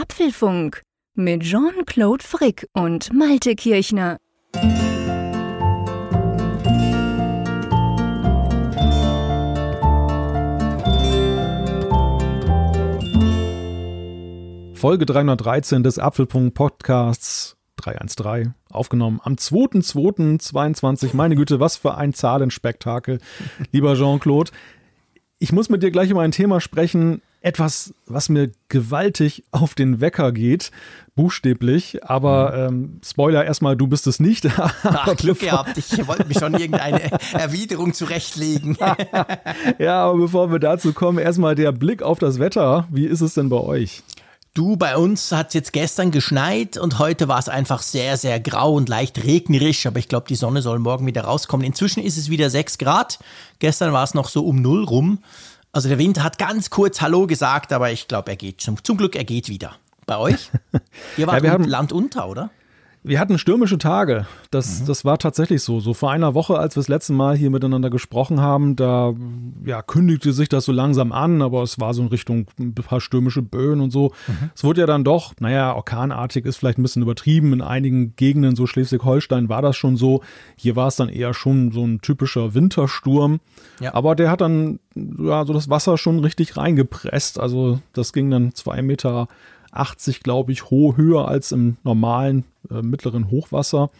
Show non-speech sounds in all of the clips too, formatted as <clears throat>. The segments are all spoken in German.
Apfelfunk mit Jean-Claude Frick und Malte Kirchner. Folge 313 des Apfelpunkt Podcasts 313 aufgenommen am 2.2.22. Meine Güte, was für ein Zahlenspektakel, lieber Jean-Claude. Ich muss mit dir gleich über ein Thema sprechen, etwas, was mir gewaltig auf den Wecker geht, buchstäblich. Aber ähm, Spoiler erstmal, du bist es nicht. <laughs> Ach, Glück gehabt, ich wollte mir schon irgendeine Erwiderung zurechtlegen. <laughs> ja, aber bevor wir dazu kommen, erstmal der Blick auf das Wetter. Wie ist es denn bei euch? Du, bei uns hat es jetzt gestern geschneit und heute war es einfach sehr, sehr grau und leicht regnerisch, aber ich glaube, die Sonne soll morgen wieder rauskommen. Inzwischen ist es wieder 6 Grad. Gestern war es noch so um null rum. Also der Wind hat ganz kurz Hallo gesagt, aber ich glaube, er geht zum, zum Glück, er geht wieder. Bei euch? <laughs> Ihr wart ja, wir haben, Land unter, oder? Wir hatten stürmische Tage. Das, mhm. das war tatsächlich so. So vor einer Woche, als wir das letzte Mal hier miteinander gesprochen haben, da ja, kündigte sich das so langsam an, aber es war so in Richtung ein paar stürmische Böen und so. Mhm. Es wurde ja dann doch, naja, orkanartig ist vielleicht ein bisschen übertrieben. In einigen Gegenden, so Schleswig-Holstein, war das schon so. Hier war es dann eher schon so ein typischer Wintersturm. Ja. Aber der hat dann ja, so das Wasser schon richtig reingepresst. Also das ging dann zwei Meter 80, glaube ich, hoch, höher als im normalen äh, mittleren Hochwasser.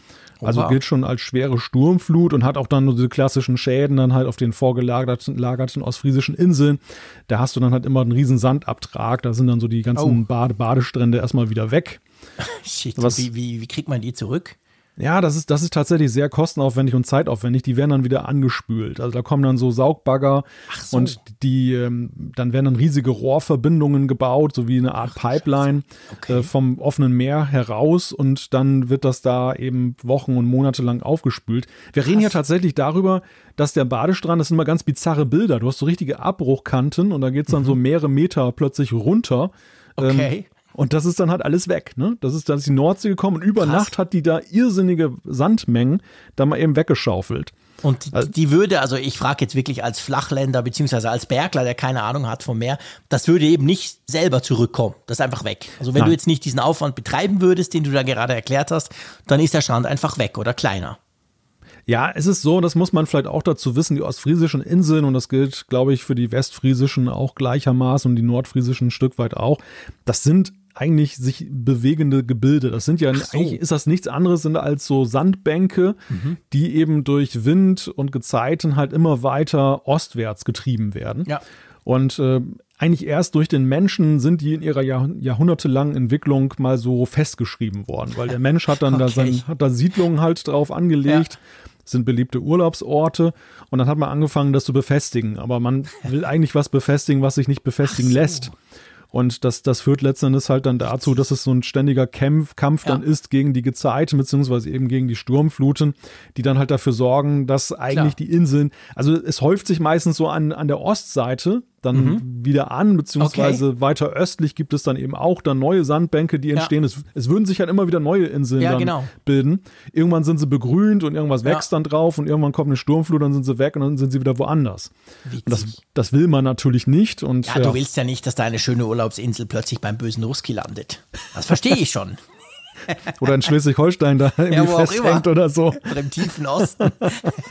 Also Oha. gilt schon als schwere Sturmflut und hat auch dann nur diese klassischen Schäden dann halt auf den vorgelagerten lagerten ostfriesischen Inseln. Da hast du dann halt immer einen riesen Sandabtrag. Da sind dann so die ganzen oh. Bade Badestrände erstmal wieder weg. <laughs> Shit, Was, wie, wie, wie kriegt man die zurück? Ja, das ist, das ist tatsächlich sehr kostenaufwendig und zeitaufwendig. Die werden dann wieder angespült. Also da kommen dann so Saugbagger so. und die, ähm, dann werden dann riesige Rohrverbindungen gebaut, so wie eine Art Ach, Pipeline okay. äh, vom offenen Meer heraus und dann wird das da eben Wochen und Monate lang aufgespült. Wir Krass. reden ja tatsächlich darüber, dass der Badestrand, das sind immer ganz bizarre Bilder. Du hast so richtige Abbruchkanten und da geht's dann mhm. so mehrere Meter plötzlich runter. Ähm, okay. Ähm, und das ist dann halt alles weg. Ne? Das ist, dann die Nordsee gekommen und über Krass. Nacht hat die da irrsinnige Sandmengen da mal eben weggeschaufelt. Und die, also, die würde, also ich frage jetzt wirklich als Flachländer beziehungsweise als Bergler, der keine Ahnung hat vom Meer, das würde eben nicht selber zurückkommen. Das ist einfach weg. Also wenn nein. du jetzt nicht diesen Aufwand betreiben würdest, den du da gerade erklärt hast, dann ist der Strand einfach weg oder kleiner. Ja, es ist so, das muss man vielleicht auch dazu wissen, die ostfriesischen Inseln, und das gilt, glaube ich, für die westfriesischen auch gleichermaßen und die nordfriesischen ein Stück weit auch, das sind eigentlich sich bewegende Gebilde. Das sind ja, so. eigentlich ist das nichts anderes als so Sandbänke, mhm. die eben durch Wind und Gezeiten halt immer weiter ostwärts getrieben werden. Ja. Und äh, eigentlich erst durch den Menschen sind die in ihrer Jahr, jahrhundertelangen Entwicklung mal so festgeschrieben worden, weil der Mensch hat dann okay. da, sein, hat da Siedlungen halt drauf angelegt. Ja sind beliebte Urlaubsorte und dann hat man angefangen, das zu befestigen. Aber man <laughs> will eigentlich was befestigen, was sich nicht befestigen so. lässt. Und das, das führt letztendlich halt dann dazu, dass es so ein ständiger Kampf, Kampf ja. dann ist gegen die Gezeiten, beziehungsweise eben gegen die Sturmfluten, die dann halt dafür sorgen, dass eigentlich Klar. die Inseln, also es häuft sich meistens so an, an der Ostseite, dann mhm. wieder an, beziehungsweise okay. weiter östlich gibt es dann eben auch dann neue Sandbänke, die entstehen. Ja. Es, es, würden sich halt immer wieder neue Inseln ja, genau. bilden. Irgendwann sind sie begrünt und irgendwas ja. wächst dann drauf und irgendwann kommt eine Sturmflut, dann sind sie weg und dann sind sie wieder woanders. Und das, das will man natürlich nicht. Und, ja, du willst ja nicht, dass deine schöne Urlaubsinsel plötzlich beim bösen Ruski landet. Das verstehe ich schon. <laughs> <laughs> oder in Schleswig-Holstein da irgendwie ja, festhängt oder so. <laughs> Oder im tiefen Osten.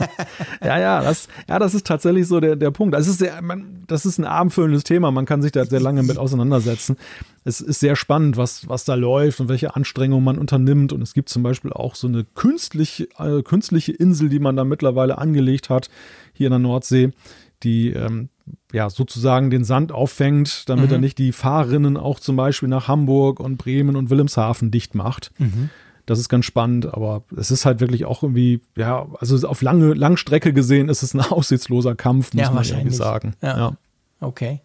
<laughs> ja, ja, das, ja, das ist tatsächlich so der, der Punkt. Also es ist sehr, man, das ist ein abendfüllendes Thema. Man kann sich da sehr lange mit auseinandersetzen. Es ist sehr spannend, was, was da läuft und welche Anstrengungen man unternimmt. Und es gibt zum Beispiel auch so eine künstliche, äh, künstliche Insel, die man da mittlerweile angelegt hat, hier in der Nordsee, die ähm, ja, sozusagen den Sand auffängt, damit mhm. er nicht die Fahrrinnen auch zum Beispiel nach Hamburg und Bremen und Wilhelmshaven dicht macht. Mhm. Das ist ganz spannend, aber es ist halt wirklich auch irgendwie, ja, also auf lange Langstrecke gesehen ist es ein <laughs> aussichtsloser Kampf, muss ja, man irgendwie sagen. Ja. ja. Okay.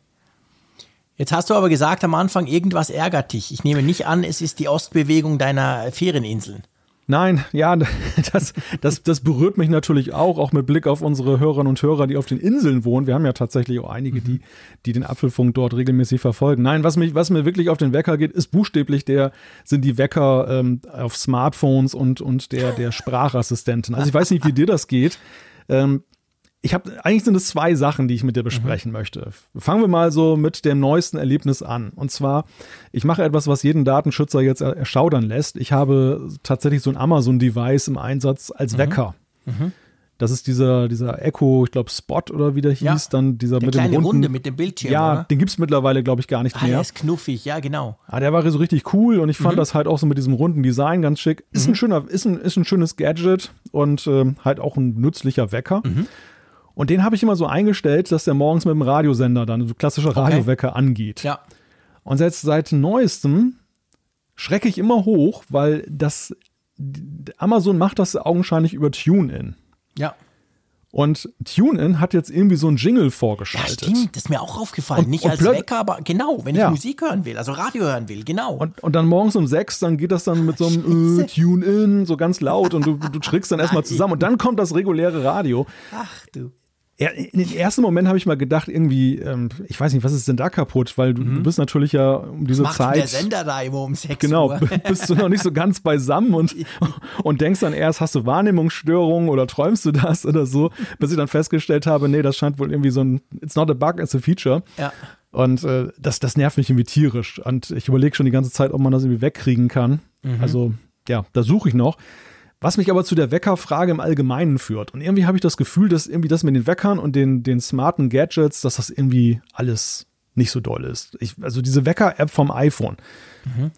Jetzt hast du aber gesagt am Anfang, irgendwas ärgert dich. Ich nehme nicht an, es ist die Ostbewegung deiner Ferieninseln. Nein, ja, <laughs> das, das, das berührt mich natürlich auch, auch mit Blick auf unsere Hörerinnen und Hörer, die auf den Inseln wohnen. Wir haben ja tatsächlich auch einige, die, die den Apfelfunk dort regelmäßig verfolgen. Nein, was, mich, was mir wirklich auf den Wecker geht, ist buchstäblich der, sind die Wecker ähm, auf Smartphones und, und der, der Sprachassistenten. Also ich weiß nicht, wie dir das geht. Ähm, ich habe eigentlich sind es zwei Sachen, die ich mit dir besprechen mhm. möchte. Fangen wir mal so mit dem neuesten Erlebnis an. Und zwar, ich mache etwas, was jeden Datenschützer jetzt erschaudern lässt. Ich habe tatsächlich so ein Amazon-Device im Einsatz als mhm. Wecker. Mhm. Das ist dieser, dieser Echo, ich glaube Spot oder wie der hieß, ja. dann dieser der mit kleine dem runden, Runde mit dem Bildschirm. Ja, oder? den gibt es mittlerweile, glaube ich, gar nicht ah, mehr. Der ist knuffig, ja, genau. Ah, der war so richtig cool und ich fand mhm. das halt auch so mit diesem runden Design ganz schick. Ist mhm. ein schöner, ist ein, ist ein schönes Gadget und ähm, halt auch ein nützlicher Wecker. Mhm. Und den habe ich immer so eingestellt, dass der morgens mit dem Radiosender dann, so klassischer Radiowecker, okay. angeht. Ja. Und jetzt seit neuestem schrecke ich immer hoch, weil das Amazon macht das augenscheinlich über TuneIn. Ja. Und TuneIn hat jetzt irgendwie so einen Jingle vorgeschaltet. Ja, stimmt, das ist mir auch aufgefallen. Und, Nicht und als Wecker, aber genau, wenn ich ja. Musik hören will, also Radio hören will, genau. Und, und dann morgens um sechs, dann geht das dann mit so einem äh, TuneIn so ganz laut und du, du schrickst dann erstmal zusammen. Und dann kommt das reguläre Radio. Ach du. In den ersten Moment habe ich mal gedacht, irgendwie, ähm, ich weiß nicht, was ist denn da kaputt? Weil du, mhm. du bist natürlich ja um diese was Zeit. Der Sender da immer um 6 genau, Uhr. bist du noch nicht so ganz beisammen und, <laughs> und denkst dann erst, hast du Wahrnehmungsstörungen oder träumst du das <laughs> oder so, bis ich dann festgestellt habe, nee, das scheint wohl irgendwie so ein, it's not a bug, it's a feature. Ja. Und äh, das, das nervt mich irgendwie tierisch. Und ich überlege schon die ganze Zeit, ob man das irgendwie wegkriegen kann. Mhm. Also, ja, da suche ich noch. Was mich aber zu der Weckerfrage im Allgemeinen führt. Und irgendwie habe ich das Gefühl, dass irgendwie das mit den Weckern und den, den smarten Gadgets, dass das irgendwie alles nicht so doll ist. Ich, also diese Wecker-App vom iPhone. Mhm.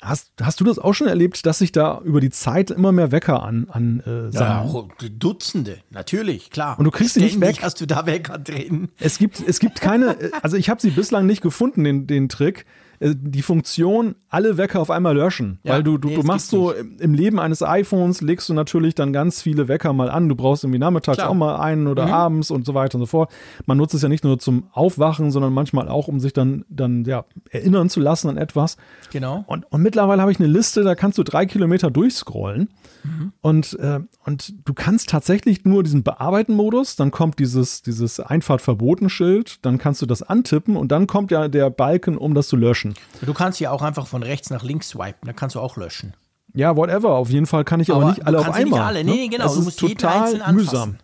Hast, hast du das auch schon erlebt, dass sich da über die Zeit immer mehr Wecker an, an äh, ja, oh, Dutzende, natürlich, klar. Und du kriegst Ständig sie nicht weg. hast du da Wecker drin. Es gibt, es gibt keine, <laughs> also ich habe sie bislang nicht gefunden, den, den Trick. Äh, die Funktion, alle Wecker auf einmal löschen. Ja, weil du, du, nee, du machst so nicht. im Leben eines iPhones, legst du natürlich dann ganz viele Wecker mal an. Du brauchst irgendwie nachmittags Klar. auch mal einen oder mhm. abends und so weiter und so fort. Man nutzt es ja nicht nur zum Aufwachen, sondern manchmal auch, um sich dann, dann ja, erinnern zu lassen an etwas. Genau. Und, und mittlerweile habe ich eine Liste, da kannst du drei Kilometer durchscrollen. Mhm. Und, äh, und du kannst tatsächlich nur diesen Bearbeiten-Modus, dann kommt dieses, dieses Einfahrt-Verboten-Schild, dann kannst du das antippen und dann kommt ja der Balken, um das zu löschen. Du kannst ja auch einfach von rechts nach links swipen, dann kannst du auch löschen. Ja, whatever. Auf jeden Fall kann ich aber, aber nicht alle auf einmal. Nicht alle. Nee, nee, genau. Das du musst total mühsam.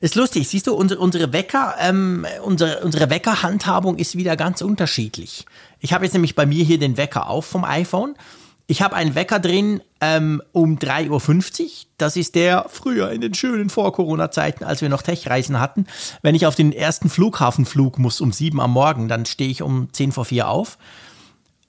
Ist lustig, siehst du, unsere, unsere Wecker, ähm, unsere, unsere Weckerhandhabung ist wieder ganz unterschiedlich. Ich habe jetzt nämlich bei mir hier den Wecker auf vom iPhone ich habe einen Wecker drin ähm, um 3.50 Uhr. Das ist der früher in den schönen Vor-Corona-Zeiten, als wir noch Tech-Reisen hatten. Wenn ich auf den ersten Flughafenflug muss um 7 am Morgen, dann stehe ich um 10 vor 4 auf.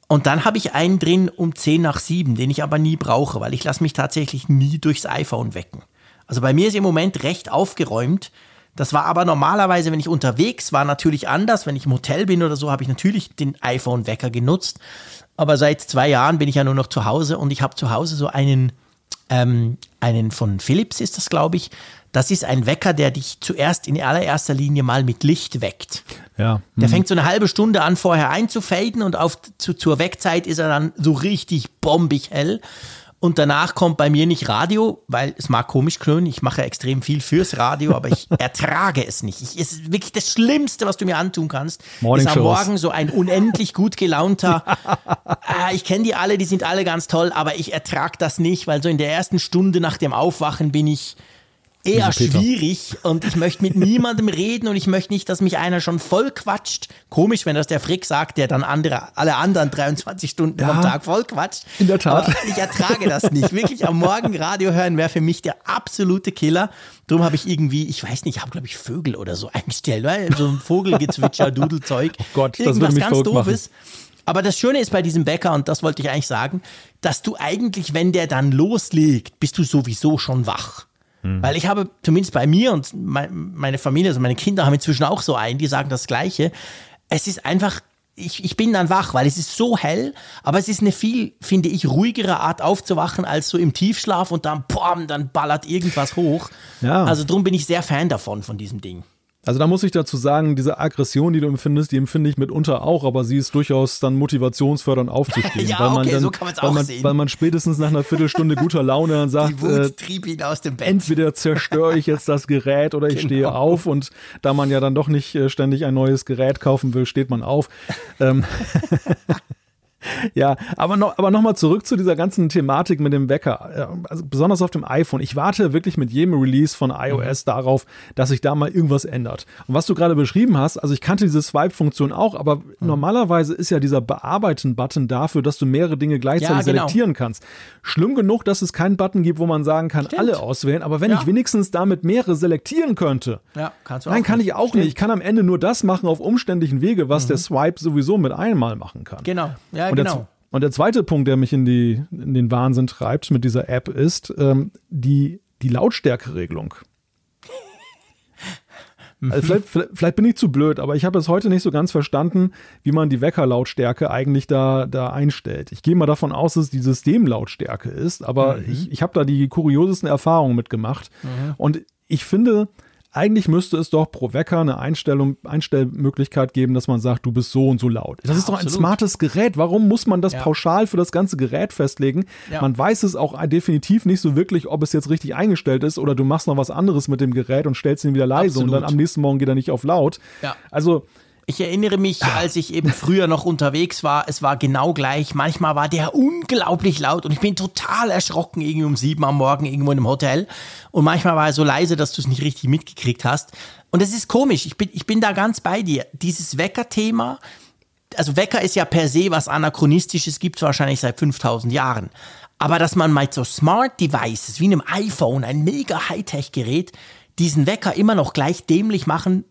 Und dann habe ich einen drin um 10 nach 7, den ich aber nie brauche, weil ich lasse mich tatsächlich nie durchs iPhone wecken. Also bei mir ist im Moment recht aufgeräumt. Das war aber normalerweise, wenn ich unterwegs war, natürlich anders. Wenn ich im Hotel bin oder so, habe ich natürlich den iPhone-Wecker genutzt. Aber seit zwei Jahren bin ich ja nur noch zu Hause und ich habe zu Hause so einen, ähm, einen von Philips ist das, glaube ich. Das ist ein Wecker, der dich zuerst in allererster Linie mal mit Licht weckt. Ja. Der fängt so eine halbe Stunde an, vorher einzufaden und auf, zu, zur Weckzeit ist er dann so richtig bombig hell. Und danach kommt bei mir nicht Radio, weil es mag komisch klönen. Ich mache extrem viel fürs Radio, aber ich <laughs> ertrage es nicht. Ich, es ist wirklich das Schlimmste, was du mir antun kannst. Morning ist am Morgen so ein unendlich gut gelaunter. <laughs> äh, ich kenne die alle, die sind alle ganz toll, aber ich ertrage das nicht, weil so in der ersten Stunde nach dem Aufwachen bin ich eher schwierig und ich möchte mit niemandem reden und ich möchte nicht, dass mich einer schon voll quatscht. Komisch, wenn das der Frick sagt, der dann andere, alle anderen 23 Stunden ja, am Tag voll quatscht. In der Tat. Aber ich ertrage das nicht. Wirklich am Morgen Radio hören wäre für mich der absolute Killer. Drum habe ich irgendwie, ich weiß nicht, ich habe glaube ich Vögel oder so <laughs> eingestellt, weil so ein Vogelgezwitscher, <laughs> Dudelzeug. Oh Gott, das würde mich ganz doofes. Aber das Schöne ist bei diesem Bäcker, und das wollte ich eigentlich sagen, dass du eigentlich, wenn der dann loslegt, bist du sowieso schon wach. Mhm. Weil ich habe zumindest bei mir und meine Familie, also meine Kinder haben inzwischen auch so einen, die sagen das Gleiche. Es ist einfach ich, ich bin dann wach, weil es ist so hell, aber es ist eine viel, finde ich, ruhigere Art aufzuwachen als so im Tiefschlaf und dann, boom, dann ballert irgendwas hoch. Ja. Also drum bin ich sehr Fan davon, von diesem Ding. Also da muss ich dazu sagen, diese Aggression, die du empfindest, die empfinde ich mitunter auch, aber sie ist durchaus dann motivationsfördernd aufzustehen. <laughs> ja, weil man okay, dann, so kann man es auch man, sehen. Weil man spätestens nach einer Viertelstunde guter Laune dann sagt, die Wut äh, trieb ihn aus dem Bett. entweder zerstöre ich jetzt das Gerät oder ich genau. stehe auf und da man ja dann doch nicht äh, ständig ein neues Gerät kaufen will, steht man auf. ähm, <laughs> Ja, aber noch, aber noch mal zurück zu dieser ganzen Thematik mit dem Wecker. Also besonders auf dem iPhone. Ich warte wirklich mit jedem Release von iOS mhm. darauf, dass sich da mal irgendwas ändert. Und was du gerade beschrieben hast, also ich kannte diese Swipe-Funktion auch, aber mhm. normalerweise ist ja dieser Bearbeiten-Button dafür, dass du mehrere Dinge gleichzeitig ja, genau. selektieren kannst. Schlimm genug, dass es keinen Button gibt, wo man sagen kann, Stimmt. alle auswählen. Aber wenn ja. ich wenigstens damit mehrere selektieren könnte, ja, kannst du nein, kann nicht. ich auch Stimmt. nicht. Ich kann am Ende nur das machen auf umständlichen Wege, was mhm. der Swipe sowieso mit einmal machen kann. Genau. Ja, und genau. Der, und der zweite Punkt, der mich in, die, in den Wahnsinn treibt mit dieser App, ist ähm, die, die Lautstärkeregelung. <laughs> Also vielleicht, vielleicht, vielleicht, bin ich zu blöd, aber ich habe es heute nicht so ganz verstanden, wie man die Weckerlautstärke eigentlich da, da einstellt. Ich gehe mal davon aus, dass es die Systemlautstärke ist, aber mhm. ich, ich habe da die kuriosesten Erfahrungen mitgemacht. Mhm. Und ich finde, eigentlich müsste es doch pro Wecker eine Einstellung, Einstellmöglichkeit geben, dass man sagt, du bist so und so laut. Das ja, ist doch absolut. ein smartes Gerät. Warum muss man das ja. pauschal für das ganze Gerät festlegen? Ja. Man weiß es auch definitiv nicht so wirklich, ob es jetzt richtig eingestellt ist oder du machst noch was anderes mit dem Gerät und stellst ihn wieder leise absolut. und dann am nächsten Morgen geht er nicht auf laut. Also ich erinnere mich, ah. als ich eben früher noch unterwegs war, es war genau gleich. Manchmal war der unglaublich laut und ich bin total erschrocken, irgendwie um sieben am Morgen irgendwo in einem Hotel. Und manchmal war er so leise, dass du es nicht richtig mitgekriegt hast. Und es ist komisch, ich bin, ich bin da ganz bei dir. Dieses Wecker-Thema, also Wecker ist ja per se was Anachronistisches, gibt es wahrscheinlich seit 5000 Jahren. Aber dass man mit so Smart Devices wie einem iPhone, ein mega Hightech-Gerät, diesen Wecker immer noch gleich dämlich machen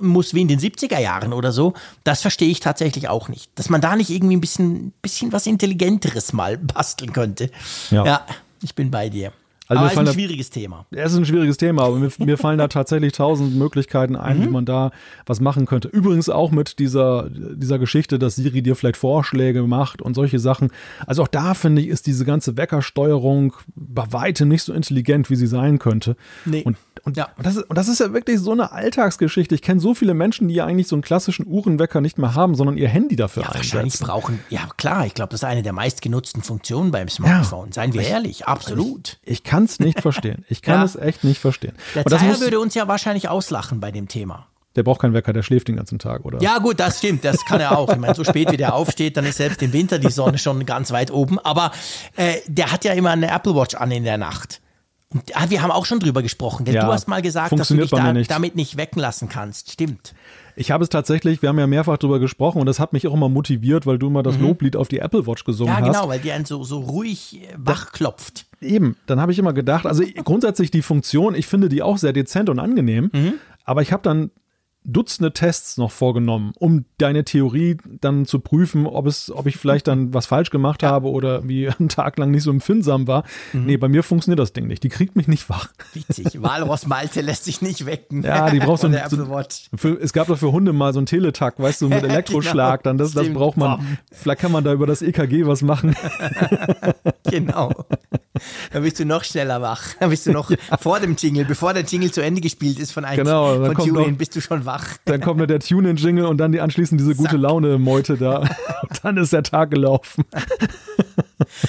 muss wie in den 70er Jahren oder so, das verstehe ich tatsächlich auch nicht. Dass man da nicht irgendwie ein bisschen, bisschen was Intelligenteres mal <laughs> basteln könnte. Ja, ja ich bin bei dir. Also aber ist ein schwieriges Thema. Es ist ein schwieriges Thema, aber mir, mir fallen da tatsächlich tausend Möglichkeiten ein, mhm. wie man da was machen könnte. Übrigens auch mit dieser, dieser Geschichte, dass Siri dir vielleicht Vorschläge macht und solche Sachen. Also auch da finde ich, ist diese ganze Weckersteuerung bei weitem nicht so intelligent, wie sie sein könnte. Nee. Und, und, ja. und, das, ist, und das ist ja wirklich so eine Alltagsgeschichte. Ich kenne so viele Menschen, die ja eigentlich so einen klassischen Uhrenwecker nicht mehr haben, sondern ihr Handy dafür ja, einsetzen. Wahrscheinlich brauchen, ja klar, ich glaube, das ist eine der meistgenutzten Funktionen beim Smartphone. Ja. Seien wir ich, ehrlich, absolut. Ich, ich kann es nicht verstehen. Ich kann <laughs> ja. es echt nicht verstehen. Der Zeiger würde uns ja wahrscheinlich auslachen bei dem Thema. Der braucht keinen Wecker, der schläft den ganzen Tag, oder? Ja, gut, das stimmt. Das kann er auch. Ich meine, so spät wie der aufsteht, dann ist selbst im Winter die Sonne schon ganz weit oben. Aber äh, der hat ja immer eine Apple Watch an in der Nacht. Und, ah, wir haben auch schon drüber gesprochen. Denn ja, du hast mal gesagt, dass du dich da, nicht. damit nicht wecken lassen kannst. Stimmt. Ich habe es tatsächlich, wir haben ja mehrfach darüber gesprochen und das hat mich auch immer motiviert, weil du immer das mhm. Loblied auf die Apple Watch gesungen hast. Ja, genau, hast. weil die einen so, so ruhig äh, wach klopft. Eben, dann habe ich immer gedacht, also grundsätzlich die Funktion, ich finde die auch sehr dezent und angenehm, mhm. aber ich habe dann Dutzende Tests noch vorgenommen, um deine Theorie dann zu prüfen, ob es, ob ich vielleicht dann was falsch gemacht ja. habe oder wie <laughs> einen Tag lang nicht so empfindsam war. Mhm. Nee, bei mir funktioniert das Ding nicht. Die kriegt mich nicht wach. Witzig. Walross Malte lässt sich nicht wecken. Ja, die braucht so ein, für, es gab doch für Hunde mal so ein Teletakt, weißt du, mit <laughs> Elektroschlag, genau. dann das, das braucht man. Vielleicht kann man da über das EKG was machen. <laughs> genau. <laughs> Dann bist du noch schneller wach. Dann bist du noch <laughs> ja. vor dem Jingle, bevor der Jingle zu Ende gespielt ist von einem genau, von bist du schon wach. Dann kommt der Tune-In-Jingle und dann die anschließend diese gute Laune-Meute da. Und <laughs> dann ist der Tag gelaufen.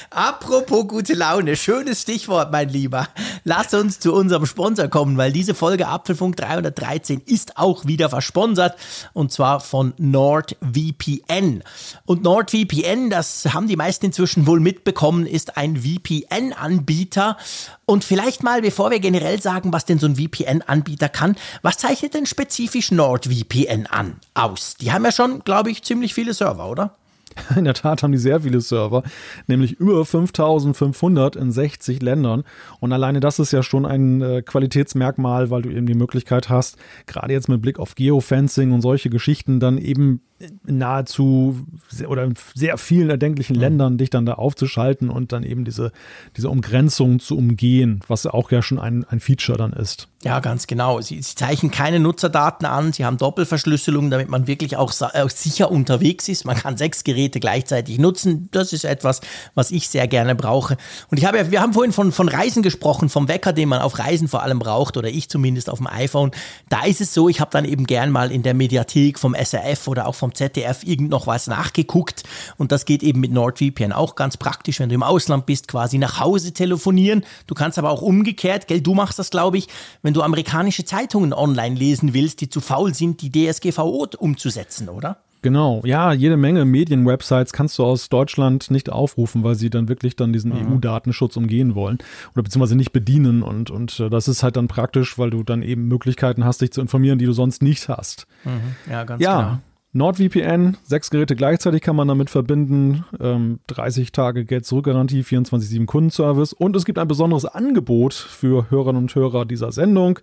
Apropos gute Laune, schönes Stichwort, mein Lieber. Lass uns zu unserem Sponsor kommen, weil diese Folge Apfelfunk 313 ist auch wieder versponsert und zwar von NordVPN. Und NordVPN, das haben die meisten inzwischen wohl mitbekommen, ist ein VPN-Anbieter. Und vielleicht mal, bevor wir generell sagen, was denn so ein VPN-Anbieter kann, was zeichnet denn spezifisch NordVPN an aus? Die haben ja schon, glaube ich, ziemlich viele Server, oder? <laughs> In der Tat haben die sehr viele Server, nämlich über 5500 in 60 Ländern. Und alleine das ist ja schon ein äh, Qualitätsmerkmal, weil du eben die Möglichkeit hast, gerade jetzt mit Blick auf Geofencing und solche Geschichten, dann eben nahezu oder in sehr vielen erdenklichen mhm. Ländern dich dann da aufzuschalten und dann eben diese, diese Umgrenzung zu umgehen, was auch ja schon ein, ein Feature dann ist. Ja, ganz genau. Sie, sie zeichnen keine Nutzerdaten an, sie haben Doppelverschlüsselung, damit man wirklich auch äh, sicher unterwegs ist. Man kann sechs Geräte gleichzeitig nutzen. Das ist etwas, was ich sehr gerne brauche. Und ich habe ja, wir haben vorhin von, von Reisen gesprochen, vom Wecker, den man auf Reisen vor allem braucht, oder ich zumindest auf dem iPhone. Da ist es so, ich habe dann eben gern mal in der Mediathek vom SRF oder auch vom ZDF irgend noch was nachgeguckt. Und das geht eben mit NordVPN auch ganz praktisch, wenn du im Ausland bist, quasi nach Hause telefonieren. Du kannst aber auch umgekehrt, gell, du machst das, glaube ich, wenn du amerikanische Zeitungen online lesen willst, die zu faul sind, die DSGVO umzusetzen, oder? Genau, ja, jede Menge Medienwebsites kannst du aus Deutschland nicht aufrufen, weil sie dann wirklich dann diesen mhm. EU-Datenschutz umgehen wollen oder beziehungsweise nicht bedienen und, und äh, das ist halt dann praktisch, weil du dann eben Möglichkeiten hast, dich zu informieren, die du sonst nicht hast. Mhm. Ja, ganz ja. Genau. NordVPN, sechs Geräte gleichzeitig kann man damit verbinden, ähm, 30 Tage Geld-Zurück-Garantie, 24-7 Kundenservice und es gibt ein besonderes Angebot für Hörerinnen und Hörer dieser Sendung.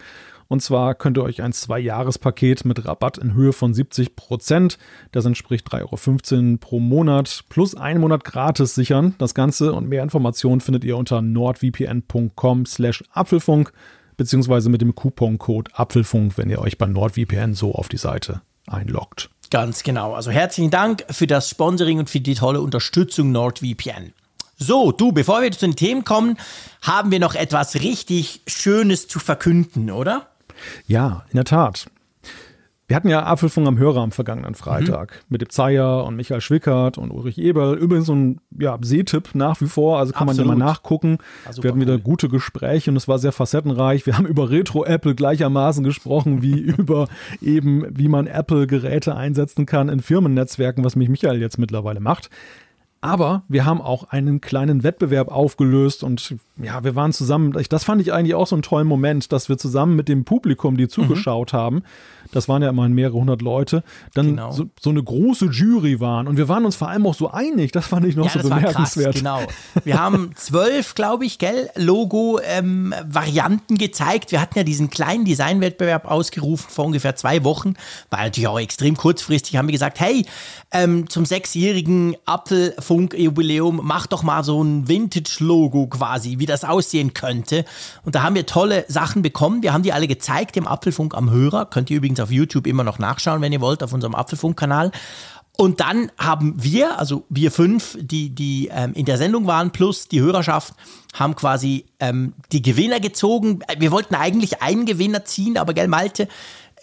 Und zwar könnt ihr euch ein Zwei-Jahres-Paket mit Rabatt in Höhe von 70 Prozent, das entspricht 3,15 Euro pro Monat, plus einen Monat gratis sichern. Das Ganze und mehr Informationen findet ihr unter nordvpn.com slash Apfelfunk beziehungsweise mit dem Couponcode Apfelfunk, wenn ihr euch bei NordVPN so auf die Seite einloggt. Ganz genau. Also herzlichen Dank für das Sponsoring und für die tolle Unterstützung NordVPN. So, du, bevor wir zu den Themen kommen, haben wir noch etwas richtig Schönes zu verkünden, oder? Ja, in der Tat. Wir hatten ja Apfelfunk am Hörer am vergangenen Freitag mhm. mit dem Zeyer und Michael Schwickert und Ulrich Eberl. Übrigens so ein ja, Sehtipp nach wie vor, also kann Absolut. man ja mal nachgucken. Ja, wir hatten wieder gute Gespräche und es war sehr facettenreich. Wir haben über Retro-Apple gleichermaßen gesprochen wie <laughs> über eben, wie man Apple-Geräte einsetzen kann in Firmennetzwerken, was mich Michael jetzt mittlerweile macht. Aber wir haben auch einen kleinen Wettbewerb aufgelöst und ja, wir waren zusammen. Das fand ich eigentlich auch so einen tollen Moment, dass wir zusammen mit dem Publikum, die zugeschaut mhm. haben, das waren ja immerhin mehrere hundert Leute, dann genau. so, so, eine große Jury waren. Und wir waren uns vor allem auch so einig, das fand ich noch ja, so bemerkenswert. Krass, genau. Wir haben zwölf, glaube ich, gell, Logo-Varianten ähm, gezeigt. Wir hatten ja diesen kleinen Designwettbewerb ausgerufen vor ungefähr zwei Wochen. War natürlich auch extrem kurzfristig. Haben wir gesagt, hey, ähm, zum sechsjährigen Apfelfunk-Jubiläum, mach doch mal so ein Vintage-Logo quasi, wie das aussehen könnte. Und da haben wir tolle Sachen bekommen. Wir haben die alle gezeigt im Apfelfunk am Hörer. Könnt ihr übrigens auf YouTube immer noch nachschauen, wenn ihr wollt, auf unserem Apfelfunk-Kanal. Und dann haben wir, also wir fünf, die, die ähm, in der Sendung waren, plus die Hörerschaft, haben quasi ähm, die Gewinner gezogen. Wir wollten eigentlich einen Gewinner ziehen, aber gell, Malte,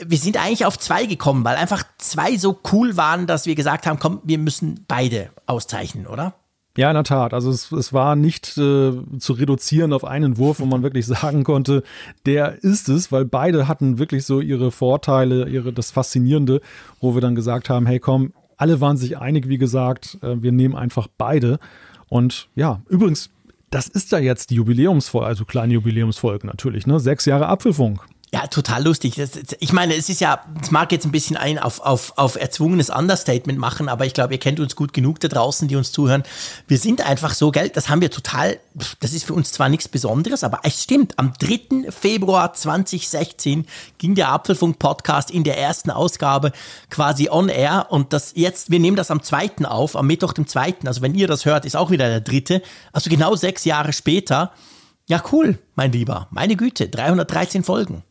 wir sind eigentlich auf zwei gekommen, weil einfach zwei so cool waren, dass wir gesagt haben, komm, wir müssen beide auszeichnen, oder? Ja, in der Tat. Also es, es war nicht äh, zu reduzieren auf einen Wurf, wo man wirklich <laughs> sagen konnte, der ist es, weil beide hatten wirklich so ihre Vorteile, ihre das Faszinierende, wo wir dann gesagt haben, hey komm, alle waren sich einig, wie gesagt, äh, wir nehmen einfach beide. Und ja, übrigens, das ist ja jetzt die Jubiläumsfolge, also kleine Jubiläumsfolge natürlich, ne? Sechs Jahre Apfelfunk. Ja, total lustig. Das, ich meine, es ist ja, es mag jetzt ein bisschen ein auf, auf, auf erzwungenes Understatement machen, aber ich glaube, ihr kennt uns gut genug da draußen, die uns zuhören. Wir sind einfach so, gell, das haben wir total, das ist für uns zwar nichts Besonderes, aber es stimmt. Am 3. Februar 2016 ging der Apfelfunk-Podcast in der ersten Ausgabe quasi on air und das jetzt, wir nehmen das am 2. auf, am Mittwoch, dem 2. Also wenn ihr das hört, ist auch wieder der dritte. Also genau sechs Jahre später. Ja, cool, mein Lieber. Meine Güte, 313 Folgen.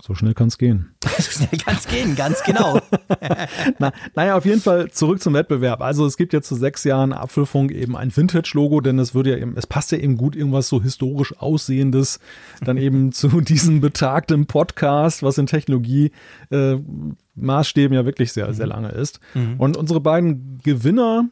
So schnell kann es gehen. <laughs> so schnell kann es gehen, ganz genau. <laughs> Na, naja, auf jeden Fall zurück zum Wettbewerb. Also es gibt jetzt zu sechs Jahren Apfelfunk eben ein Vintage-Logo, denn es würde ja eben, es passt ja eben gut irgendwas so historisch Aussehendes dann eben <laughs> zu diesem betagten Podcast, was in Technologie äh, Maßstäben ja wirklich sehr, sehr lange ist. Mhm. Und unsere beiden Gewinner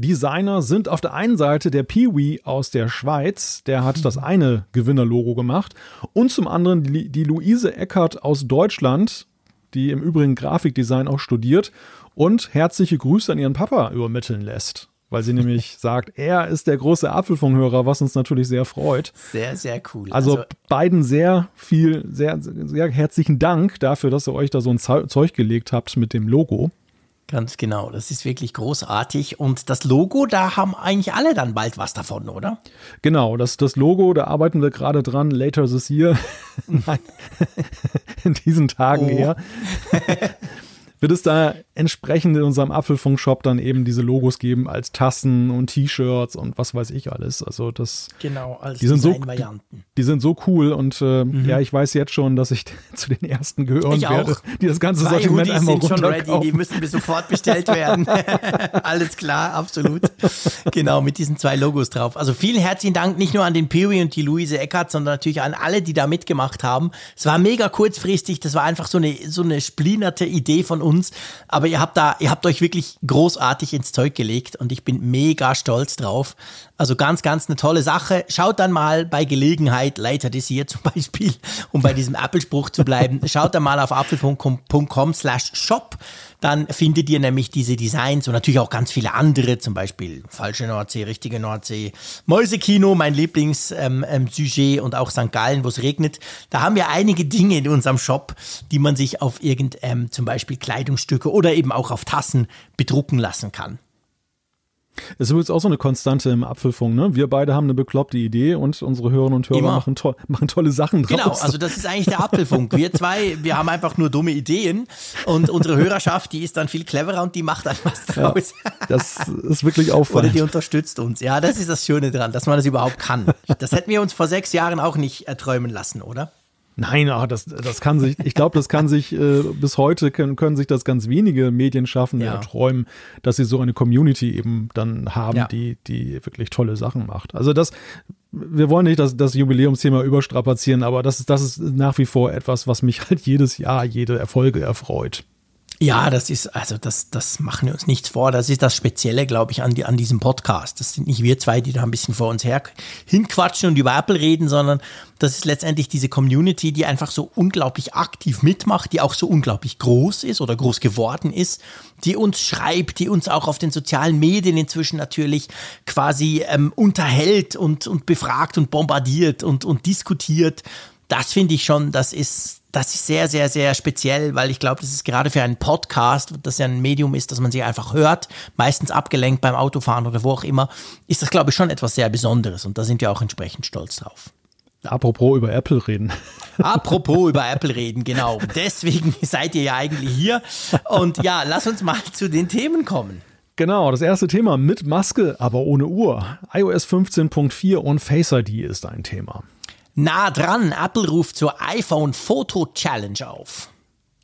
Designer sind auf der einen Seite der Peewee aus der Schweiz, der hat das eine Gewinnerlogo gemacht, und zum anderen die, die Luise Eckert aus Deutschland, die im Übrigen Grafikdesign auch studiert und herzliche Grüße an ihren Papa übermitteln lässt. Weil sie nämlich <laughs> sagt, er ist der große Apfelfunkhörer, was uns natürlich sehr freut. Sehr, sehr cool. Also, also beiden sehr viel, sehr, sehr herzlichen Dank dafür, dass ihr euch da so ein Zeug gelegt habt mit dem Logo. Ganz genau, das ist wirklich großartig. Und das Logo, da haben eigentlich alle dann bald was davon, oder? Genau, das, das Logo, da arbeiten wir gerade dran, later this year. Nein, <laughs> <laughs> in diesen Tagen oh. eher. <laughs> wird es da entsprechend in unserem Apfelfunk-Shop dann eben diese Logos geben als Tassen und T-Shirts und was weiß ich alles. Also das genau als die sind so die sind so cool und äh, mhm. ja ich weiß jetzt schon, dass ich <laughs> zu den ersten gehören ich werde, auch. die das ganze Zwei Sortiment Hoodies einmal sind schon ready, die müssen bis sofort bestellt werden. <laughs> <laughs> alles klar, absolut. genau mit diesen zwei Logos drauf. Also vielen herzlichen Dank nicht nur an den Piri und die Luise Eckert, sondern natürlich an alle, die da mitgemacht haben. Es war mega kurzfristig, das war einfach so eine so eine splinerte Idee von uns uns. Aber ihr habt da, ihr habt euch wirklich großartig ins Zeug gelegt und ich bin mega stolz drauf. Also ganz, ganz eine tolle Sache. Schaut dann mal bei Gelegenheit, later this year zum Beispiel, um bei diesem Apple-Spruch zu bleiben, schaut dann mal auf apfelfunk.com slash shop dann findet ihr nämlich diese Designs und natürlich auch ganz viele andere, zum Beispiel falsche Nordsee, richtige Nordsee, Mäusekino, mein Lieblingssujet ähm, ähm, und auch St. Gallen, wo es regnet. Da haben wir einige Dinge in unserem Shop, die man sich auf irgend ähm, zum Beispiel Kleidungsstücke oder eben auch auf Tassen bedrucken lassen kann. Das ist übrigens auch so eine Konstante im Apfelfunk, ne? Wir beide haben eine bekloppte Idee und unsere Hörerinnen und Hörer machen, to machen, tolle Sachen draus. Genau, also das ist eigentlich der Apfelfunk. Wir zwei, wir haben einfach nur dumme Ideen und unsere Hörerschaft, die ist dann viel cleverer und die macht dann was draus. Ja, das ist wirklich auffallend. Oder die unterstützt uns. Ja, das ist das Schöne dran, dass man das überhaupt kann. Das hätten wir uns vor sechs Jahren auch nicht erträumen lassen, oder? Nein, ach, das, das kann sich, ich glaube, das kann sich, äh, bis heute können, können sich das ganz wenige Medienschaffende ja. erträumen, dass sie so eine Community eben dann haben, ja. die, die wirklich tolle Sachen macht. Also das, wir wollen nicht das, das Jubiläumsthema überstrapazieren, aber das ist, das ist nach wie vor etwas, was mich halt jedes Jahr, jede Erfolge erfreut. Ja, das ist, also das, das machen wir uns nichts vor. Das ist das Spezielle, glaube ich, an, die, an diesem Podcast. Das sind nicht wir zwei, die da ein bisschen vor uns her hinquatschen und über Apple reden, sondern das ist letztendlich diese Community, die einfach so unglaublich aktiv mitmacht, die auch so unglaublich groß ist oder groß geworden ist, die uns schreibt, die uns auch auf den sozialen Medien inzwischen natürlich quasi ähm, unterhält und, und befragt und bombardiert und, und diskutiert. Das finde ich schon, das ist, das ist sehr, sehr, sehr speziell, weil ich glaube, das ist gerade für einen Podcast, das ja ein Medium ist, dass man sich einfach hört, meistens abgelenkt beim Autofahren oder wo auch immer, ist das, glaube ich, schon etwas sehr Besonderes und da sind wir auch entsprechend stolz drauf. Apropos über Apple reden. Apropos <laughs> über Apple reden, genau. Deswegen <laughs> seid ihr ja eigentlich hier. Und ja, lass uns mal zu den Themen kommen. Genau, das erste Thema mit Maske, aber ohne Uhr. iOS 15.4 und Face ID ist ein Thema. Nah dran, Apple ruft zur iPhone Foto Challenge auf.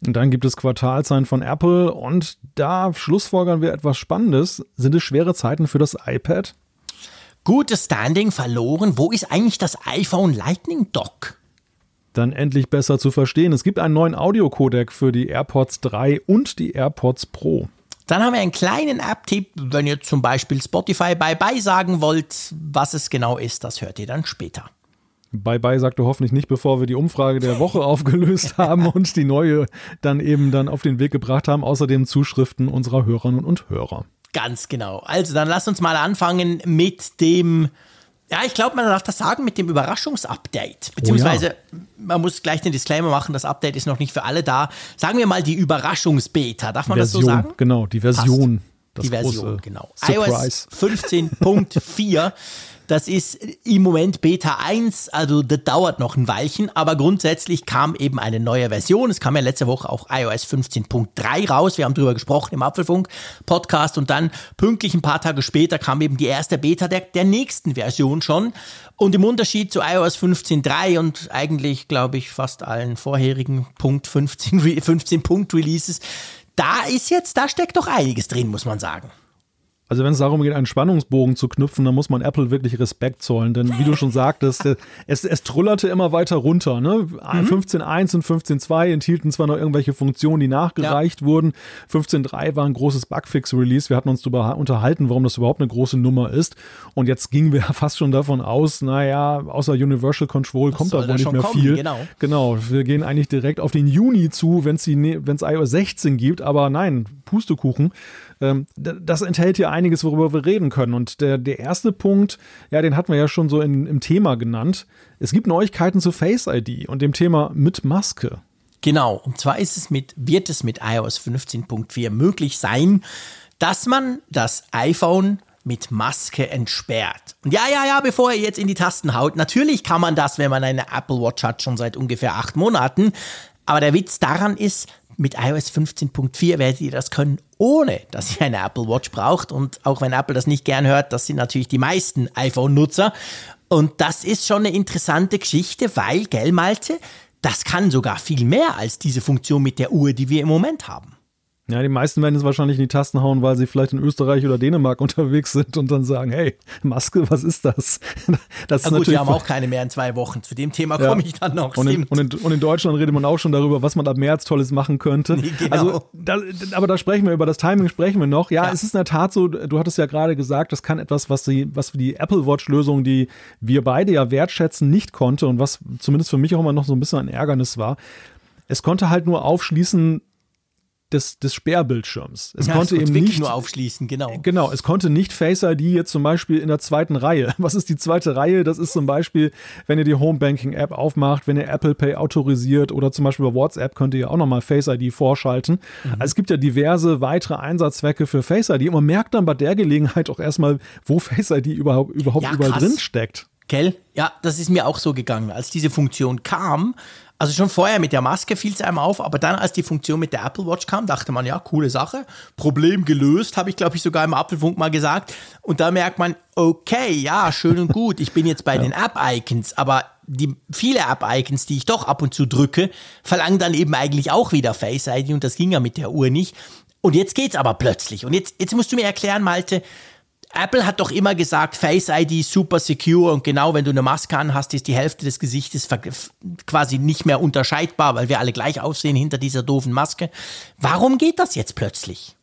Und dann gibt es Quartalzahlen von Apple und da schlussfolgern wir etwas Spannendes. Sind es schwere Zeiten für das iPad? Gutes Standing verloren. Wo ist eigentlich das iPhone Lightning Dock? Dann endlich besser zu verstehen. Es gibt einen neuen Audiocodec für die AirPods 3 und die AirPods Pro. Dann haben wir einen kleinen App-Tipp, wenn ihr zum Beispiel Spotify Bye-Bye sagen wollt. Was es genau ist, das hört ihr dann später. Bye bye sagte hoffentlich nicht, bevor wir die Umfrage der Woche <laughs> aufgelöst haben und die neue dann eben dann auf den Weg gebracht haben. Außerdem Zuschriften unserer Hörerinnen und Hörer. Ganz genau. Also dann lass uns mal anfangen mit dem, ja, ich glaube, man darf das sagen, mit dem Überraschungsupdate. Beziehungsweise, oh ja. man muss gleich den Disclaimer machen, das Update ist noch nicht für alle da. Sagen wir mal die Überraschungsbeta, darf man Version, das so sagen? Genau, die Version. die Version, genau. Surprise. iOS 15.4 <laughs> Das ist im Moment Beta 1, also das dauert noch ein Weilchen, aber grundsätzlich kam eben eine neue Version. Es kam ja letzte Woche auch iOS 15.3 raus. Wir haben drüber gesprochen im Apfelfunk Podcast und dann pünktlich ein paar Tage später kam eben die erste Beta der, der nächsten Version schon. Und im Unterschied zu iOS 15.3 und eigentlich, glaube ich, fast allen vorherigen Punkt 15, 15 Punkt Releases, da ist jetzt, da steckt doch einiges drin, muss man sagen. Also wenn es darum geht, einen Spannungsbogen zu knüpfen, dann muss man Apple wirklich Respekt zollen. Denn wie du schon sagtest, <laughs> es, es trullerte immer weiter runter. Ne? Mhm. 15.1 und 15.2 enthielten zwar noch irgendwelche Funktionen, die nachgereicht ja. wurden. 15.3 war ein großes Bugfix-Release. Wir hatten uns darüber unterhalten, warum das überhaupt eine große Nummer ist. Und jetzt gingen wir <laughs> fast schon davon aus, naja, außer Universal Control das kommt da wohl nicht mehr kommen, viel. Genau. genau, wir gehen eigentlich direkt auf den Juni zu, wenn es iOS 16 gibt. Aber nein, Pustekuchen. Ähm, das enthält ja einiges, worüber wir reden können. Und der, der erste Punkt, ja, den hatten wir ja schon so in, im Thema genannt. Es gibt Neuigkeiten zu Face ID und dem Thema mit Maske. Genau, und zwar ist es mit, wird es mit iOS 15.4 möglich sein, dass man das iPhone mit Maske entsperrt. Und ja, ja, ja, bevor ihr jetzt in die Tasten haut, natürlich kann man das, wenn man eine Apple Watch hat, schon seit ungefähr acht Monaten. Aber der Witz daran ist, mit iOS 15.4 werdet ihr das können, ohne dass ihr eine Apple Watch braucht. Und auch wenn Apple das nicht gern hört, das sind natürlich die meisten iPhone-Nutzer. Und das ist schon eine interessante Geschichte, weil, gell, Malte, das kann sogar viel mehr als diese Funktion mit der Uhr, die wir im Moment haben. Ja, die meisten werden es wahrscheinlich in die Tasten hauen, weil sie vielleicht in Österreich oder Dänemark <laughs> unterwegs sind und dann sagen, hey, Maske, was ist das? <laughs> das ist Na gut, wir haben auch keine mehr in zwei Wochen. Zu dem Thema ja. komme ich dann noch. Und in, und, in, und in, Deutschland redet man auch schon darüber, was man ab März Tolles machen könnte. <laughs> Nee, genau. Also, da, aber da sprechen wir über das Timing, sprechen wir noch. Ja, ja, es ist in der Tat so, du hattest ja gerade gesagt, das kann etwas, was die, was für die Apple Watch-Lösung, die wir beide ja wertschätzen, nicht konnte und was zumindest für mich auch immer noch so ein bisschen ein Ärgernis war. Es konnte halt nur aufschließen, des, des Sperrbildschirms. Es ja, konnte es eben nicht nur aufschließen, genau. Genau, es konnte nicht Face ID jetzt zum Beispiel in der zweiten Reihe. <laughs> Was ist die zweite Reihe? Das ist zum Beispiel, wenn ihr die Home Banking App aufmacht, wenn ihr Apple Pay autorisiert oder zum Beispiel bei WhatsApp könnt ihr auch nochmal Face ID vorschalten. Mhm. Also es gibt ja diverse weitere Einsatzzwecke für Face ID und man merkt dann bei der Gelegenheit auch erstmal, wo Face ID überhaupt, überhaupt ja, überall drin steckt. Gell? Ja, das ist mir auch so gegangen. Als diese Funktion kam, also schon vorher mit der Maske fiel es einem auf, aber dann, als die Funktion mit der Apple Watch kam, dachte man, ja, coole Sache. Problem gelöst, habe ich, glaube ich, sogar im Apfelfunk mal gesagt. Und da merkt man, okay, ja, schön und gut, ich bin jetzt bei <laughs> ja. den App-Icons, aber die viele App-Icons, die ich doch ab und zu drücke, verlangen dann eben eigentlich auch wieder Face ID und das ging ja mit der Uhr nicht. Und jetzt geht's aber plötzlich. Und jetzt, jetzt musst du mir erklären, Malte, Apple hat doch immer gesagt, Face ID super secure und genau wenn du eine Maske anhast, ist die Hälfte des Gesichtes quasi nicht mehr unterscheidbar, weil wir alle gleich aussehen hinter dieser doofen Maske. Warum geht das jetzt plötzlich?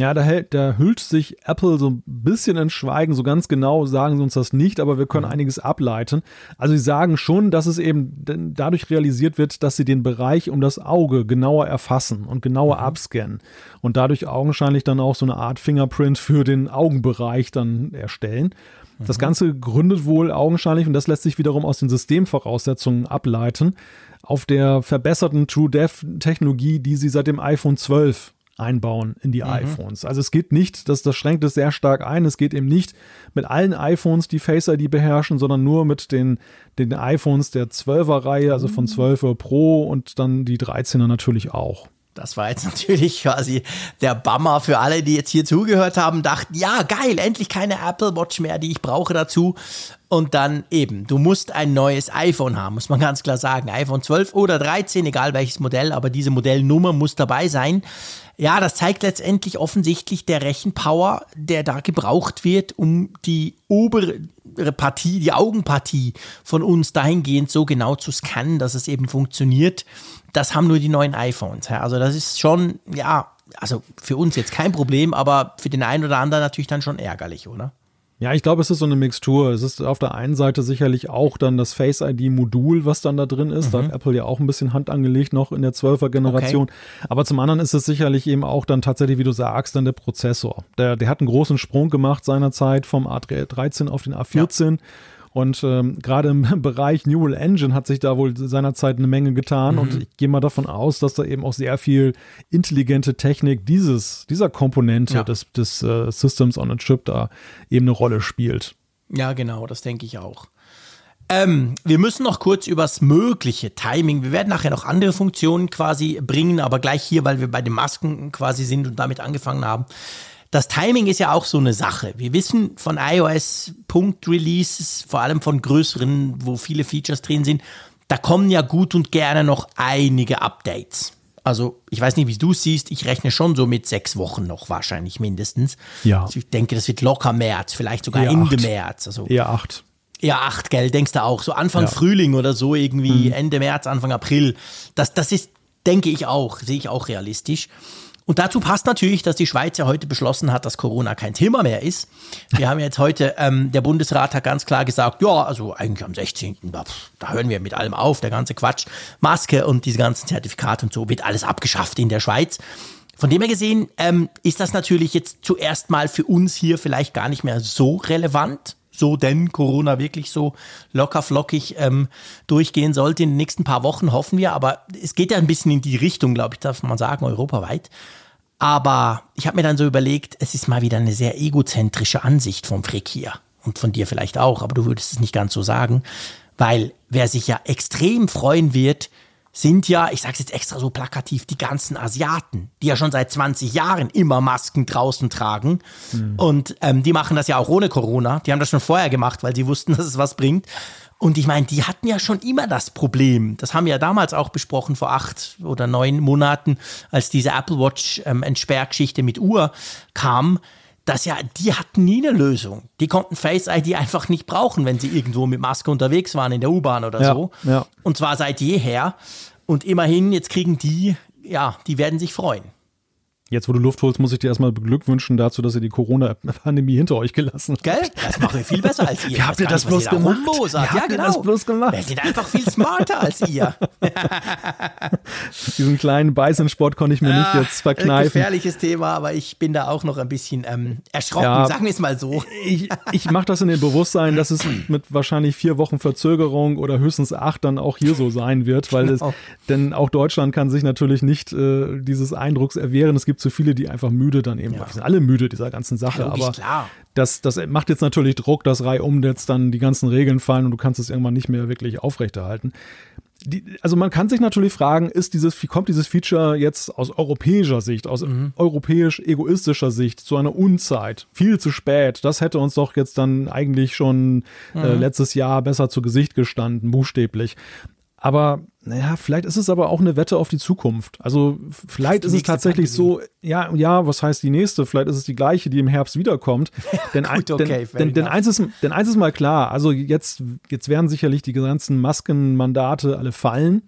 Ja, da, hält, da hüllt sich Apple so ein bisschen in Schweigen. So ganz genau sagen sie uns das nicht, aber wir können mhm. einiges ableiten. Also sie sagen schon, dass es eben dadurch realisiert wird, dass sie den Bereich um das Auge genauer erfassen und genauer mhm. abscannen und dadurch augenscheinlich dann auch so eine Art Fingerprint für den Augenbereich dann erstellen. Mhm. Das Ganze gründet wohl augenscheinlich, und das lässt sich wiederum aus den Systemvoraussetzungen ableiten, auf der verbesserten TrueDepth-Technologie, die sie seit dem iPhone 12 einbauen in die mhm. iPhones. Also es geht nicht, das, das schränkt es sehr stark ein, es geht eben nicht mit allen iPhones, die Face ID beherrschen, sondern nur mit den, den iPhones der 12er Reihe, also von 12er Pro und dann die 13er natürlich auch. Das war jetzt <laughs> natürlich quasi der Bummer für alle, die jetzt hier zugehört haben, dachten, ja, geil, endlich keine Apple Watch mehr, die ich brauche dazu. Und dann eben, du musst ein neues iPhone haben, muss man <laughs> ganz klar sagen. iPhone 12 oder 13, egal welches Modell, aber diese Modellnummer muss dabei sein. Ja, das zeigt letztendlich offensichtlich der Rechenpower, der da gebraucht wird, um die obere Partie, die Augenpartie von uns dahingehend so genau zu scannen, dass es eben funktioniert. Das haben nur die neuen iPhones. Also das ist schon, ja, also für uns jetzt kein Problem, aber für den einen oder anderen natürlich dann schon ärgerlich, oder? Ja, ich glaube, es ist so eine Mixtur. Es ist auf der einen Seite sicherlich auch dann das Face ID-Modul, was dann da drin ist. Mhm. Da hat mhm. Apple ja auch ein bisschen Hand angelegt noch in der 12er Generation. Okay. Aber zum anderen ist es sicherlich eben auch dann tatsächlich, wie du sagst, dann der Prozessor. Der, der hat einen großen Sprung gemacht seinerzeit vom A13 auf den A14. Ja. Und ähm, gerade im <laughs> Bereich Neural Engine hat sich da wohl seinerzeit eine Menge getan. Mhm. Und ich gehe mal davon aus, dass da eben auch sehr viel intelligente Technik dieses, dieser Komponente ja. des, des äh, Systems on a Chip da eben eine Rolle spielt. Ja, genau, das denke ich auch. Ähm, wir müssen noch kurz übers mögliche Timing. Wir werden nachher noch andere Funktionen quasi bringen, aber gleich hier, weil wir bei den Masken quasi sind und damit angefangen haben. Das Timing ist ja auch so eine Sache. Wir wissen von iOS-Punkt-Releases, vor allem von größeren, wo viele Features drin sind, da kommen ja gut und gerne noch einige Updates. Also ich weiß nicht, wie du es siehst, ich rechne schon so mit sechs Wochen noch wahrscheinlich mindestens. Ja. Also ich denke, das wird locker März, vielleicht sogar Eher Ende acht. März. Also, Eher acht. Ja, acht, gell, denkst du auch. So Anfang ja. Frühling oder so irgendwie, mhm. Ende März, Anfang April. Das, das ist, denke ich auch, sehe ich auch realistisch. Und dazu passt natürlich, dass die Schweiz ja heute beschlossen hat, dass Corona kein Thema mehr ist. Wir haben jetzt heute, ähm, der Bundesrat hat ganz klar gesagt, ja, also eigentlich am 16. Da, hören wir mit allem auf, der ganze Quatsch, Maske und diese ganzen Zertifikate und so wird alles abgeschafft in der Schweiz. Von dem her gesehen ähm, ist das natürlich jetzt zuerst mal für uns hier vielleicht gar nicht mehr so relevant so denn Corona wirklich so locker flockig ähm, durchgehen sollte in den nächsten paar Wochen, hoffen wir. Aber es geht ja ein bisschen in die Richtung, glaube ich, darf man sagen, europaweit. Aber ich habe mir dann so überlegt, es ist mal wieder eine sehr egozentrische Ansicht vom Frick hier. Und von dir vielleicht auch, aber du würdest es nicht ganz so sagen. Weil wer sich ja extrem freuen wird, sind ja, ich sage es jetzt extra so plakativ, die ganzen Asiaten, die ja schon seit 20 Jahren immer Masken draußen tragen. Mhm. Und ähm, die machen das ja auch ohne Corona. Die haben das schon vorher gemacht, weil sie wussten, <laughs> dass es was bringt. Und ich meine, die hatten ja schon immer das Problem. Das haben wir ja damals auch besprochen, vor acht oder neun Monaten, als diese Apple Watch ähm, Entsperrgeschichte mit Uhr kam dass ja, die hatten nie eine Lösung. Die konnten Face ID einfach nicht brauchen, wenn sie irgendwo mit Maske unterwegs waren in der U-Bahn oder ja, so. Ja. Und zwar seit jeher. Und immerhin, jetzt kriegen die, ja, die werden sich freuen. Jetzt, wo du Luft holst, muss ich dir erstmal beglückwünschen dazu, dass ihr die Corona-Pandemie hinter euch gelassen habt. Gell? Das machen wir viel besser als ihr. Wie habt ihr das bloß gemacht? Wie ja, habt genau. das bloß gemacht? Wir sind einfach viel smarter als ihr. <laughs> Diesen kleinen Beißensport konnte ich mir nicht ah, jetzt verkneifen. Gefährliches Thema, aber ich bin da auch noch ein bisschen ähm, erschrocken, ja, sagen wir es mal so. Ich, ich mache das in dem Bewusstsein, dass es mit wahrscheinlich vier Wochen Verzögerung oder höchstens acht dann auch hier so sein wird, weil genau. es, denn auch Deutschland kann sich natürlich nicht äh, dieses Eindrucks erwehren. Es gibt zu viele, die einfach müde dann eben, ja. sind alle müde dieser ganzen Sache, ja, aber klar. Das, das macht jetzt natürlich Druck, dass reihum jetzt dann die ganzen Regeln fallen und du kannst es irgendwann nicht mehr wirklich aufrechterhalten. Die, also man kann sich natürlich fragen, ist dieses, wie kommt dieses Feature jetzt aus europäischer Sicht, aus mhm. europäisch-egoistischer Sicht zu einer Unzeit? Viel zu spät. Das hätte uns doch jetzt dann eigentlich schon äh, mhm. äh, letztes Jahr besser zu Gesicht gestanden, buchstäblich. Aber naja, vielleicht ist es aber auch eine Wette auf die Zukunft. Also vielleicht ist es tatsächlich Pandemie. so, ja, ja, was heißt die nächste? Vielleicht ist es die gleiche, die im Herbst wiederkommt. <laughs> denn, Gut, okay, denn, denn, denn, eins ist, denn eins ist mal klar, also jetzt, jetzt werden sicherlich die ganzen Maskenmandate alle fallen.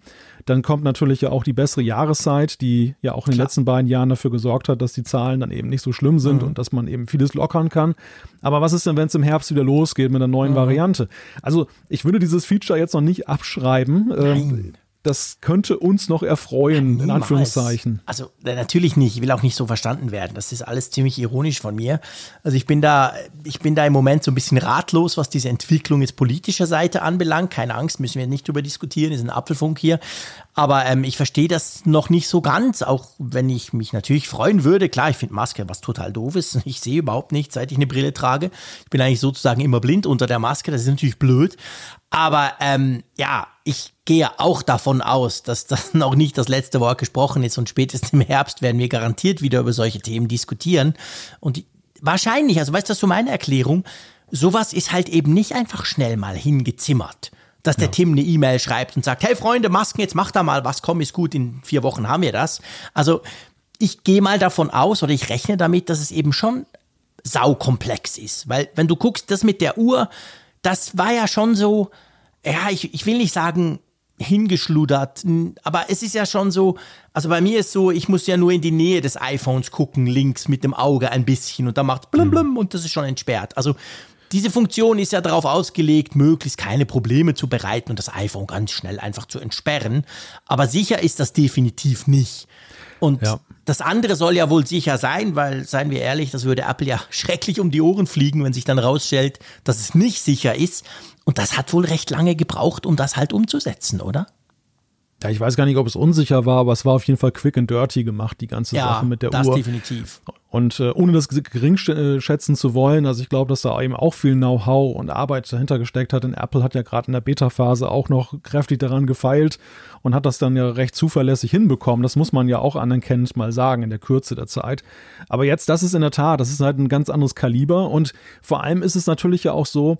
Dann kommt natürlich ja auch die bessere Jahreszeit, die ja auch in den Klar. letzten beiden Jahren dafür gesorgt hat, dass die Zahlen dann eben nicht so schlimm sind mhm. und dass man eben vieles lockern kann. Aber was ist denn, wenn es im Herbst wieder losgeht mit einer neuen mhm. Variante? Also ich würde dieses Feature jetzt noch nicht abschreiben. Ähm, das könnte uns noch erfreuen, ja, in Anführungszeichen. Also natürlich nicht, ich will auch nicht so verstanden werden. Das ist alles ziemlich ironisch von mir. Also ich bin da, ich bin da im Moment so ein bisschen ratlos, was diese Entwicklung jetzt politischer Seite anbelangt. Keine Angst, müssen wir nicht drüber diskutieren, ist ein Apfelfunk hier. Aber ähm, ich verstehe das noch nicht so ganz, auch wenn ich mich natürlich freuen würde. Klar, ich finde Maske was total doofes. Ich sehe überhaupt nichts, seit ich eine Brille trage. Ich bin eigentlich sozusagen immer blind unter der Maske. Das ist natürlich blöd. Aber ähm, ja, ich gehe auch davon aus, dass das <laughs> noch nicht das letzte Wort gesprochen ist und spätestens im Herbst werden wir garantiert wieder über solche Themen diskutieren. Und wahrscheinlich, also weißt du, das ist so meine Erklärung, sowas ist halt eben nicht einfach schnell mal hingezimmert. Dass der ja. Tim eine E-Mail schreibt und sagt, hey Freunde, Masken, jetzt mach da mal was, komm, ist gut, in vier Wochen haben wir das. Also ich gehe mal davon aus oder ich rechne damit, dass es eben schon saukomplex ist. Weil wenn du guckst, das mit der Uhr, das war ja schon so, ja, ich, ich will nicht sagen hingeschludert, aber es ist ja schon so, also bei mir ist so, ich muss ja nur in die Nähe des iPhones gucken, links mit dem Auge ein bisschen und dann macht blum blum mhm. und das ist schon entsperrt. Also diese Funktion ist ja darauf ausgelegt, möglichst keine Probleme zu bereiten und das iPhone ganz schnell einfach zu entsperren. Aber sicher ist das definitiv nicht. Und ja. das andere soll ja wohl sicher sein, weil, seien wir ehrlich, das würde Apple ja <laughs> schrecklich um die Ohren fliegen, wenn sich dann rausstellt, dass es nicht sicher ist. Und das hat wohl recht lange gebraucht, um das halt umzusetzen, oder? Ja, ich weiß gar nicht, ob es unsicher war, aber es war auf jeden Fall quick and dirty gemacht, die ganze ja, Sache mit der das Uhr. definitiv. Und äh, ohne das gering äh, schätzen zu wollen, also ich glaube, dass da eben auch viel Know-how und Arbeit dahinter gesteckt hat. Denn Apple hat ja gerade in der Beta-Phase auch noch kräftig daran gefeilt und hat das dann ja recht zuverlässig hinbekommen. Das muss man ja auch anerkennend mal sagen in der Kürze der Zeit. Aber jetzt, das ist in der Tat, das ist halt ein ganz anderes Kaliber und vor allem ist es natürlich ja auch so,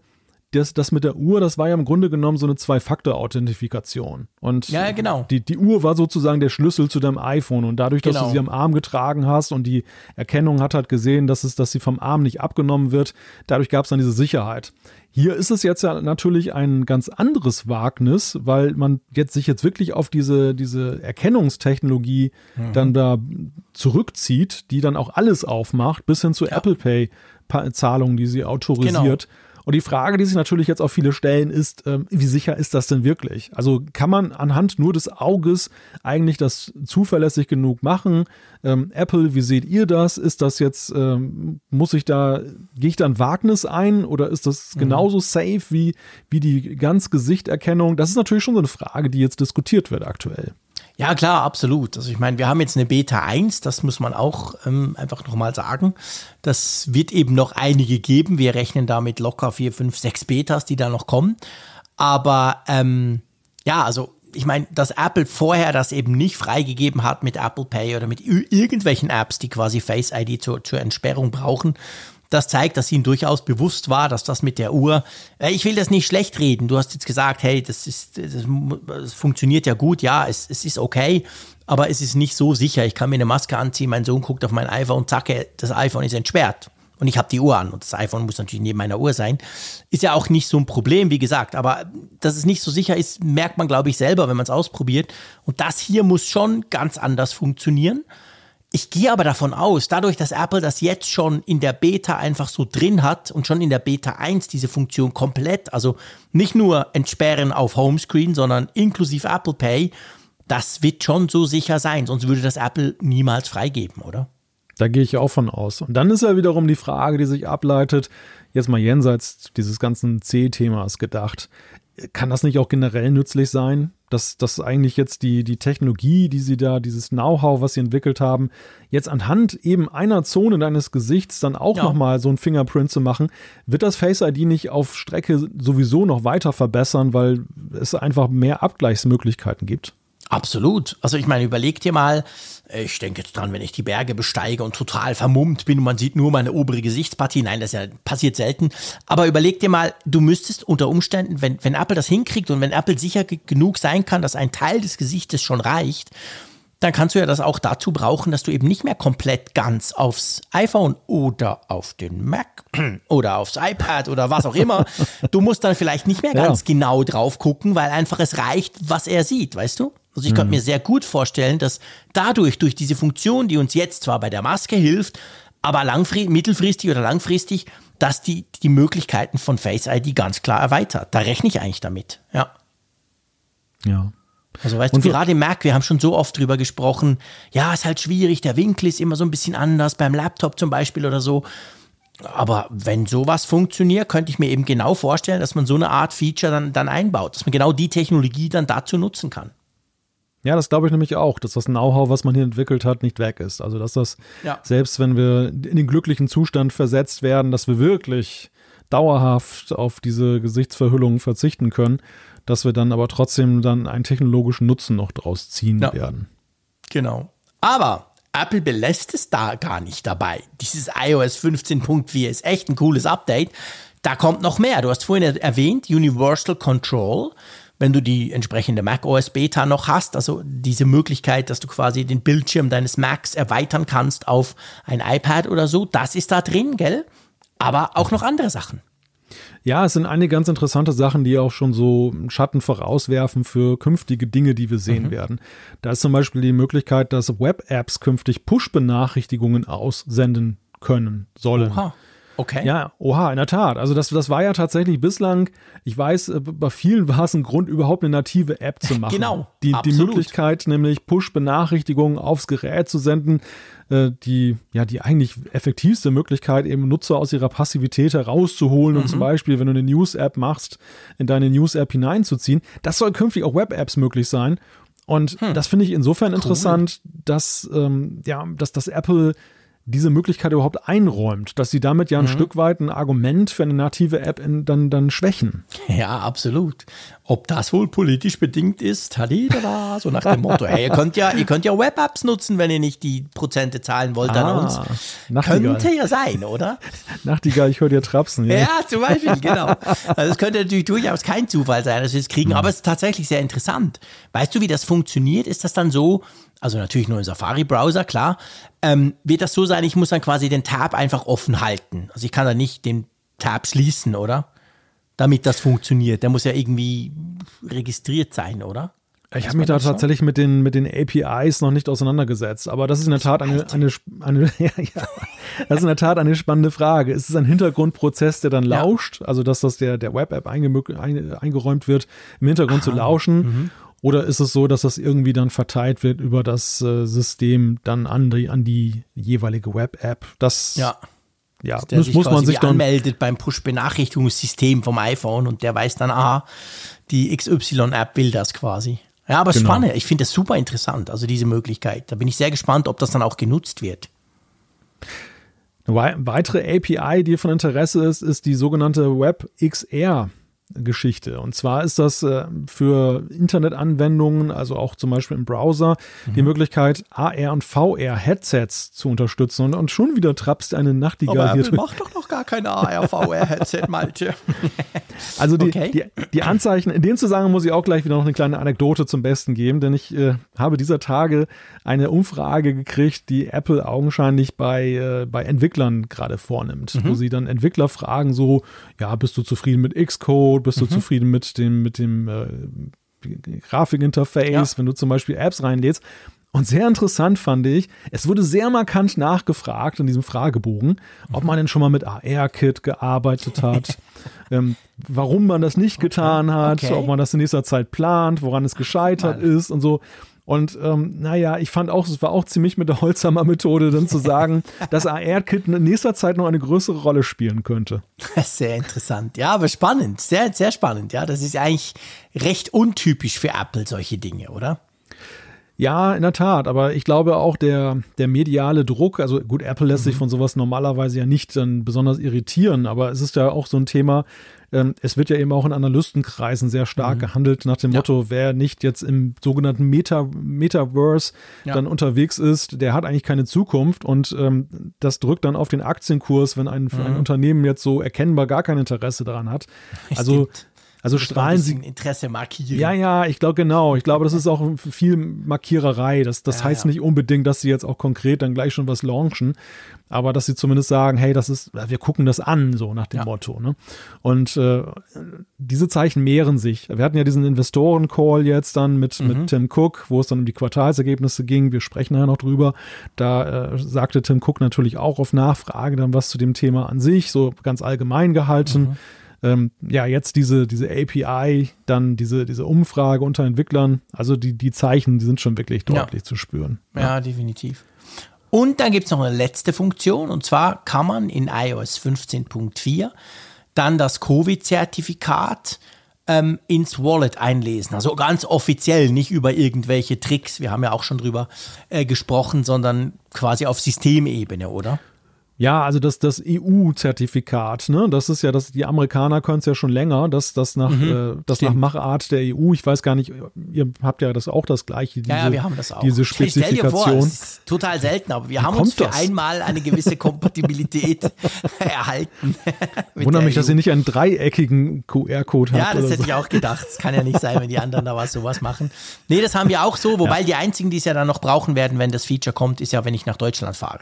das, das mit der Uhr, das war ja im Grunde genommen so eine Zwei-Faktor-Authentifikation. Und ja, genau. die, die Uhr war sozusagen der Schlüssel zu deinem iPhone. Und dadurch, dass genau. du sie am Arm getragen hast und die Erkennung hat halt gesehen, dass, es, dass sie vom Arm nicht abgenommen wird, dadurch gab es dann diese Sicherheit. Hier ist es jetzt ja natürlich ein ganz anderes Wagnis, weil man jetzt sich jetzt wirklich auf diese, diese Erkennungstechnologie mhm. dann da zurückzieht, die dann auch alles aufmacht, bis hin zu ja. Apple Pay Zahlungen, die sie autorisiert. Genau. Und die Frage, die sich natürlich jetzt auch viele stellen, ist, ähm, wie sicher ist das denn wirklich? Also kann man anhand nur des Auges eigentlich das zuverlässig genug machen? Ähm, Apple, wie seht ihr das? Ist das jetzt, ähm, muss ich da, gehe ich da ein Wagnis ein oder ist das mhm. genauso safe wie, wie die ganz Gesichterkennung? Das ist natürlich schon so eine Frage, die jetzt diskutiert wird aktuell. Ja, klar, absolut. Also ich meine, wir haben jetzt eine Beta 1, das muss man auch ähm, einfach nochmal sagen. Das wird eben noch einige geben. Wir rechnen damit locker vier, fünf, sechs Betas, die da noch kommen. Aber ähm, ja, also ich meine, dass Apple vorher das eben nicht freigegeben hat mit Apple Pay oder mit irgendwelchen Apps, die quasi Face ID zur, zur Entsperrung brauchen, das zeigt, dass ihnen durchaus bewusst war, dass das mit der Uhr, äh, ich will das nicht schlecht reden. Du hast jetzt gesagt, hey, das ist, das, das funktioniert ja gut, ja, es, es ist okay, aber es ist nicht so sicher. Ich kann mir eine Maske anziehen, mein Sohn guckt auf mein iPhone, zack, das iPhone ist entsperrt. Und ich habe die Uhr an und das iPhone muss natürlich neben meiner Uhr sein. Ist ja auch nicht so ein Problem, wie gesagt. Aber dass es nicht so sicher ist, merkt man, glaube ich, selber, wenn man es ausprobiert. Und das hier muss schon ganz anders funktionieren Ich gehe aber davon aus, dadurch, dass Apple das jetzt schon in der Beta einfach so drin hat und schon in der Beta 1 diese Funktion komplett, also nicht nur entsperren auf Homescreen, sondern inklusive Apple Pay, das wird schon so sicher sein, sonst würde das Apple niemals freigeben, oder? Da gehe ich auch von aus. Und dann ist ja wiederum die Frage, die sich ableitet, jetzt mal jenseits dieses ganzen C-Themas gedacht. Kann das nicht auch generell nützlich sein, dass, dass eigentlich jetzt die, die Technologie, die sie da, dieses Know-how, was sie entwickelt haben, jetzt anhand eben einer Zone deines Gesichts dann auch ja. nochmal so ein Fingerprint zu machen, wird das Face ID nicht auf Strecke sowieso noch weiter verbessern, weil es einfach mehr Abgleichsmöglichkeiten gibt? Absolut. Also ich meine, überleg dir mal, ich denke jetzt dran, wenn ich die Berge besteige und total vermummt bin und man sieht nur meine obere Gesichtspartie. Nein, das ja, passiert selten. Aber überleg dir mal, du müsstest unter Umständen, wenn, wenn Apple das hinkriegt und wenn Apple sicher genug sein kann, dass ein Teil des Gesichtes schon reicht, dann kannst du ja das auch dazu brauchen, dass du eben nicht mehr komplett ganz aufs iPhone oder auf den Mac <clears throat> oder aufs iPad oder was auch immer. <laughs> Du musst dann vielleicht nicht mehr ganz ja. genau drauf gucken, weil einfach es reicht, was er sieht, weißt du? Also ich mhm. könnte mir sehr gut vorstellen, dass dadurch, durch diese Funktion, die uns jetzt zwar bei der Maske hilft, aber langfristig, mittelfristig oder langfristig, dass die, die Möglichkeiten von Face ID ganz klar erweitert. Da rechne ich eigentlich damit, ja. Ja. Also weißt und du, gerade im Mac, wir haben schon so oft drüber gesprochen, ja, ist halt schwierig, der Winkel ist immer so ein bisschen anders, beim Laptop zum Beispiel oder so. Aber wenn sowas funktioniert, könnte ich mir eben genau vorstellen, dass man so eine Art Feature dann, dann einbaut, dass man genau die Technologie dann dazu nutzen kann. Ja, das glaube ich nämlich auch, dass das Know-how, was man hier entwickelt hat, nicht weg ist. Also, dass das, ja. selbst wenn wir in den glücklichen Zustand versetzt werden, dass wir wirklich dauerhaft auf diese Gesichtsverhüllung verzichten können, dass wir dann aber trotzdem dann einen technologischen Nutzen noch draus ziehen ja. werden. Genau. Aber Apple belässt es da gar nicht dabei. Dieses iOS 15.4 ist echt ein cooles Update. Da kommt noch mehr. Du hast vorhin erwähnt, Universal Control wenn du die entsprechende macOS Beta noch hast, also diese Möglichkeit, dass du quasi den Bildschirm deines Macs erweitern kannst auf ein iPad oder so, das ist da drin, gell? Aber auch noch andere Sachen. Ja, es sind einige ganz interessante Sachen, die auch schon so Schatten vorauswerfen für künftige Dinge, die wir sehen mhm. werden. Da ist zum Beispiel die Möglichkeit, dass Web-Apps künftig Push-Benachrichtigungen aussenden können sollen. Oha. Okay. Ja, oha, in der Tat. Also das, das war ja tatsächlich bislang, ich weiß, äh, bei vielen war es ein Grund, überhaupt eine native App zu machen. Genau. Die, die Möglichkeit, nämlich Push-Benachrichtigungen aufs Gerät zu senden, äh, die, ja, die eigentlich effektivste Möglichkeit, eben Nutzer aus ihrer Passivität herauszuholen mhm. und zum Beispiel, wenn du eine News-App machst, in deine News-App hineinzuziehen. Das soll künftig auch Web-Apps möglich sein. Und hm. das finde ich insofern cool. interessant, dass, ähm, ja, dass das Apple diese Möglichkeit überhaupt einräumt, dass sie damit ja ein mhm. Stück weit ein Argument für eine native App in, dann, dann schwächen. Ja, absolut. Ob das wohl politisch bedingt ist, hadidada, so nach dem Motto, hey, ihr könnt ja, ihr könnt ja Web-Apps nutzen, wenn ihr nicht die Prozente zahlen wollt ah, an uns. Nachtigall. Könnte ja sein, oder? Nachtigall, ich höre dir trapsen. Ja. ja, zum Beispiel, genau. Also es könnte natürlich durchaus kein Zufall sein, dass wir es kriegen, mhm. aber es ist tatsächlich sehr interessant. Weißt du, wie das funktioniert? Ist das dann so, also natürlich nur im Safari-Browser, klar, ähm, wird das so sein, ich muss dann quasi den Tab einfach offen halten. Also ich kann da nicht den Tab schließen, oder? Damit das funktioniert. Der muss ja irgendwie registriert sein, oder? Ich habe mich da tatsächlich mit den, mit den APIs noch nicht auseinandergesetzt, aber das ist in der Tat eine, eine, eine <laughs> ja, ja, das ist in der Tat eine spannende Frage. Ist es ein Hintergrundprozess, der dann lauscht, ja. also dass das der, der Web-App eingeräumt wird, im Hintergrund Aha. zu lauschen? Mhm. Oder ist es so, dass das irgendwie dann verteilt wird über das äh, System dann an die, an die jeweilige Web-App? Das ja. Ja, der muss, muss man sich dann anmeldet beim Push-Benachrichtigungssystem vom iPhone und der weiß dann, aha, die XY-App will das quasi. Ja, aber genau. spannend. Ich finde das super interessant, also diese Möglichkeit. Da bin ich sehr gespannt, ob das dann auch genutzt wird. Eine weitere API, die von Interesse ist, ist die sogenannte WebXR Geschichte. Und zwar ist das äh, für Internetanwendungen, also auch zum Beispiel im Browser, mhm. die Möglichkeit, AR und VR-Headsets zu unterstützen. Und, und, schon wieder trappst eine Nachtigall Aber hier. Apple macht doch noch gar keine AR-VR-Headset, Malte. <laughs> also die, okay. die, die, Anzeichen, in dem Zusammenhang muss ich auch gleich wieder noch eine kleine Anekdote zum Besten geben, denn ich äh, habe dieser Tage eine Umfrage gekriegt, die Apple augenscheinlich bei, äh, bei Entwicklern gerade vornimmt, mhm. wo sie dann Entwickler fragen so, ja, bist du zufrieden mit Xcode? bist du mhm. zufrieden mit dem, mit dem äh, Grafikinterface, ja. wenn du zum Beispiel Apps reinlädst. Und sehr interessant fand ich, es wurde sehr markant nachgefragt in diesem Fragebogen, ob man denn schon mal mit AR-Kit gearbeitet hat, <laughs> ähm, warum man das nicht getan hat, okay. ob man das in nächster Zeit plant, woran es gescheitert Mal. ist und so. Und ähm, naja, ich fand auch, es war auch ziemlich mit der Holzhammer-Methode dann zu sagen, <laughs> dass AR-Kit in nächster Zeit noch eine größere Rolle spielen könnte. Sehr interessant. Ja, aber spannend. Sehr, sehr spannend. Ja, das ist eigentlich recht untypisch für Apple, solche Dinge, oder? Ja, in der Tat, aber ich glaube auch der, der mediale Druck, also gut, Apple lässt mhm. sich von sowas normalerweise ja nicht dann besonders irritieren, aber es ist ja auch so ein Thema, ähm, es wird ja eben auch in Analystenkreisen sehr stark mhm. gehandelt nach dem ja. Motto, wer nicht jetzt im sogenannten Meta, Metaverse ja. dann unterwegs ist, der hat eigentlich keine Zukunft und ähm, das drückt dann auf den Aktienkurs, wenn ein, mhm. ein Unternehmen jetzt so erkennbar gar kein Interesse daran hat. <laughs> Also Stimmt. Also strahlen sie. Interesse markieren. Ja, ja, ich glaube genau. Ich glaube, das ist auch viel Markiererei. Das, das ja, heißt ja. nicht unbedingt, dass sie jetzt auch konkret dann gleich schon was launchen, aber dass sie zumindest sagen, hey, das ist, wir gucken das an, so nach dem ja. Motto. Ne? Und äh, diese Zeichen mehren sich. Wir hatten ja diesen Investoren-Call jetzt dann mit, mhm. mit Tim Cook, wo es dann um die Quartalsergebnisse ging. Wir sprechen ja noch drüber. Da äh, sagte Tim Cook natürlich auch auf Nachfrage dann was zu dem Thema an sich, so ganz allgemein gehalten. Mhm ähm, ja, jetzt diese, diese API, dann diese, diese Umfrage unter Entwicklern, also die, die Zeichen, die sind schon wirklich deutlich ja. zu spüren. Ja, ja definitiv. Und dann gibt es noch eine letzte Funktion, und zwar kann man in iOS 15.4 dann das Covid-Zertifikat ähm, ins Wallet einlesen. Also ganz offiziell, nicht über irgendwelche Tricks. Wir haben ja auch schon drüber äh, gesprochen, sondern quasi auf Systemebene, oder? Ja, also das, das EU-Zertifikat, ne? Das ist ja, das, die Amerikaner können es ja schon länger, das, das nach, mhm, äh, das nach Machart der EU. Ich weiß gar nicht, ihr habt ja das auch das gleiche. Diese, ja, ja, wir haben das auch. Diese Spezifikation. <laughs> Stell dir vor, es ist total selten, aber wir haben uns für das? einmal eine gewisse Kompatibilität <laughs> erhalten. <laughs> Wundert mich, EU. dass ihr nicht einen dreieckigen QR-Code habt. Ja, das hätte so. ich auch gedacht. Es kann ja nicht sein, wenn die anderen da was sowas machen. Nee, das haben wir auch so, wobei ja. die einzigen, die es ja dann noch brauchen werden, wenn das Feature kommt, ist ja, wenn ich nach Deutschland fahre.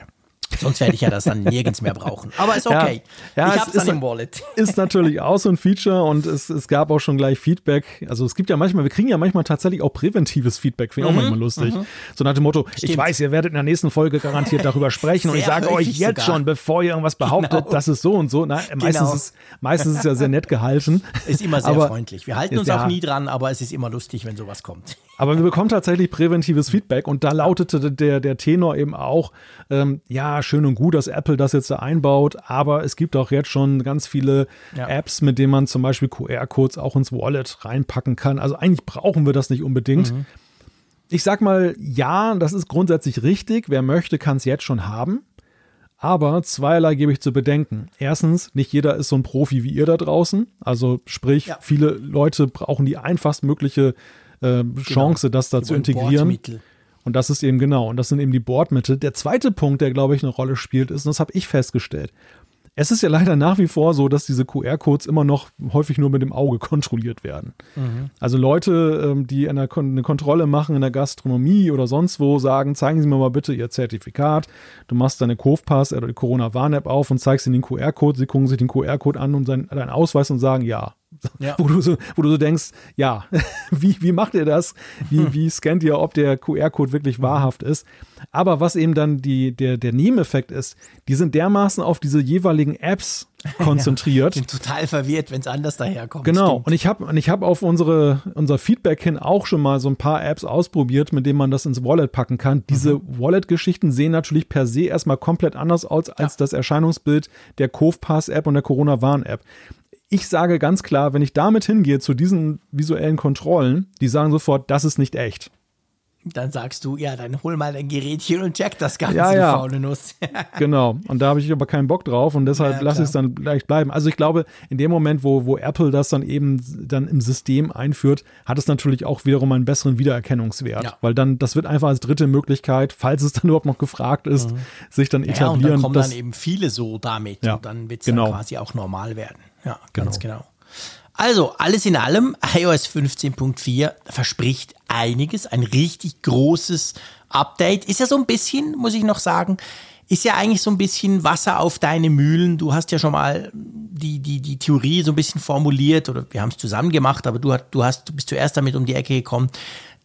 Sonst werde ich ja das dann <laughs> nirgends mehr brauchen. Aber ist okay. Ja, ja ich habe es dann im Wallet. <laughs> Ist natürlich auch so ein Feature und es, es gab auch schon gleich Feedback. Also es gibt ja manchmal, wir kriegen ja manchmal tatsächlich auch präventives Feedback. Finde ich mhm, auch manchmal lustig. Mhm. So nach dem Motto, Stimmt. ich weiß, ihr werdet in der nächsten Folge garantiert darüber <laughs> sprechen und ich sage euch jetzt sogar. schon, bevor ihr irgendwas behauptet, genau. das ist so und so. Na, meistens, genau. ist, meistens ist es ja sehr nett gehalten. Ist immer sehr aber, freundlich. Wir halten uns auch nie dran, aber es ist immer lustig, wenn sowas kommt. Aber wir bekommen tatsächlich präventives Feedback und da lautete der, der Tenor eben auch, ähm, ja, schön und gut, dass Apple das jetzt da einbaut, aber es gibt auch jetzt schon ganz viele ja. Apps, mit denen man zum Beispiel QR-Codes auch ins Wallet reinpacken kann. Also eigentlich brauchen wir das nicht unbedingt. Mhm. Ich sag mal, ja, das ist grundsätzlich richtig. Wer möchte, kann es jetzt schon haben. Aber zweierlei gebe ich zu bedenken. Erstens, nicht jeder ist so ein Profi wie ihr da draußen. Also sprich, ja. viele Leute brauchen die einfachstmögliche äh, genau. Chance, das da die zu integrieren. Bordmittel. Und das ist eben genau, und das sind eben die Bordmittel. Der zweite Punkt, der, glaube ich, eine Rolle spielt, ist, und das habe ich festgestellt, es ist ja leider nach wie vor so, dass diese QR-Codes immer noch häufig nur mit dem Auge <laughs> kontrolliert werden. Mhm. Also Leute, ähm, die eine, Kontrolle machen in der Gastronomie oder sonst wo, sagen, zeigen Sie mir mal bitte Ihr Zertifikat. Du machst deine Cove-Pass oder die Corona-Warn-App auf und zeigst ihnen den QR-Code. Sie gucken sich den QR-Code an und seinen, deinen Ausweis und sagen, ja, ja. <laughs> Wo, du so, wo du so denkst, ja, <laughs> wie, wie macht ihr das? Wie, wie scannt ihr, ob der QR-Code wirklich wahrhaft ist? Aber was eben dann die, der, der Nebeneffekt ist, die sind dermaßen auf diese jeweiligen Apps <laughs> konzentriert. ich bin total verwirrt, wenn es anders daherkommt. Genau. Stimmt. Und ich habe ich hab auf unsere, unser Feedback hin auch schon mal so ein paar Apps ausprobiert, mit denen man das ins Wallet packen kann. Diese mhm. Wallet-Geschichten sehen natürlich per se erstmal komplett anders aus als ja. das Erscheinungsbild der Cove-Pass-App und der Corona-Warn-App ich sage ganz klar, wenn ich damit hingehe zu diesen visuellen Kontrollen, die sagen sofort, das ist nicht echt. Dann sagst du, ja, dann hol mal dein Gerätchen und check das Ganze, ja, ja. faule Nuss. <laughs> genau. Und da habe ich aber keinen Bock drauf und deshalb ja, lasse ich es dann gleich bleiben. Also ich glaube, in dem Moment, wo, wo Apple das dann eben dann im System einführt, hat es natürlich auch wiederum einen besseren Wiedererkennungswert. Ja. Weil dann, das wird einfach als dritte Möglichkeit, falls es dann überhaupt noch gefragt ist, mhm. sich dann etablieren. Ja, und dann kommen dann eben viele so damit. Und dann wird es genau. dann quasi auch normal werden. Ja, ganz genau. genau. Also, alles in allem, iOS 15.4 verspricht einiges, ein richtig großes Update. Ist ja so ein bisschen, muss ich noch sagen, ist ja eigentlich so ein bisschen Wasser auf deine Mühlen. Du hast ja schon mal die, die, die Theorie so ein bisschen formuliert oder wir haben es zusammen gemacht, aber du, du, hast, du bist zuerst damit um die Ecke gekommen,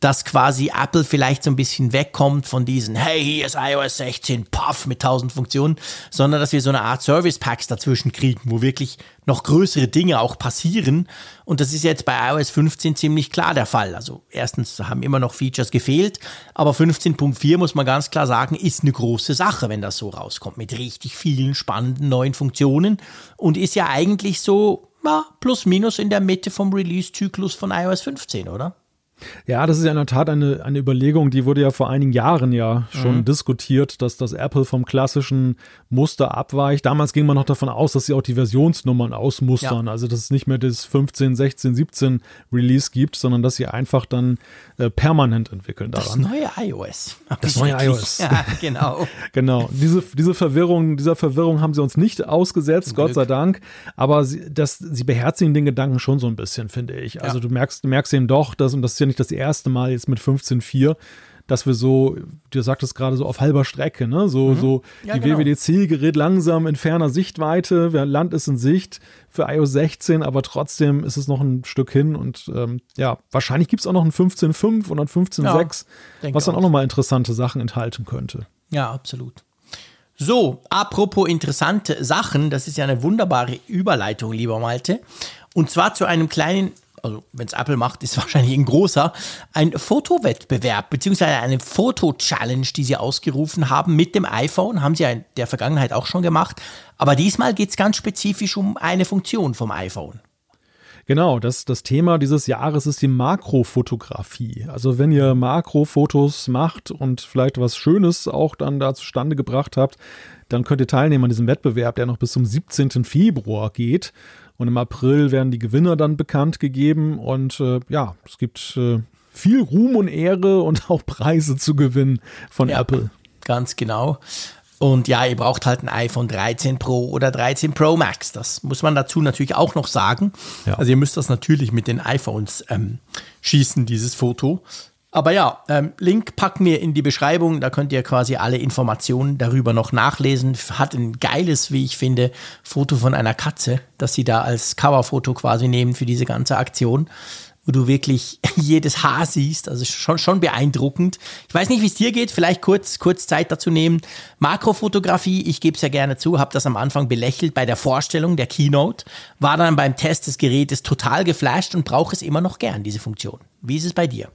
dass quasi Apple vielleicht so ein bisschen wegkommt von diesen, hey, hier ist iOS 16, puff, mit tausend Funktionen, sondern dass wir so eine Art Service Packs dazwischen kriegen, wo wirklich noch größere Dinge auch passieren. Und das ist jetzt bei iOS 15 ziemlich klar der Fall. Also erstens haben immer noch Features gefehlt, aber 15.4 muss man ganz klar sagen, ist eine große Sache, wenn das so rauskommt, mit richtig vielen spannenden neuen Funktionen und ist ja eigentlich so, na, plus minus in der Mitte vom Release-Zyklus von iOS 15, oder? Ja, das ist ja in der Tat eine, eine Überlegung, die wurde ja vor einigen Jahren ja schon mhm. diskutiert, dass das Apple vom klassischen Muster abweicht. Damals ging man noch davon aus, dass sie auch die Versionsnummern ausmustern, ja. also dass es nicht mehr das 15, 16, 17 Release gibt, sondern dass sie einfach dann äh, permanent entwickeln daran. Das neue iOS. Das neue iOS. Ja, <laughs> genau. genau. Diese, diese Verwirrung, dieser Verwirrung haben sie uns nicht ausgesetzt, Gott sei Dank. Aber sie, das, sie beherzigen den Gedanken schon so ein bisschen, finde ich. Also ja. du merkst, merkst eben doch, dass, und das ist ja nicht das erste Mal jetzt mit 15.4, dass wir so, du sagtest gerade so auf halber Strecke, ne? So, mhm. so ja, die genau. WWDC gerät langsam in ferner Sichtweite, Land ist in Sicht für iOS 16, aber trotzdem ist es noch ein Stück hin und ähm, ja, wahrscheinlich gibt es auch noch ein 15.5 und ein 15.6, ja, was dann auch, auch nochmal interessante Sachen enthalten könnte. Ja, absolut. So, apropos interessante Sachen, das ist ja eine wunderbare Überleitung, lieber Malte. Und zwar zu einem kleinen also wenn es Apple macht, ist <laughs> wahrscheinlich ein großer, ein Fotowettbewerb beziehungsweise eine Foto-Challenge, die sie ausgerufen haben mit dem iPhone, haben sie ja in der Vergangenheit auch schon gemacht. Aber diesmal geht es ganz spezifisch um eine Funktion vom iPhone. Genau, das, das Thema dieses Jahres ist die Makrofotografie. Also wenn ihr Makrofotos macht und vielleicht was Schönes auch dann da zustande gebracht habt, dann könnt ihr teilnehmen an diesem Wettbewerb, der noch bis zum 17. Februar geht. Und im April werden die Gewinner dann bekannt gegeben. Und äh, ja, es gibt äh, viel Ruhm und Ehre und auch Preise zu gewinnen von ja, Apple. Ganz genau. Und ja, ihr braucht halt ein iPhone 13 Pro oder 13 Pro Max. Das muss man dazu natürlich auch noch sagen. Ja. Also ihr müsst das natürlich mit den iPhones ähm, schießen, dieses Foto. Aber ja, ähm, Link packen wir in die Beschreibung, da könnt ihr quasi alle Informationen darüber noch nachlesen. Hat ein geiles, wie ich finde, Foto von einer Katze, das sie da als Coverfoto quasi nehmen für diese ganze Aktion, wo du wirklich <laughs> jedes Haar siehst, also schon, schon beeindruckend. Ich weiß nicht, wie es dir geht, vielleicht kurz, kurz Zeit dazu nehmen. Makrofotografie, ich gebe es ja gerne zu, habe das am Anfang belächelt bei der Vorstellung der Keynote, war dann beim Test des Gerätes total geflasht und brauche es immer noch gern, diese Funktion. Wie ist es bei dir?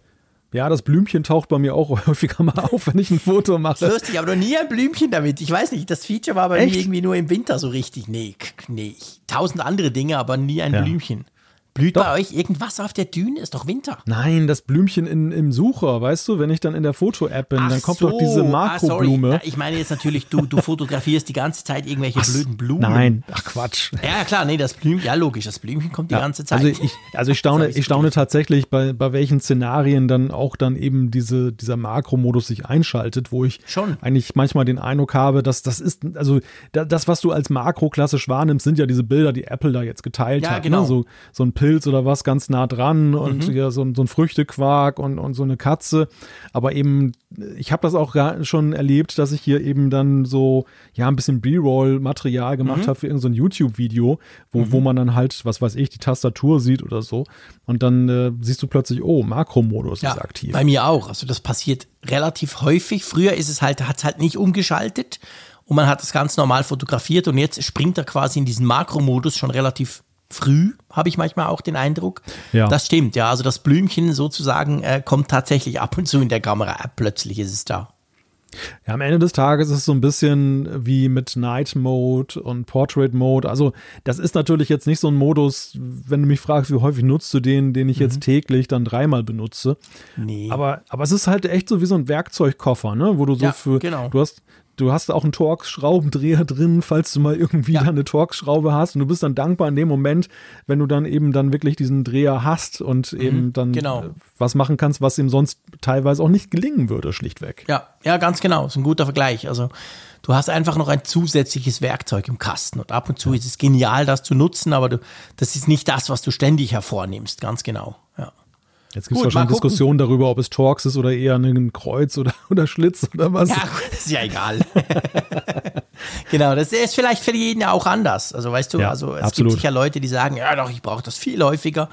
Ja, das Blümchen taucht bei mir auch <laughs> häufiger mal auf, wenn ich ein Foto mache. Lustig, aber noch nie ein Blümchen damit. Ich weiß nicht, das Feature war bei Echt? mir irgendwie nur im Winter so richtig. Nee, nee, tausend andere Dinge, aber nie ein ja. Blümchen. Blüht doch. bei euch irgendwas auf der Düne? Ist doch Winter. Nein, das Blümchen in, im Sucher, weißt du, wenn ich dann in der Foto-App bin, Ach dann kommt so. doch diese Makroblume. Ah, ich meine jetzt natürlich, du, du fotografierst die ganze Zeit irgendwelche Ach, blöden Blumen. Nein, ach Quatsch. Ja, klar, nee, das Blümchen, ja logisch, das Blümchen kommt die ja, ganze Zeit. Also ich, also ich staune, ich staune tatsächlich, bei, bei welchen Szenarien dann auch dann eben diese, dieser Makromodus sich einschaltet, wo ich Schon. eigentlich manchmal den Eindruck habe, dass das ist, also das, was du als Makro klassisch wahrnimmst, sind ja diese Bilder, die Apple da jetzt geteilt ja, hat. Ne? Genau. Ne? So, so ein Pilz oder was ganz nah dran und mhm. ja, so, so ein Früchtequark und, und so eine Katze. Aber eben, ich habe das auch schon erlebt, dass ich hier eben dann so, ja, ein bisschen B-Roll-Material gemacht mhm. habe für irgendein so YouTube-Video, wo, mhm. wo man dann halt, was weiß ich, die Tastatur sieht oder so. Und dann äh, siehst du plötzlich, oh, Makromodus ja, ist aktiv. Bei mir auch. Also das passiert relativ häufig. Früher ist es halt, hat es halt nicht umgeschaltet und man hat das ganz normal fotografiert und jetzt springt er quasi in diesen Makromodus schon relativ früh, habe ich manchmal auch den Eindruck. Ja. Das stimmt, ja. Also das Blümchen sozusagen äh, kommt tatsächlich ab und zu in der Kamera. Plötzlich ist es da. Ja, am Ende des Tages ist es so ein bisschen wie mit Night Mode und Portrait Mode. Also, das ist natürlich jetzt nicht so ein Modus, wenn du mich fragst, wie häufig nutzt du den, den ich mhm. jetzt täglich dann dreimal benutze. Nee. Aber, aber es ist halt echt so wie so ein Werkzeugkoffer, ne? Wo du so ja, für, genau. du hast, du hast auch einen Torx-Schraubendreher drin, falls du mal irgendwie ja. eine Torx-Schraube hast und du bist dann dankbar in dem Moment, wenn du dann eben dann wirklich diesen Dreher hast und mhm, eben dann genau. Äh, was machen kannst, was ihm sonst teilweise auch nicht gelingen würde, schlichtweg. Ja, ja, ganz genau. Das ist ein guter Vergleich. Also du hast einfach noch ein zusätzliches Werkzeug im Kasten und ab und zu ist es genial, das zu nutzen, aber du, das ist nicht das, was du ständig hervornimmst, ganz genau. Ja. Jetzt gibt es wahrscheinlich Diskussionen darüber, ob es Torx ist oder eher ein Kreuz oder, <laughs> oder Schlitz oder was. Ja, ist ja egal. <laughs> Genau, das ist vielleicht für jeden ja auch anders. Also weißt du, Ja, also es absolut. gibt sicher Leute, die sagen, ja doch, ich brauche das viel häufiger.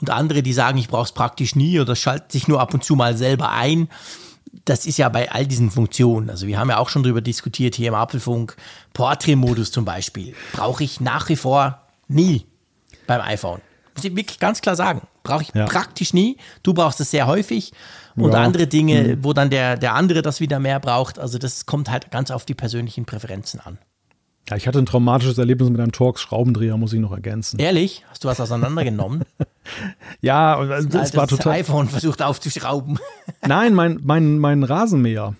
Und andere, die sagen, ich brauche es praktisch nie oder schaltet sich nur ab und zu mal selber ein. Das ist ja bei all diesen Funktionen. Also wir haben ja auch schon darüber diskutiert hier im Apfelfunk. Portrait-Modus zum Beispiel brauche ich nach wie vor nie beim iPhone. Ich wirklich ganz klar sagen. Brauche ich Ja. praktisch nie. Du brauchst es sehr häufig. Und Ja. Mhm. andere Dinge, wo dann der, der andere das wieder mehr braucht. Also das kommt halt ganz auf die persönlichen Präferenzen an. Ja, ich hatte ein traumatisches Erlebnis mit einem Torx-Schraubendreher, muss ich noch ergänzen. Ehrlich? Hast du was auseinandergenommen? <laughs> Ja, und das Altes war total. iPhone versucht aufzuschrauben. <laughs> Nein, mein, mein, mein Rasenmäher.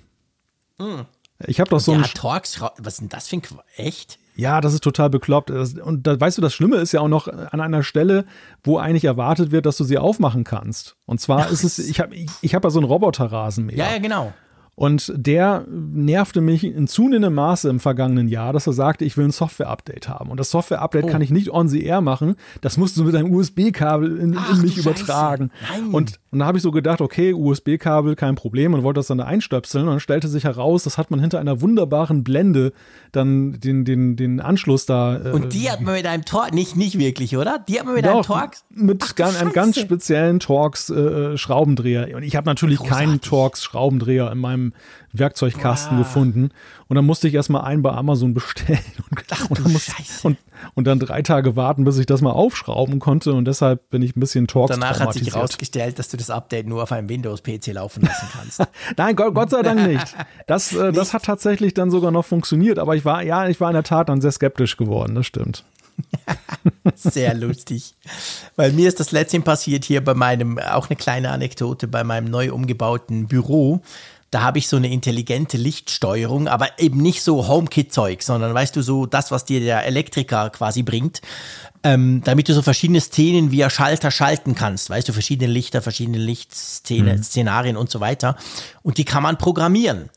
Ich habe doch so ja, ein. Torx, was ist denn das für ein Qu Echt? Ja, das ist total bekloppt. Und da, weißt du, das Schlimme ist ja auch noch an einer Stelle, wo eigentlich erwartet wird, dass du sie aufmachen kannst. Und zwar ist es, ich habe ich, ich hab ja so einen Roboterrasenmäher. Ja, ja, genau. Und der nervte mich in zunehmendem Maße im vergangenen Jahr, dass er sagte, ich will ein Software-Update haben. Und das Software-Update Oh. kann ich nicht on the air machen. Das musst du mit einem USB-Kabel in, Ach, in mich übertragen. Und, und da habe ich so gedacht, okay, USB-Kabel, kein Problem und wollte das dann da einstöpseln. Und dann stellte sich heraus, das hat man hinter einer wunderbaren Blende dann den, den, den Anschluss da. äh, Und die hat man mit einem Torx, nicht, nicht wirklich, oder? Die hat man mit einem doch, Torx? mit Ach, du gan- einem ganz speziellen Torx äh, Schraubendreher. Und ich habe natürlich keinen Großartig. Torx Schraubendreher in meinem Werkzeugkasten Boah. gefunden. Und dann musste ich erstmal einen bei Amazon bestellen und, Ach, <laughs> und, dann muss- Scheiße. und, und dann drei Tage warten, bis ich das mal aufschrauben konnte. Und deshalb bin ich ein bisschen Torx Danach hat sich herausgestellt, dass du das Update nur auf einem Windows-PC laufen lassen kannst. <laughs> Nein, Gott, Gott sei Dank nicht. Das, äh, das hat tatsächlich dann sogar noch funktioniert. Aber ich war, ja, ich war in der Tat dann sehr skeptisch geworden. Das stimmt. <laughs> Sehr lustig. Weil mir ist das letztens passiert hier bei meinem, auch eine kleine Anekdote, bei meinem neu umgebauten Büro. Da habe ich so eine intelligente Lichtsteuerung, aber eben nicht so HomeKit-Zeug, sondern weißt du, so das, was dir der Elektriker quasi bringt, ähm, damit du so verschiedene Szenen via Schalter schalten kannst. Weißt du, verschiedene Lichter, verschiedene Lichtszenen, Szenarien und so weiter. Und die kann man programmieren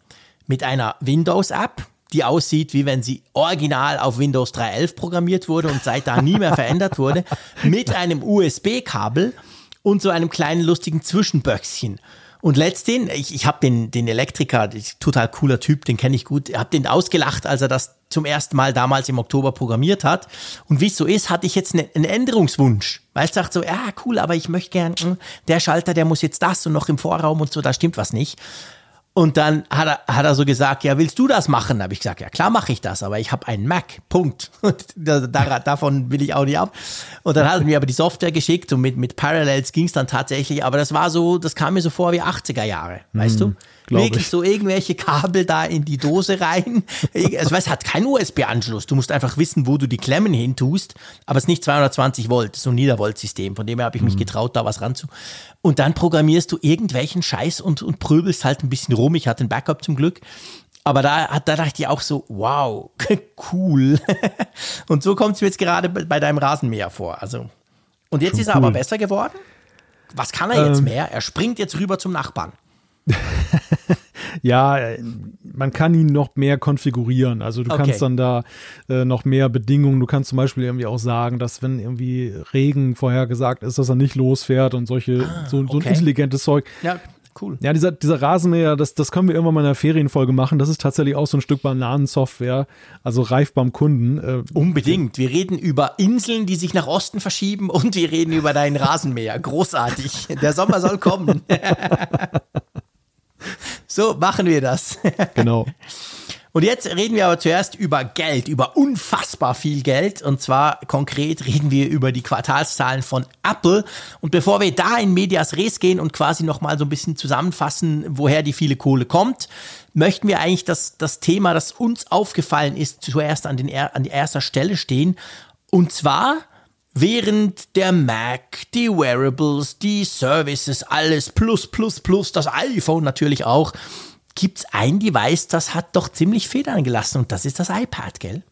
mit einer Windows-App, die aussieht, wie wenn sie original auf Windows 3.11 programmiert wurde und seit da nie mehr verändert wurde, <laughs> mit einem USB-Kabel und so einem kleinen lustigen Zwischenböckschen. Und letztendlich, ich, ich habe den, den Elektriker, total cooler Typ, den kenne ich gut, habe den ausgelacht, als er das zum ersten Mal damals im Oktober programmiert hat. Und wie es so ist, hatte ich jetzt ne- einen Änderungswunsch. Weil es sagt so, ja cool, aber ich möchte gern, mm, der Schalter, der muss jetzt das und noch im Vorraum und so, da stimmt was nicht. Und dann hat er, hat er so gesagt, ja, willst du das machen? Da habe ich gesagt, ja klar mache ich das, aber ich habe einen Mac, Punkt. <laughs> Und da, da, davon will ich auch nicht ab. Und dann hat er mir aber die Software geschickt und mit, mit Parallels ging es dann tatsächlich, aber das war so, das kam mir so vor wie 80er Jahre, weißt du? Wirklich ich. so irgendwelche Kabel da in die Dose rein. Also es hat keinen USB-Anschluss. Du musst einfach wissen, wo du die Klemmen hin tust. Aber es ist nicht 220 Volt, es ist so ein Niedervolt-System. Von dem her habe ich mich getraut, da was ranzu. Und dann programmierst du irgendwelchen Scheiß und, und prübelst halt ein bisschen rum. Ich hatte ein Backup zum Glück. Aber da, da dachte ich auch so, wow, <laughs> cool. und so kommt es mir jetzt gerade bei deinem Rasenmäher vor. Also, und jetzt Schon ist er aber cool. besser geworden. Was kann er jetzt Ähm. mehr? Er springt jetzt rüber zum Nachbarn. <laughs> Ja, man kann ihn noch mehr konfigurieren. Also du Okay. kannst dann da äh, noch mehr Bedingungen. Du kannst zum Beispiel irgendwie auch sagen, dass wenn irgendwie Regen vorhergesagt ist, dass er nicht losfährt und solche so, so ein Ah, okay. intelligentes Zeug. Ja, cool. Ja, dieser, dieser Rasenmäher, das, das können wir irgendwann mal in einer Ferienfolge machen. Das ist tatsächlich auch so ein Stück Bananensoftware, also reif beim Kunden. Äh, Unbedingt. Wir reden über Inseln, die sich nach Osten verschieben und wir reden über deinen Rasenmäher. Großartig. Der Sommer soll kommen. <laughs> so machen wir das. <laughs> genau. Und jetzt reden wir aber zuerst über Geld, über unfassbar viel Geld. Und zwar konkret reden wir über die Quartalszahlen von Apple. Und bevor wir da in Medias Res gehen und quasi nochmal so ein bisschen zusammenfassen, woher die viele Kohle kommt, möchten wir eigentlich das, das Thema, das uns aufgefallen ist, zuerst an, den, an erster Stelle stehen. Und zwar Während der Mac, die Wearables, die Services, alles plus, plus, plus, das iPhone natürlich auch, gibt's ein Device, das hat doch ziemlich Federn gelassen und das ist das iPad, gell?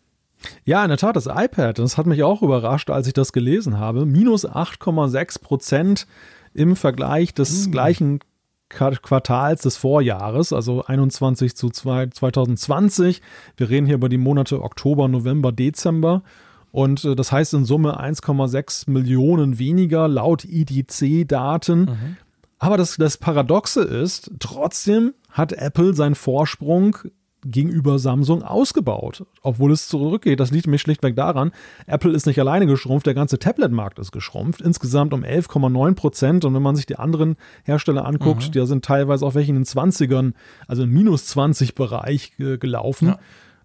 Ja, in der Tat, das iPad. Das hat mich auch überrascht, als ich das gelesen habe. Minus 8,6 Prozent im Vergleich des gleichen Qua- Quartals des Vorjahres, also 21 zu 2 2020. Wir reden hier über die Monate Oktober, November, Dezember. Und äh, das heißt in Summe 1,6 Millionen weniger laut IDC-Daten. Aber das, das Paradoxe ist, trotzdem hat Apple seinen Vorsprung gegenüber Samsung ausgebaut, obwohl es zurückgeht. Das liegt nämlich schlichtweg daran, Apple ist nicht alleine geschrumpft, der ganze Tablet-Markt ist geschrumpft, insgesamt um 11,9 Prozent. Und wenn man sich die anderen Hersteller anguckt, mhm. da sind teilweise auch welche in den 20ern, also im minus 20 Bereich äh, gelaufen. Ja.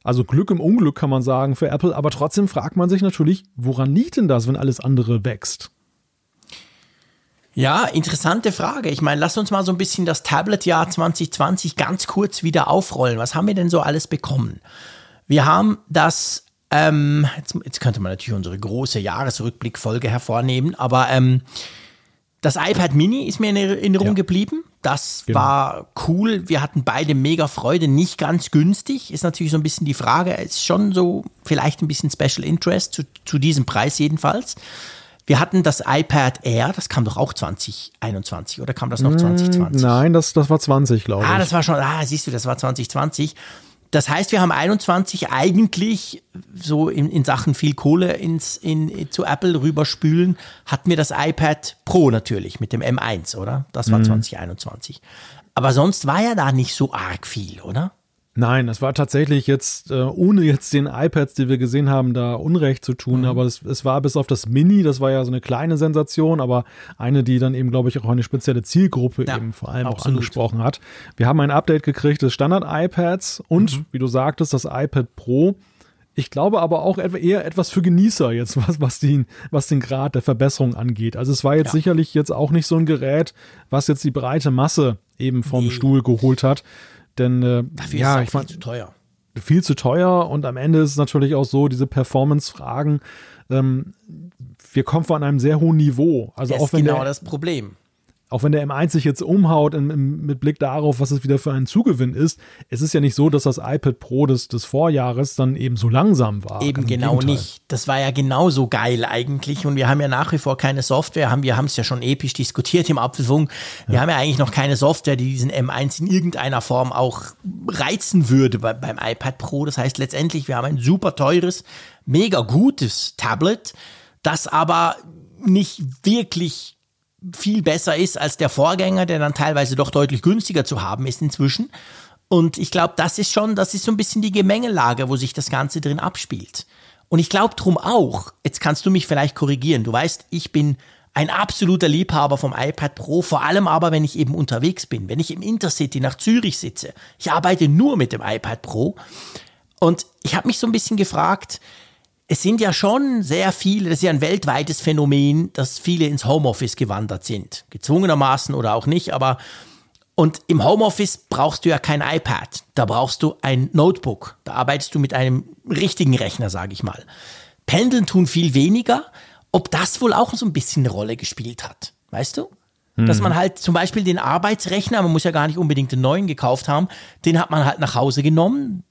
Also Glück im Unglück kann man sagen für Apple, aber trotzdem fragt man sich natürlich, woran liegt denn das, wenn alles andere wächst? Ja, interessante Frage. Ich meine, lass uns mal so ein bisschen das Tablet-Jahr 2020 ganz kurz wieder aufrollen. Was haben wir denn so alles bekommen? Wir haben das, ähm, jetzt, jetzt könnte man natürlich unsere große Jahresrückblickfolge hervornehmen, aber ähm, das iPad Mini ist mir in Erinnerung ja. geblieben. Das genau. war cool. Wir hatten beide mega Freude. Nicht ganz günstig. Ist natürlich so ein bisschen die Frage. Ist schon so vielleicht ein bisschen Special Interest zu, zu diesem Preis jedenfalls. Wir hatten das iPad Air, das kam doch auch 2021 oder kam das noch 2020? Hm, nein, das, das war 20, glaube ich. Ah, das war schon, ah, siehst du, das war 2020. Das heißt, wir haben 21 eigentlich so in, in Sachen viel Kohle ins, in, zu Apple rüberspülen, hatten wir das iPad Pro natürlich mit dem M1, oder? Das war mhm. 2021. Aber sonst war ja da nicht so arg viel, oder? Nein, es war tatsächlich jetzt, äh, ohne jetzt den iPads, die wir gesehen haben, da Unrecht zu tun, mhm. aber es, es, war bis auf das Mini, das war ja so eine kleine Sensation, aber eine, die dann eben, glaube ich, auch eine spezielle Zielgruppe ja, eben vor allem absolut. auch angesprochen hat. Wir haben ein Update gekriegt des Standard-iPads und, mhm. wie du sagtest, das iPad Pro. Ich glaube aber auch eher etwas für Genießer jetzt, <laughs> was, was, den, was den Grad der Verbesserung angeht. Also es war jetzt ja. sicherlich jetzt auch nicht so ein Gerät, was jetzt die breite Masse eben vom nee. Stuhl geholt hat. Denn äh, Dafür ja, ist es ich viel zu teuer. Viel zu teuer und am Ende ist es natürlich auch so, diese Performance-Fragen, ähm, wir kommen von einem sehr hohen Niveau. Also das auch wenn genau der, das Problem auch wenn der M1 sich jetzt umhaut in, in, mit Blick darauf, was es wieder für ein Zugewinn ist, es ist ja nicht so, dass das iPad Pro des, des Vorjahres dann eben so langsam war. Eben also genau nicht. Das war ja genauso geil eigentlich und wir haben ja nach wie vor keine Software, haben, wir haben es ja schon episch diskutiert im Apfelfunk. Wir ja. haben ja eigentlich noch keine Software, die diesen M1 in irgendeiner Form auch reizen würde bei, beim iPad Pro. Das heißt letztendlich, wir haben ein super teures, mega gutes Tablet, das aber nicht wirklich viel besser ist als der Vorgänger, der dann teilweise doch deutlich günstiger zu haben ist inzwischen. Und ich glaube, das ist schon, das ist so ein bisschen die Gemengelage, wo sich das Ganze drin abspielt. Und ich glaube drum auch, jetzt kannst du mich vielleicht korrigieren. Du weißt, ich bin ein absoluter Liebhaber vom iPad Pro, vor allem aber, wenn ich eben unterwegs bin, wenn ich im Intercity nach Zürich sitze. Ich arbeite nur mit dem iPad Pro. Und ich habe mich so ein bisschen gefragt, es sind ja schon sehr viele, das ist ja ein weltweites Phänomen, dass viele ins Homeoffice gewandert sind. Gezwungenermaßen oder auch nicht, aber und im Homeoffice brauchst du ja kein iPad, da brauchst du ein Notebook. Da arbeitest du mit einem richtigen Rechner, sage ich mal. Pendeln tun viel weniger, ob das wohl auch so ein bisschen eine Rolle gespielt hat. Weißt du? Dass man halt zum Beispiel den Arbeitsrechner, man muss ja gar nicht unbedingt den neuen gekauft haben, den hat man halt nach Hause genommen,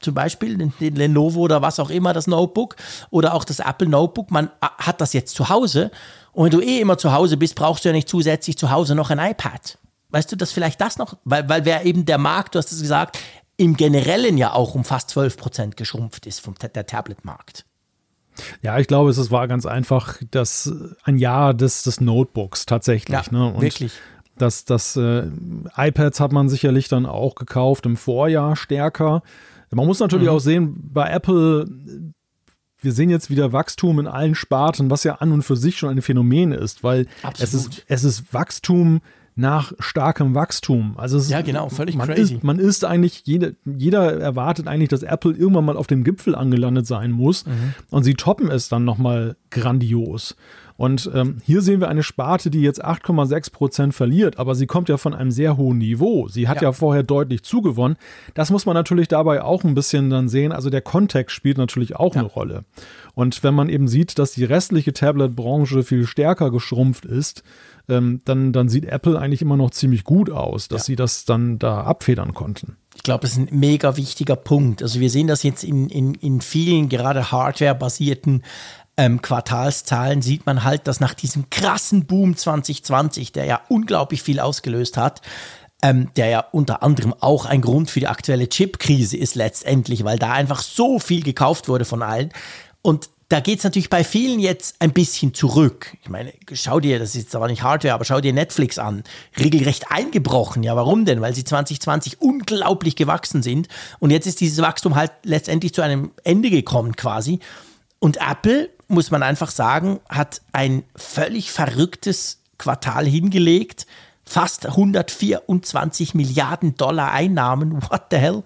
zum Beispiel den, den Lenovo oder was auch immer, das Notebook oder auch das Apple Notebook. Man hat das jetzt zu Hause und wenn du eh immer zu Hause bist, brauchst du ja nicht zusätzlich zu Hause noch ein iPad. Weißt du, dass vielleicht das noch, weil, weil wer eben der Markt, du hast es gesagt, im Generellen ja auch um fast 12 Prozent geschrumpft ist vom der Tablet-Markt. Ja, ich glaube, es war ganz einfach das ein Jahr des, des Notebooks tatsächlich. Ja, ne? Und wirklich. Das, das äh, iPads hat man sicherlich dann auch gekauft im Vorjahr stärker. Man muss natürlich mhm. auch sehen, bei Apple, wir sehen jetzt wieder Wachstum in allen Sparten, was ja an und für sich schon ein Phänomen ist, weil es ist, es ist Wachstum nach starkem Wachstum. Also es, ja, genau, völlig man crazy. Ist, man ist eigentlich, jede, jeder erwartet eigentlich, dass Apple irgendwann mal auf dem Gipfel angelandet sein muss mhm. und sie toppen es dann nochmal grandios. Und ähm, hier sehen wir eine Sparte, die jetzt 8,6 Prozent verliert, aber sie kommt ja von einem sehr hohen Niveau. Sie hat ja. ja. vorher deutlich zugewonnen. Das muss man natürlich dabei auch ein bisschen dann sehen. Also der Kontext spielt natürlich auch ja. eine Rolle. Und wenn man eben sieht, dass die restliche Tablet-Branche viel stärker geschrumpft ist, ähm, dann, dann sieht Apple eigentlich immer noch ziemlich gut aus, dass ja. sie das dann da abfedern konnten. Ich glaube, das ist ein mega wichtiger Punkt. Also wir sehen das jetzt in, in, in vielen gerade Hardware-basierten ähm, Quartalszahlen, sieht man halt, dass nach diesem krassen Boom 2020, der ja unglaublich viel ausgelöst hat, ähm, der ja unter anderem auch ein Grund für die aktuelle Chip-Krise ist letztendlich, weil da einfach so viel gekauft wurde von allen. Und da geht es natürlich bei vielen jetzt ein bisschen zurück. Ich meine, schau dir, das ist jetzt aber nicht Hardware, aber schau dir Netflix an. Regelrecht eingebrochen. Ja, warum denn? Weil sie 2020 unglaublich gewachsen sind. Und jetzt ist dieses Wachstum halt letztendlich zu einem Ende gekommen quasi. Und Apple, muss man einfach sagen, hat ein völlig verrücktes Quartal hingelegt fast 124 Milliarden Dollar Einnahmen. What the hell?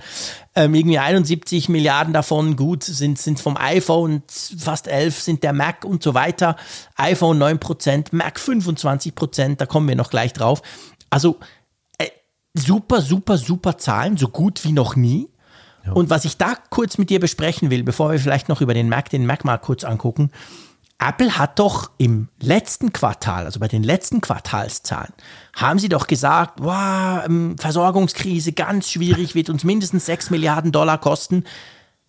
Ähm, irgendwie 71 Milliarden davon, gut, sind, sind vom iPhone, fast 11 sind der Mac und so weiter. iPhone 9%, Mac 25%, da kommen wir noch gleich drauf. Also äh, super, super, super Zahlen, so gut wie noch nie. Ja. Und was ich da kurz mit dir besprechen will, bevor wir vielleicht noch über den Mac, den Mac mal kurz angucken, Apple hat doch im letzten Quartal, also bei den letzten Quartalszahlen, haben sie doch gesagt, wow, ähm, Versorgungskrise, ganz schwierig, wird uns mindestens 6 Milliarden Dollar kosten.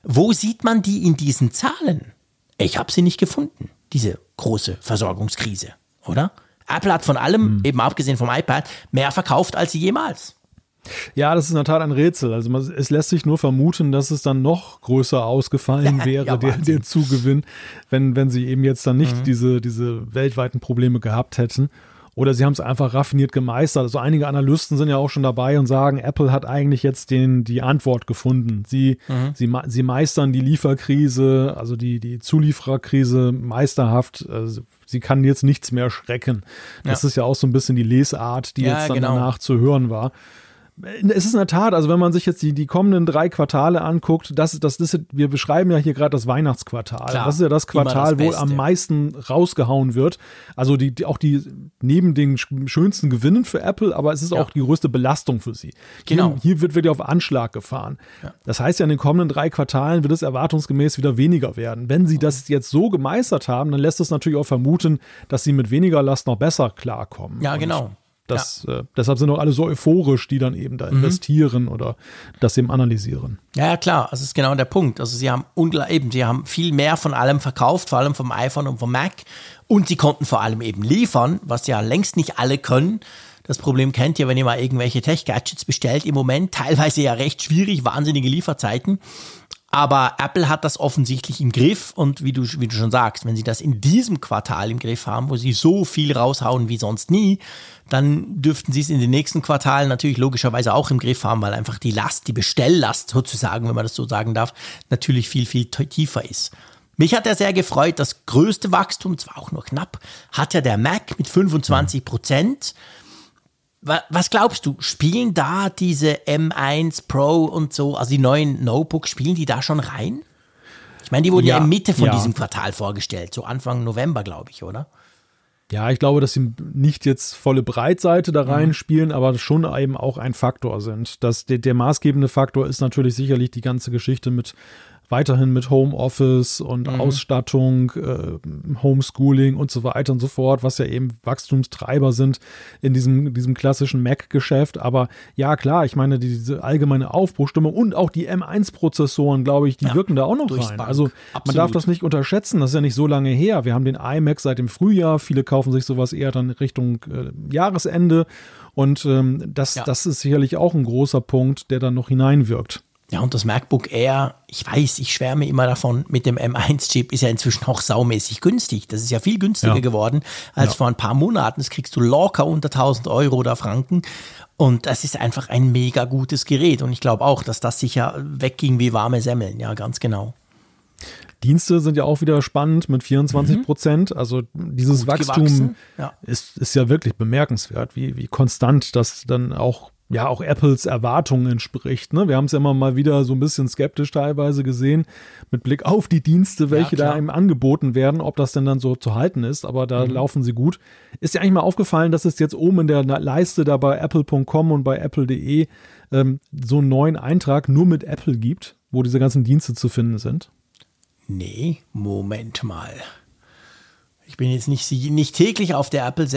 Wo sieht man die in diesen Zahlen? Ich habe sie nicht gefunden, diese große Versorgungskrise, oder? Apple hat von allem, mhm. eben abgesehen vom iPad, mehr verkauft als sie jemals. Ja, das ist in der Tat ein Rätsel. Also man, es lässt sich nur vermuten, dass es dann noch größer ausgefallen <laughs> ja, wäre, ja, der, der, Zugewinn, wenn, wenn sie eben jetzt dann nicht mhm. diese, diese weltweiten Probleme gehabt hätten. Oder sie haben es einfach raffiniert gemeistert. Also einige Analysten sind ja auch schon dabei und sagen, Apple hat eigentlich jetzt den, die Antwort gefunden. Sie, mhm. sie, sie meistern die Lieferkrise, also die, die Zuliefererkrise meisterhaft. Also sie kann jetzt nichts mehr schrecken. Das ja. ist ja auch so ein bisschen die Lesart, die jetzt dann genau. danach zu hören war es ist in der Tat, also wenn man sich jetzt die, die kommenden drei Quartale anguckt, das, das, das, wir beschreiben ja hier gerade das Weihnachtsquartal. Klar, das ist ja das Quartal, das wo am meisten rausgehauen wird. Also die, die, auch die neben den schönsten Gewinnen für Apple, aber es ist ja. auch die größte Belastung für sie. Genau. Hier, hier wird wirklich auf Anschlag gefahren. Ja. Das heißt ja, in den kommenden drei Quartalen wird es erwartungsgemäß wieder weniger werden. Wenn sie das jetzt so gemeistert haben, dann lässt es natürlich auch vermuten, dass sie mit weniger Last noch besser klarkommen. Ja, genau. Das, ja. äh, deshalb sind auch alle so euphorisch, die dann eben da mhm. investieren oder das eben analysieren. Ja, ja, klar, das ist genau der Punkt. Also sie haben eben, sie haben viel mehr von allem verkauft, vor allem vom iPhone und vom Mac. Und sie konnten vor allem eben liefern, was ja längst nicht alle können. Das Problem kennt ihr, wenn ihr mal irgendwelche Tech-Gadgets bestellt. Im Moment teilweise ja recht schwierig, wahnsinnige Lieferzeiten. Aber Apple hat das offensichtlich im Griff und wie du, wie du schon sagst, wenn sie das in diesem Quartal im Griff haben, wo sie so viel raushauen wie sonst nie, dann dürften sie es in den nächsten Quartalen natürlich logischerweise auch im Griff haben, weil einfach die Last, die Bestelllast sozusagen, wenn man das so sagen darf, natürlich viel, viel tiefer ist. Mich hat er sehr gefreut. Das größte Wachstum, zwar auch nur knapp, hat ja der Mac mit 25 Prozent. Mhm was glaubst du, spielen da diese M1 Pro und so, also die neuen Notebooks, spielen die da schon rein? Ich meine, die wurden ja, ja in Mitte von ja. diesem Quartal vorgestellt, so Anfang November, glaube ich, oder? Ja, ich glaube, dass sie nicht jetzt volle Breitseite da reinspielen, mhm. aber schon eben auch ein Faktor sind. Das, der, der maßgebende Faktor ist natürlich sicherlich die ganze Geschichte mit weiterhin mit Homeoffice und mhm. Ausstattung, äh, Homeschooling und so weiter und so fort, was ja eben Wachstumstreiber sind in diesem, diesem klassischen Mac-Geschäft. Aber ja, klar, ich meine, diese allgemeine Aufbruchstimmung und auch die M1-Prozessoren, glaube ich, die ja, wirken da auch noch rein. Bank. Also Absolut. man darf das nicht unterschätzen, das ist ja nicht so lange her. Wir haben den iMac seit dem Frühjahr, viele kaufen sich sowas eher dann Richtung äh, Jahresende. Und ähm, das, ja. das ist sicherlich auch ein großer Punkt, der dann noch hineinwirkt. Ja, und das MacBook Air, ich weiß, ich schwärme immer davon, mit dem M1-Chip ist ja inzwischen auch saumäßig günstig. Das ist ja viel günstiger ja. geworden als ja. vor ein paar Monaten. Das kriegst du locker unter 1000 Euro oder Franken. Und das ist einfach ein mega gutes Gerät. Und ich glaube auch, dass das sicher wegging wie warme Semmeln. Ja, ganz genau. Dienste sind ja auch wieder spannend mit 24 mhm. Prozent. Mhm. Also dieses Gut Wachstum ja. Ist, ist ja wirklich bemerkenswert, wie, wie konstant das dann auch ja auch Apples Erwartungen entspricht. Ne? Wir haben es ja immer mal wieder so ein bisschen skeptisch teilweise gesehen, mit Blick auf die Dienste, welche ja, da ihm angeboten werden, ob das denn dann so zu halten ist, aber da mhm. laufen sie gut. Ist dir eigentlich mal aufgefallen, dass es jetzt oben in der Leiste da bei apple.com und bei apple.de ähm, so einen neuen Eintrag nur mit Apple gibt, wo diese ganzen Dienste zu finden sind? Nee, Moment mal. Ich bin jetzt nicht, nicht täglich auf der Apple.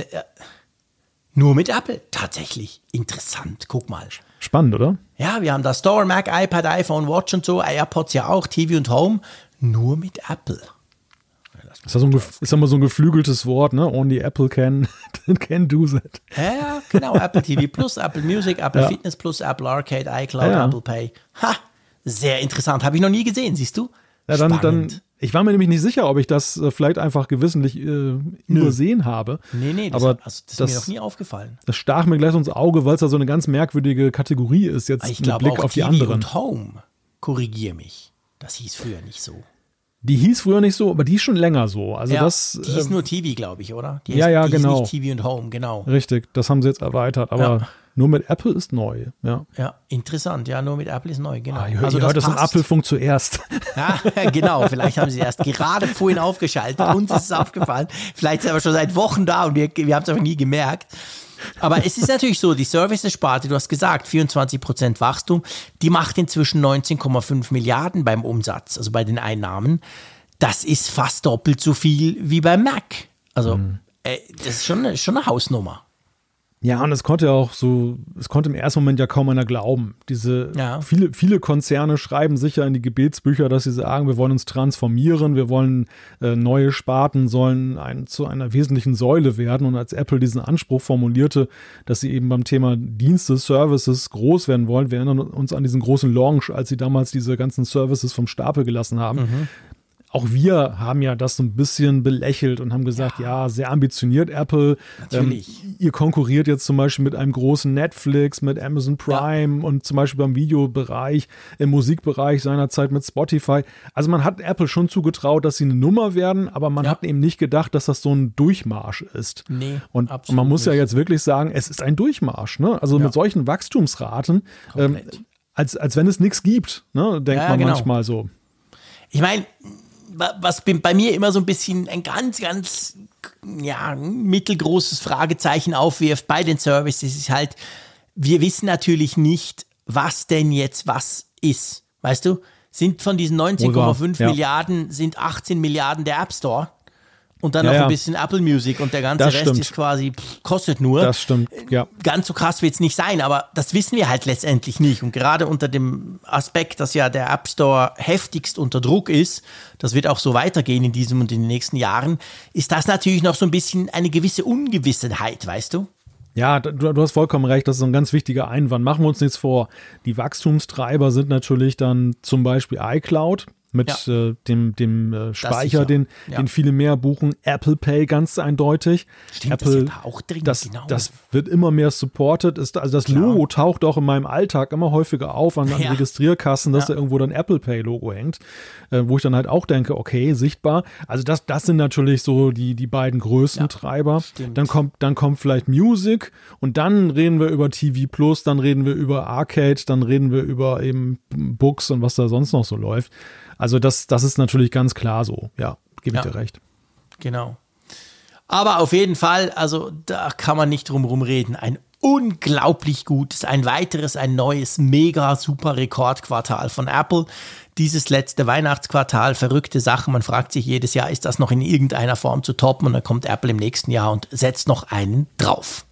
Nur mit Apple. Tatsächlich. Interessant. Guck mal. Spannend, oder? Ja, wir haben da Store, Mac, iPad, iPhone, Watch und so, AirPods ja auch, TV und Home. Nur mit Apple. Ist ja so ein, ist immer so ein geflügeltes Wort, ne? Only Apple can, <laughs> can do that. Ja, genau. Apple TV Plus, Apple Music, Apple ja. Fitness Plus, Apple Arcade, iCloud, ja. Apple Pay. Ha! Sehr interessant. Habe ich noch nie gesehen, siehst du? Ja, dann, dann, ich war mir nämlich nicht sicher, ob ich das äh, vielleicht einfach gewissentlich äh, übersehen habe. Nee, nee, das, aber also, das ist das, mir noch nie aufgefallen. Das stach mir gleich ins Auge, weil es ja so eine ganz merkwürdige Kategorie ist, jetzt ich mit Blick auf die anderen. und Home, korrigiere mich. Das hieß früher nicht so. Die hieß früher nicht so, aber die ist schon länger so. Also ja, das, die hieß äh, nur TV, glaube ich, oder? Die ja, hieß, ja, die genau. Hieß nicht TV und Home, genau. Richtig, das haben sie jetzt erweitert. Aber ja. nur mit Apple ist neu. Ja, ja interessant. Ja, nur mit Apple ist neu, genau. Ah, ihr, also ihr das hört das im Apfelfunk zuerst. Ja, <laughs> genau. Vielleicht haben sie erst gerade vorhin aufgeschaltet. Uns ist es aufgefallen. Vielleicht sind wir schon seit Wochen da und wir, wir haben es aber nie gemerkt. Aber es ist natürlich so, die Services-Sparte, du hast gesagt, 24% Wachstum, die macht inzwischen 19,5 Milliarden beim Umsatz, also bei den Einnahmen. Das ist fast doppelt so viel wie beim Mac. Also, mhm. äh, das ist schon, schon eine Hausnummer. Ja, und es konnte ja auch so, es konnte im ersten Moment ja kaum einer glauben. Diese ja. viele, viele Konzerne schreiben sicher in die Gebetsbücher, dass sie sagen, wir wollen uns transformieren, wir wollen äh, neue Sparten sollen ein, zu einer wesentlichen Säule werden. Und als Apple diesen Anspruch formulierte, dass sie eben beim Thema Dienste, Services groß werden wollen, wir erinnern uns an diesen großen Launch, als sie damals diese ganzen Services vom Stapel gelassen haben. Mhm auch wir haben ja das so ein bisschen belächelt und haben gesagt, ja, ja sehr ambitioniert Apple. Natürlich. Ähm, ihr konkurriert jetzt zum Beispiel mit einem großen Netflix, mit Amazon Prime ja. und zum Beispiel beim Videobereich, im Musikbereich seinerzeit mit Spotify. Also man hat Apple schon zugetraut, dass sie eine Nummer werden, aber man ja. hat eben nicht gedacht, dass das so ein Durchmarsch ist. Nee, und man muss nicht. ja jetzt wirklich sagen, es ist ein Durchmarsch. Ne? Also mit solchen Wachstumsraten, ähm, als, als wenn es nichts gibt, ne? denkt man genau. manchmal so. Ich meine, was bei mir immer so ein bisschen ein ganz, ganz ja, mittelgroßes Fragezeichen aufwirft bei den Services, ist halt, wir wissen natürlich nicht, was denn jetzt was ist. Weißt du? Sind von diesen 19,5 ja. Milliarden, sind 18 Milliarden der App Store? Und dann ja, noch ein bisschen Apple Music und der ganze Rest stimmt. ist quasi, pff, kostet nur. Das stimmt, ja. Ganz so krass wird es nicht sein, aber das wissen wir halt letztendlich nicht. Und gerade unter dem Aspekt, dass ja der App Store heftigst unter Druck ist, das wird auch so weitergehen in diesem und in den nächsten Jahren, ist das natürlich noch so ein bisschen eine gewisse Ungewissenheit, weißt du? Ja, du, du, hast vollkommen recht, das ist ein ganz wichtiger Einwand. Machen wir uns nichts vor. Die Wachstumstreiber sind natürlich dann zum Beispiel iCloud mit ja. äh, dem, dem äh, Speicher, den, ja. den viele mehr buchen. Apple Pay ganz eindeutig. Stimmt, Apple, das, auch drin, das, genau. das wird immer mehr supported. Ist, also das Klar. Logo taucht auch in meinem Alltag immer häufiger auf an, an ja. Registrierkassen, dass da irgendwo dann Apple Pay Logo hängt, äh, wo ich dann halt auch denke, okay, sichtbar. Also das, das sind natürlich so die, die beiden größten Treiber. Stimmt. Dann kommt, dann kommt vielleicht Music und dann reden wir über TV Plus, dann reden wir über Arcade, dann reden wir über eben Books und was da sonst noch so läuft. Also das, das ist natürlich ganz klar so. Ja, gebe ich ja, dir recht. Genau. Aber auf jeden Fall, also da kann man nicht drum herum reden. Ein unglaublich gutes, ein weiteres, ein neues, mega super Rekordquartal von Apple. Dieses letzte Weihnachtsquartal, verrückte Sachen. Man fragt sich jedes Jahr, ist das noch in irgendeiner Form zu toppen? Und dann kommt Apple im nächsten Jahr und setzt noch einen drauf.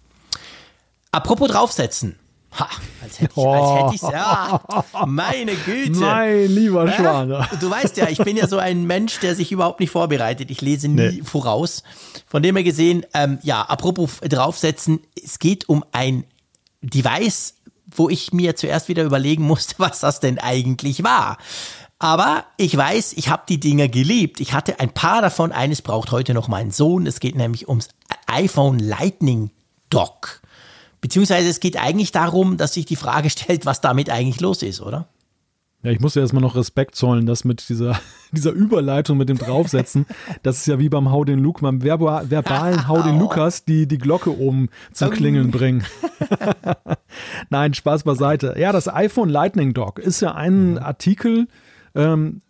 Apropos draufsetzen. Ha, als hätte ich, hätte ich ja, meine Güte. Mein lieber Schwan. Du weißt ja, ich bin ja so ein Mensch, der sich überhaupt nicht vorbereitet. Ich lese nie nee. voraus. Von dem her gesehen, ähm, ja, apropos draufsetzen, es geht um ein Device, wo ich mir zuerst wieder überlegen musste, <laughs> was das denn eigentlich war. Aber ich weiß, ich habe die Dinger geliebt. Ich hatte ein paar davon. Eines braucht heute noch mein Sohn. Es geht nämlich ums iPhone Lightning Dock. Beziehungsweise es geht eigentlich darum, dass sich die Frage stellt, was damit eigentlich los ist, oder? Ja, ich muss ja erstmal noch Respekt zollen, dass mit dieser, <laughs> dieser Überleitung mit dem Draufsetzen, <laughs> das ist ja wie beim Hau den Luke, beim verbalen Hau den Lukas, die die Glocke oben zum Klingeln bringen. <laughs> Nein, Spaß beiseite. Ja, das iPhone Lightning Dock ist ja ein mhm. Artikel, ähm,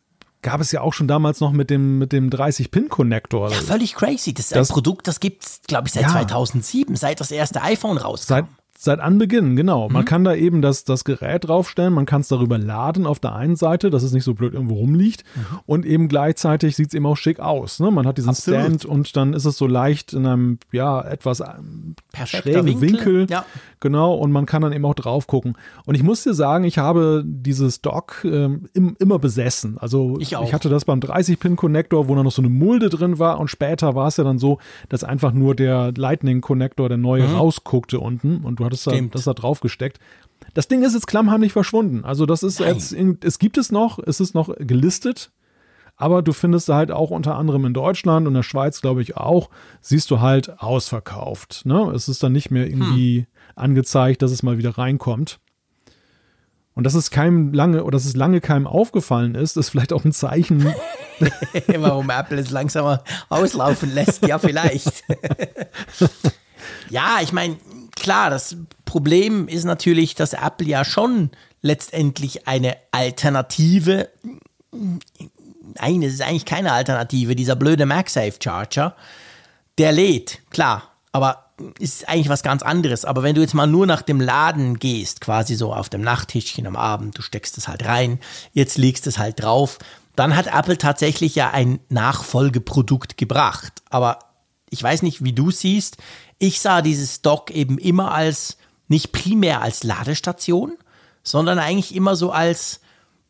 gab es ja auch schon damals noch mit dem, mit dem 30-Pin-Connector. Ja, völlig crazy. Das ist das, ein Produkt, das gibt es, glaube ich, seit ja, 2007, seit das erste iPhone rauskam. Seit, Seit Anbeginn, genau. Mhm. Man kann da eben das, das Gerät draufstellen, man kann es darüber laden auf der einen Seite, dass es nicht so blöd irgendwo rumliegt. Mhm. Und eben gleichzeitig sieht es eben auch schick aus. Ne? Man hat diesen Absolut. Stand und dann ist es so leicht in einem, ja, etwas ähm, Perfekter schrägen Winkel. Winkel. Ja. Genau, und man kann dann eben auch drauf gucken. Und ich muss dir sagen, ich habe dieses Dock ähm, im, immer besessen. Also ich, ich hatte das beim 30-Pin-Connector, wo dann noch so eine Mulde drin war und später war es ja dann so, dass einfach nur der Lightning-Connector, der neue, mhm. rausguckte unten und du hattest da, das da drauf gesteckt. Das Ding ist jetzt klammheimlich verschwunden. Also das ist Nein. jetzt, es gibt es noch, es ist noch gelistet, Aber du findest halt auch unter anderem in Deutschland und der Schweiz, glaube ich, auch, siehst du halt ausverkauft. Ne? Es ist dann nicht mehr irgendwie hm. angezeigt, dass es mal wieder reinkommt. Und dass es keinem lange oder dass es lange keinem aufgefallen ist, ist vielleicht auch ein Zeichen. <laughs> Warum Apple es langsamer auslaufen lässt, ja, vielleicht. <laughs> ja, ich meine, klar, das Problem ist natürlich, dass Apple ja schon letztendlich eine Alternative, nein, es ist eigentlich keine Alternative, dieser blöde MagSafe Charger, der lädt, klar, aber ist eigentlich was ganz anderes. Aber wenn du jetzt mal nur nach dem Laden gehst, quasi so auf dem Nachttischchen am Abend, du steckst es halt rein, jetzt legst es halt drauf, dann hat Apple tatsächlich ja ein Nachfolgeprodukt gebracht. Aber ich weiß nicht, wie du siehst. Ich sah dieses Dock eben immer als, nicht primär als Ladestation, sondern eigentlich immer so als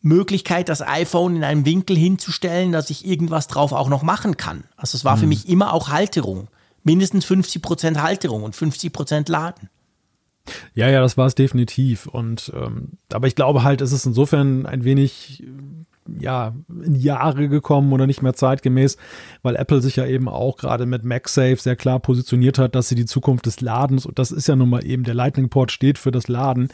Möglichkeit, das iPhone in einem Winkel hinzustellen, dass ich irgendwas drauf auch noch machen kann. Also es war mhm. für mich immer auch Halterung mindestens 50 Prozent Halterung und 50 Prozent Laden. Ja, ja, das war es definitiv. Und ähm, aber ich glaube halt, es ist insofern ein wenig ja in Jahre gekommen oder nicht mehr zeitgemäß, weil Apple sich ja eben auch gerade mit MagSafe sehr klar positioniert hat, dass sie die Zukunft des Ladens und das ist ja nun mal eben der Lightning Port steht für das Laden.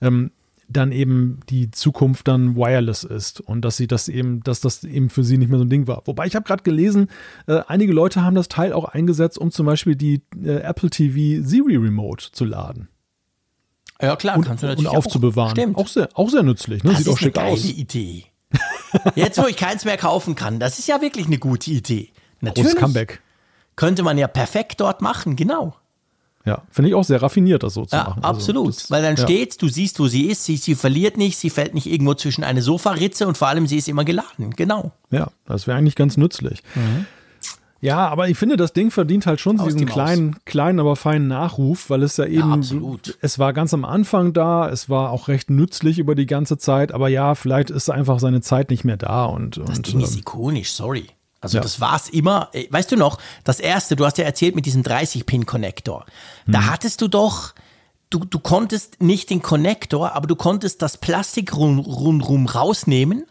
Ähm, dann eben die Zukunft dann wireless ist und dass sie das eben, dass das eben für sie nicht mehr so ein Ding war. Wobei ich habe gerade gelesen, äh, einige Leute haben das Teil auch eingesetzt, um zum Beispiel die äh, Apple TV Siri Remote zu laden. Ja klar, und, kannst du natürlich und aufzubewahren. Auch, stimmt. Auch sehr, auch sehr nützlich. Ne? Das Sieht ist auch schick eine geile aus. Idee. Jetzt, wo ich keins mehr kaufen kann, das ist ja wirklich eine gute Idee. Natürlich. Großes Comeback. Könnte man ja perfekt dort machen, genau. Ja, finde ich auch sehr raffiniert, das so zu ja, machen. Also absolut. Also, das, Weil dann ja. steht, du siehst, wo sie ist, sie, sie verliert nicht, sie fällt nicht irgendwo zwischen eine Sofaritze und vor allem sie ist immer geladen. Genau. Ja, das wäre eigentlich ganz nützlich. Mhm. Ja, aber ich finde, das Ding verdient halt schon Aus diesen kleinen, kleinen, aber feinen Nachruf, weil es ja eben, ja, absolut. es war ganz am Anfang da, es war auch recht nützlich über die ganze Zeit, aber ja, vielleicht ist einfach seine Zeit nicht mehr da und. Das und, Ding ist ähm, ikonisch, sorry. Also ja. das es immer, äh, weißt du noch, das erste, du hast ja erzählt mit diesem 30-Pin-Connector. Da hm. hattest du doch, du, du konntest nicht den Connector, aber du konntest das Plastik rundherum rausnehmen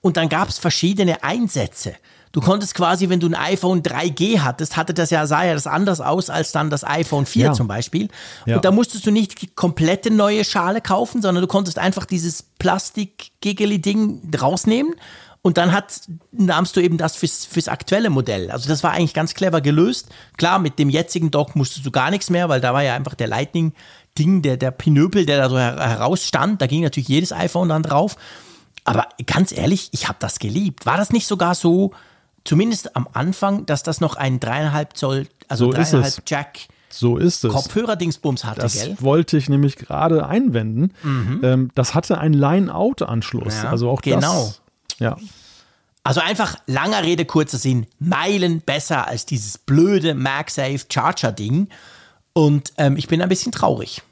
und dann gab es verschiedene Einsätze. Du konntest quasi, wenn du ein iPhone 3G hattest, hatte das ja, sah ja das anders aus als dann das iPhone 4 ja. zum Beispiel. Ja. Und da musstest du nicht die komplette neue Schale kaufen, sondern du konntest einfach dieses Plastik-Giggly-Ding rausnehmen und dann hat, nahmst du eben das fürs, fürs aktuelle Modell. Also das war eigentlich ganz clever gelöst. Klar, mit dem jetzigen Dock musstest du gar nichts mehr, weil da war ja einfach der Lightning-Ding, der, der Pinöpel, der da so herausstand. Da ging natürlich jedes iPhone dann drauf. Aber ganz ehrlich, ich habe das geliebt. War das nicht sogar so, zumindest am Anfang, dass das noch ein dreieinhalb Zoll, also so dreieinhalb Jack so ist es. Kopfhörer-Dingsbums hatte, das gell? wollte ich nämlich gerade einwenden. Mhm. Ähm, das hatte einen Line-Out-Anschluss. Ja, also auch genau. das ja. Also einfach langer Rede, kurzer Sinn, Meilen besser als dieses blöde MagSafe Charger Ding. Und ähm, ich bin ein bisschen traurig.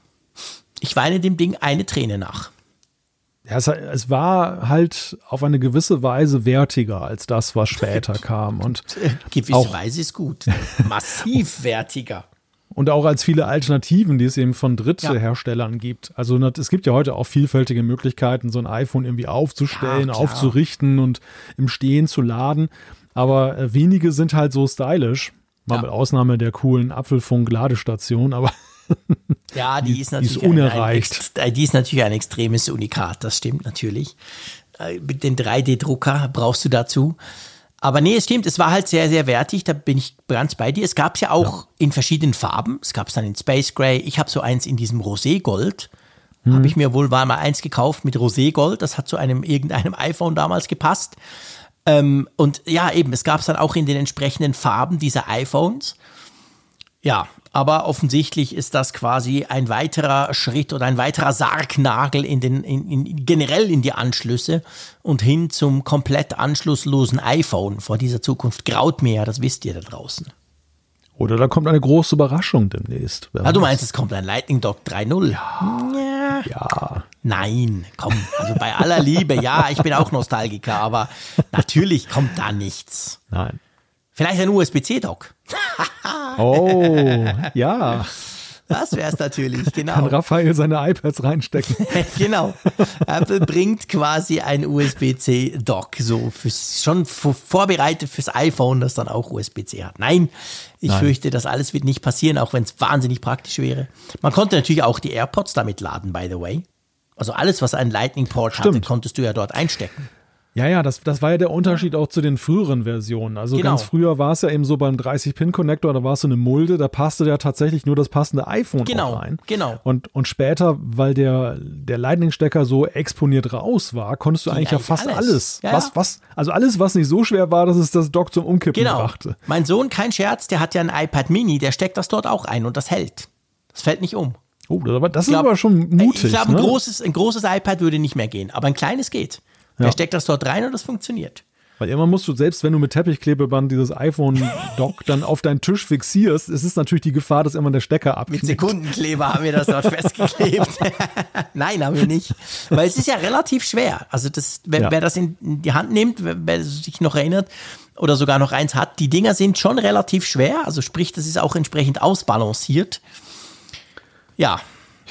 Ich weine dem Ding eine Träne nach. Ja, es, es, war halt auf eine gewisse Weise wertiger als das, was später <laughs> kam. Und gewisse auch, Weise ist gut. Massiv <laughs> wertiger. Und auch als viele Alternativen, die es eben von Drittherstellern ja. gibt. Also es gibt ja heute auch vielfältige Möglichkeiten, so ein iPhone irgendwie aufzustellen, ja, aufzurichten und im Stehen zu laden. Aber äh, wenige sind halt so stylisch. Mal ja. mit Ausnahme der coolen Apfelfunk-Ladestation, aber <laughs> ja, die, die ist natürlich die ist unerreicht. Ein, ein, die ist natürlich ein extremes Unikat, das stimmt natürlich. Äh, mit dem 3D-Drucker brauchst du dazu. Aber nee, es stimmt, es war halt sehr, sehr wertig, da bin ich ganz bei dir. Es gab es ja auch ja. in verschiedenen Farben. Es gab es dann in Space Gray. Ich habe so eins in diesem Roségold. Mhm. Habe ich mir wohl mal eins gekauft mit Roségold. Das hat zu einem irgendeinem iPhone damals gepasst. Ähm, und ja, eben, es gab es dann auch in den entsprechenden Farben dieser iPhones. Ja, aber offensichtlich ist das quasi ein weiterer Schritt oder ein weiterer Sargnagel in den, in, in, generell in die Anschlüsse und hin zum komplett anschlusslosen iPhone. Vor dieser Zukunft graut mir ja, das wisst ihr da draußen. Oder da kommt eine große Überraschung demnächst. Ah, du meinst, es kommt ein Lightning Dock 3.0? Ja. ja. ja. Nein, komm, also bei aller Liebe, ja, ich bin auch Nostalgiker, aber natürlich kommt da nichts. Nein. Vielleicht ein USB-C-Dock. <laughs> oh, ja. Das wäre es natürlich, genau. Kann Raphael seine iPads reinstecken. <laughs> genau. Apple bringt quasi ein USB-C-Dock, so fürs, schon vorbereitet fürs iPhone, das dann auch USB-C hat. Nein, ich Nein. fürchte, das alles wird nicht passieren, auch wenn es wahnsinnig praktisch wäre. Man konnte natürlich auch die AirPods damit laden, by the way. Also alles, was einen Lightning-Port hatte, konntest du ja dort einstecken. Ja, ja, das, das war ja der Unterschied auch zu den früheren Versionen. Also genau. ganz früher war es ja eben so beim 30-Pin-Connector, da war es so eine Mulde, da passte ja tatsächlich nur das passende iPhone genau, rein. Genau. Und, und später, weil der, der Lightning-Stecker so exponiert raus war, konntest du eigentlich, eigentlich, ja fast alles. alles. Ja, was, was, also alles, was nicht so schwer war, dass es das Dock zum Umkippen genau. brachte. Mein Sohn, kein Scherz, der hat ja ein iPad Mini, der steckt das dort auch ein und das hält. Das fällt nicht um. Oh, das, das glaub, ist aber schon mutig. Ich glaube, ne? ein, großes, ein großes iPad würde nicht mehr gehen, aber ein kleines geht. Ja. Der steckt das dort rein und das funktioniert. Weil immer musst du, selbst wenn du mit Teppichklebeband dieses iPhone-Dock dann auf deinen Tisch fixierst, es ist natürlich die Gefahr, dass immer der Stecker abknickt. Mit Sekundenkleber haben wir das dort <laughs> festgeklebt. <laughs> Nein, haben wir nicht. Weil es ist ja relativ schwer. Also das, wer, ja. wer das in die Hand nimmt, wer, wer sich noch erinnert oder sogar noch eins hat, die Dinger sind schon relativ schwer. Also sprich, das ist auch entsprechend ausbalanciert. Ja,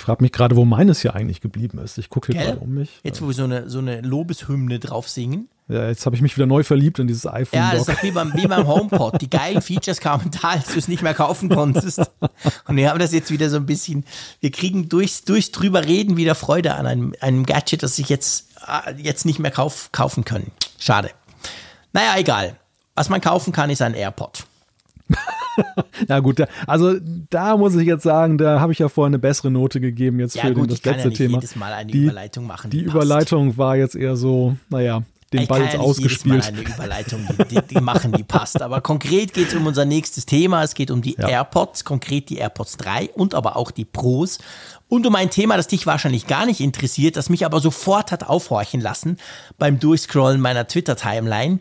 frage mich gerade, wo meines hier eigentlich geblieben ist. Ich gucke hier gerade um mich. Jetzt, wo wir so eine, so eine Lobeshymne drauf singen. Ja, jetzt habe ich mich wieder neu verliebt in dieses iPhone. Ja, das ist wie beim, wie beim HomePod. Die geilen Features kamen da, als du es nicht mehr kaufen konntest. Und wir haben das jetzt wieder so ein bisschen, wir kriegen durchs, durchs drüber reden wieder Freude an einem, einem Gadget, das sich jetzt, äh, jetzt nicht mehr kauf, kaufen können. Schade. Naja, egal. Was man kaufen kann, ist ein AirPod. <laughs> ja gut, also da muss ich jetzt sagen, da habe ich ja vorher eine bessere Note gegeben jetzt ja, für gut, den, das letzte ja Thema. Jedes Mal eine die, Überleitung machen. Die, die Überleitung war jetzt eher so, naja, den ich Ball jetzt ja ausgespielt. Jedes Mal eine Überleitung, die, die, die machen, die passt. Aber konkret geht es um unser nächstes Thema. Es geht um die ja. AirPods, konkret die AirPods 3 und aber auch die Pros. Und um ein Thema, das dich wahrscheinlich gar nicht interessiert, das mich aber sofort hat aufhorchen lassen beim Durchscrollen meiner Twitter-Timeline.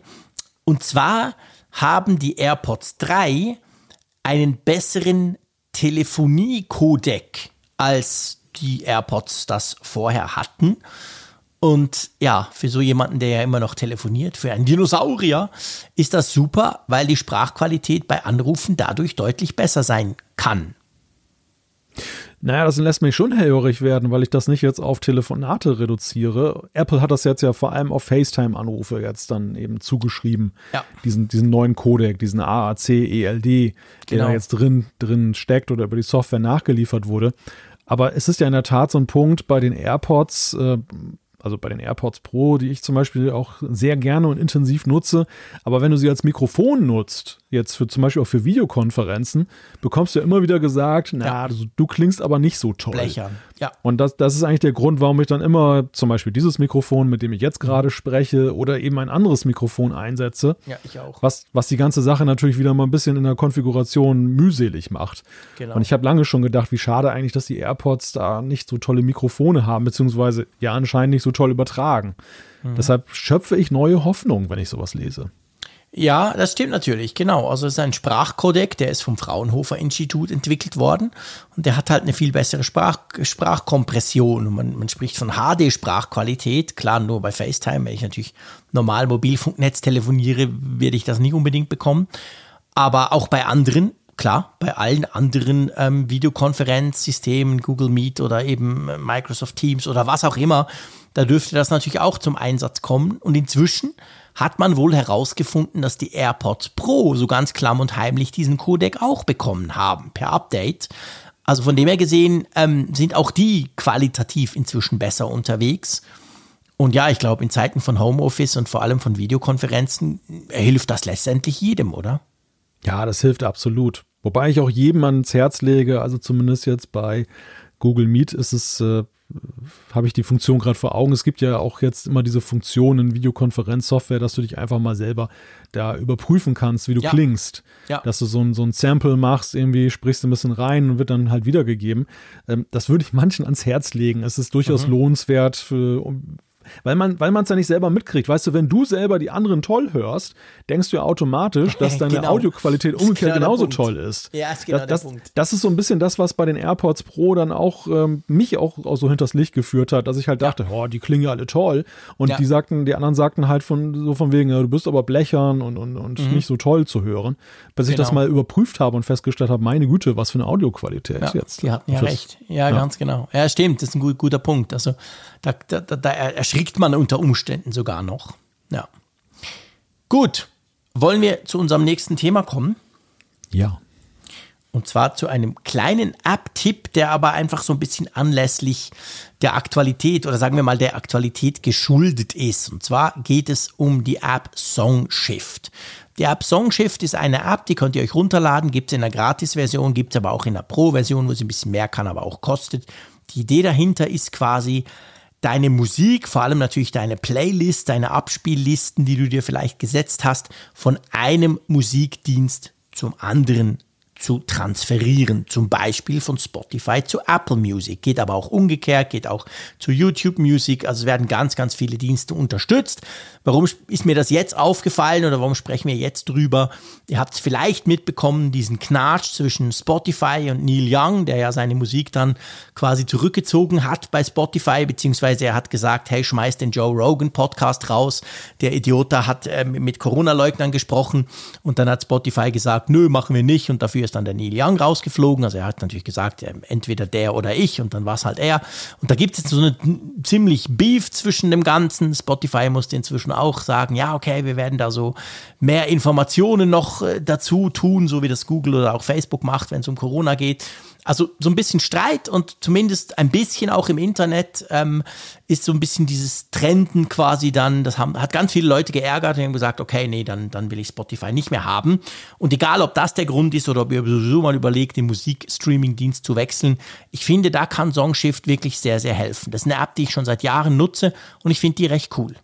Und zwar haben die AirPods 3 einen besseren Telefonie-Codec als die AirPods das vorher hatten. Und ja, für so jemanden, der ja immer noch telefoniert, für einen Dinosaurier, ist das super, weil die Sprachqualität bei Anrufen dadurch deutlich besser sein kann. Naja, das lässt mich schon hellhörig werden, weil ich das nicht jetzt auf Telefonate reduziere. Apple hat das jetzt ja vor allem auf FaceTime-Anrufe jetzt dann eben zugeschrieben. Ja. Diesen, diesen neuen Codec, diesen AAC ELD, genau. der da jetzt drin, drin steckt oder über die Software nachgeliefert wurde. Aber es ist ja in der Tat so ein Punkt bei den AirPods, äh, also bei den AirPods Pro, die ich zum Beispiel auch sehr gerne und intensiv nutze. Aber wenn du sie als Mikrofon nutzt, jetzt für zum Beispiel auch für Videokonferenzen, bekommst du ja immer wieder gesagt, na, ja. du, du, klingst aber nicht so toll. Blechern. Ja. Und das, das ist eigentlich der Grund, warum ich dann immer zum Beispiel dieses Mikrofon, mit dem ich jetzt gerade spreche, oder eben ein anderes Mikrofon einsetze. Ja, ich auch. Was, was die ganze Sache natürlich wieder mal ein bisschen in der Konfiguration mühselig macht. Genau. Und ich habe lange schon gedacht, wie schade eigentlich, dass die AirPods da nicht so tolle Mikrofone haben, beziehungsweise ja anscheinend nicht so toll übertragen. Mhm. Deshalb schöpfe ich neue Hoffnung, wenn ich sowas lese. Ja, das stimmt natürlich, genau. Also es ist ein Sprachcodec, der ist vom Fraunhofer Institut entwickelt worden und der hat halt eine viel bessere Sprach Sprachkompression. Man, man spricht von HD-Sprachqualität, klar nur bei FaceTime, wenn ich natürlich normal Mobilfunknetz telefoniere, werde ich das nicht unbedingt bekommen. Aber auch bei anderen, klar, bei allen anderen ähm, Videokonferenzsystemen, Google Meet oder eben Microsoft Teams oder was auch immer, da dürfte das natürlich auch zum Einsatz kommen. Und inzwischen hat man wohl herausgefunden, dass die AirPods Pro so ganz klamm und heimlich diesen Codec auch bekommen haben per Update. Also von dem her gesehen ähm, sind auch die qualitativ inzwischen besser unterwegs. Und ja, ich glaube, in Zeiten von Homeoffice und vor allem von Videokonferenzen hilft das letztendlich jedem, oder? Ja, das hilft absolut. Wobei ich auch jedem ans Herz lege, also zumindest jetzt bei Google Meet ist es äh, habe ich die Funktion gerade vor Augen. Es gibt ja auch jetzt immer diese Funktion in Videokonferenzsoftware, dass du dich einfach mal selber da überprüfen kannst, wie du ja. klingst. Ja. Dass du so ein, so ein Sample machst, irgendwie sprichst du ein bisschen rein und wird dann halt wiedergegeben. Ähm, das würde ich manchen ans Herz legen. Es ist durchaus mhm. lohnenswert, für, weil man weil man es ja nicht selber mitkriegt. Weißt du, wenn du selber die anderen toll hörst, denkst du ja automatisch, dass <laughs> deine genau. Audioqualität umgekehrt genau genauso toll ist. Ja, ist genau das, der Punkt. Das ist so ein bisschen das, was bei den AirPods Pro dann auch ähm, mich auch, auch so hinters Licht geführt hat, dass ich halt dachte, ja. oh, die klingen ja alle toll. Und ja. die sagten, die anderen sagten halt von so von wegen, ja, du bist aber blechern und, und, und mhm. nicht so toll zu hören. Bis genau. ich das genau. mal überprüft habe und festgestellt habe, meine Güte, was für eine Audioqualität ja, jetzt. Die hatten ja Fürs, recht. Ja, ganz genau. Ja, stimmt, das ist ein guter Punkt. Also da, da, da erschrickt man unter Umständen sogar noch. Ja. Gut. Wollen wir zu unserem nächsten Thema kommen? Ja. Und zwar zu einem kleinen App-Tipp, der aber einfach so ein bisschen anlässlich der Aktualität oder sagen wir mal der Aktualität geschuldet ist. Und zwar geht es um die App Songshift. Die App Songshift ist eine App, die könnt ihr euch runterladen, gibt es in der Gratis-Version, gibt es aber auch in der Pro-Version, wo sie ein bisschen mehr kann, aber auch kostet. Die Idee dahinter ist quasi, deine Musik, vor allem natürlich deine Playlist, deine Abspiellisten, die du dir vielleicht gesetzt hast, von einem Musikdienst zum anderen zu transferieren, zum Beispiel von Spotify zu Apple Music. Geht aber auch umgekehrt, geht auch zu YouTube Music. Also werden ganz, ganz viele Dienste unterstützt. Warum ist mir das jetzt aufgefallen oder warum sprechen wir jetzt drüber? Ihr habt es vielleicht mitbekommen, diesen Knatsch zwischen Spotify und Neil Young, der ja seine Musik dann quasi zurückgezogen hat bei Spotify, beziehungsweise er hat gesagt, hey, schmeiß den Joe Rogan Podcast raus. Der Idiot hat äh, mit Corona-Leugnern gesprochen und dann hat Spotify gesagt, nö, machen wir nicht und dafür ist dann der Neil Young rausgeflogen. Also er hat natürlich gesagt, äh, entweder der oder ich und dann war es halt er. Und da gibt es jetzt so eine ziemlich Beef zwischen dem Ganzen. Spotify musste inzwischen auch sagen, ja, okay, wir werden da so mehr Informationen noch äh, dazu tun, so wie das Google oder auch Facebook macht, wenn es um Corona geht. Also so ein bisschen Streit und zumindest ein bisschen auch im Internet ähm, ist so ein bisschen dieses Trenden quasi dann, das haben, hat ganz viele Leute geärgert und haben gesagt, okay, nee, dann, dann will ich Spotify nicht mehr haben. Und egal, ob das der Grund ist oder ob ihr sowieso mal überlegt, den Musikstreaming-Dienst zu wechseln, ich finde, da kann Songshift wirklich sehr, sehr helfen. Das ist eine App, die ich schon seit Jahren nutze und ich finde die recht cool.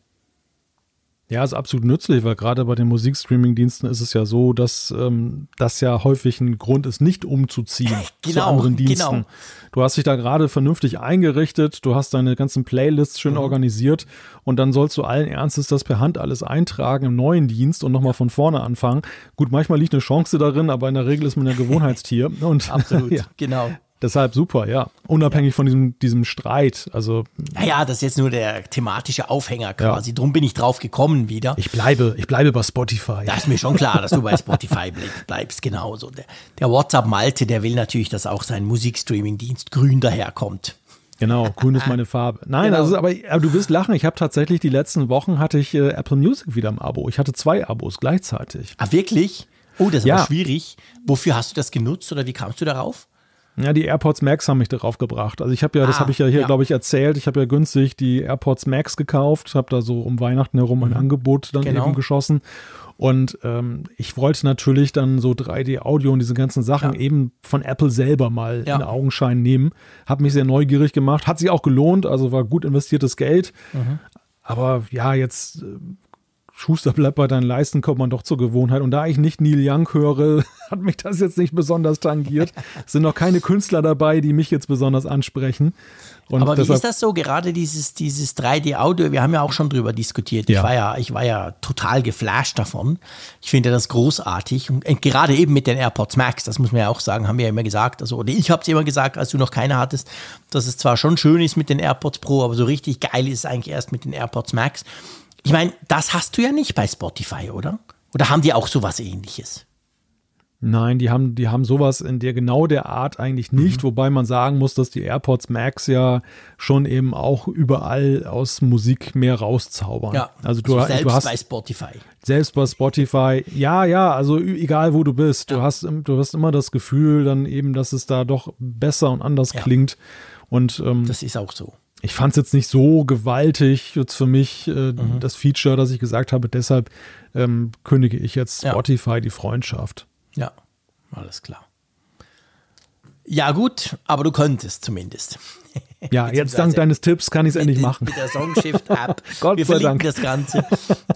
Ja, ist absolut nützlich, weil gerade bei den Musikstreaming-Diensten ist es ja so, dass ähm, das ja häufig ein Grund ist, nicht umzuziehen <laughs> genau, zu anderen Diensten. Genau. Du hast dich da gerade vernünftig eingerichtet, du hast deine ganzen Playlists schön mhm. organisiert und dann sollst du allen Ernstes das per Hand alles eintragen im neuen Dienst und nochmal von vorne anfangen. Gut, manchmal liegt eine Chance darin, aber in der Regel ist man ja Gewohnheitstier. <laughs> Und, absolut, <laughs> ja. genau. Deshalb super, ja. Unabhängig ja. von diesem, diesem Streit. Also. Naja, das ist jetzt nur der thematische Aufhänger quasi. Ja. Drum bin ich drauf gekommen wieder. Ich bleibe, ich bleibe bei Spotify. Da ist mir schon klar, dass du bei Spotify <laughs> bleibst, genauso. Der, der WhatsApp Malte, der will natürlich, dass auch sein Musikstreaming-Dienst grün daherkommt. Genau, grün ist <laughs> meine Farbe. Nein, genau. also, aber, aber, du wirst lachen. Ich habe tatsächlich die letzten Wochen hatte ich äh, Apple Music wieder im Abo. Ich hatte zwei Abos gleichzeitig. Ah, wirklich? Oh, das ist ja. aber schwierig. Wofür hast du das genutzt oder wie kamst du darauf? Ja, die AirPods Max haben mich darauf gebracht. Also ich habe ja, ah, das habe ich ja hier, ja. glaube ich, erzählt. Ich habe ja günstig die AirPods Max gekauft, habe da so um Weihnachten herum ein mhm. Angebot dann genau. eben geschossen. Und ähm, ich wollte natürlich dann so 3D-Audio und diese ganzen Sachen ja. eben von Apple selber mal ja. in Augenschein nehmen. Habe mich sehr neugierig gemacht. Hat sich auch gelohnt, also war gut investiertes Geld. Mhm. Aber ja, jetzt äh, Schuster bleibt bei deinen Leisten, kommt man doch zur Gewohnheit. Und da ich nicht Neil Young höre, <laughs> hat mich das jetzt nicht besonders tangiert. Es sind noch keine Künstler dabei, die mich jetzt besonders ansprechen. Und Aber wie ist das so, gerade dieses, dieses 3D-Audio? Wir haben ja auch schon drüber diskutiert. Ich, ja. War ja, ich war ja total geflasht davon. Ich finde das großartig. Und gerade eben mit den AirPods Max, das muss man ja auch sagen, haben wir ja immer gesagt. Also, oder ich habe es immer gesagt, als du noch keine hattest, dass es zwar schon schön ist mit den AirPods Pro, aber so richtig geil ist es eigentlich erst mit den AirPods Max. Ich meine, das hast du ja nicht bei Spotify, oder? Oder haben die auch sowas ähnliches? Nein, die haben, die haben sowas in der genau der Art eigentlich nicht, mhm. wobei man sagen muss, dass die AirPods Max ja schon eben auch überall aus Musik mehr rauszaubern. Ja, also du, also selbst du hast bei Spotify. Selbst bei Spotify, ja, ja, also egal wo du bist, ja. du hast, du hast immer das Gefühl dann eben, dass es da doch besser und anders ja. klingt. Und ähm, das ist auch so ich fand es jetzt nicht so gewaltig jetzt für mich, äh, mhm. das Feature, dass ich gesagt habe, deshalb ähm, kündige ich jetzt Spotify ja. die Freundschaft. Ja, alles klar. Ja, gut, aber du könntest zumindest. <laughs> Ja, jetzt dank deines Tipps kann ich es endlich machen. Mit der Songshift-App. <laughs> Gott Wir sei verlinken Dank. das Ganze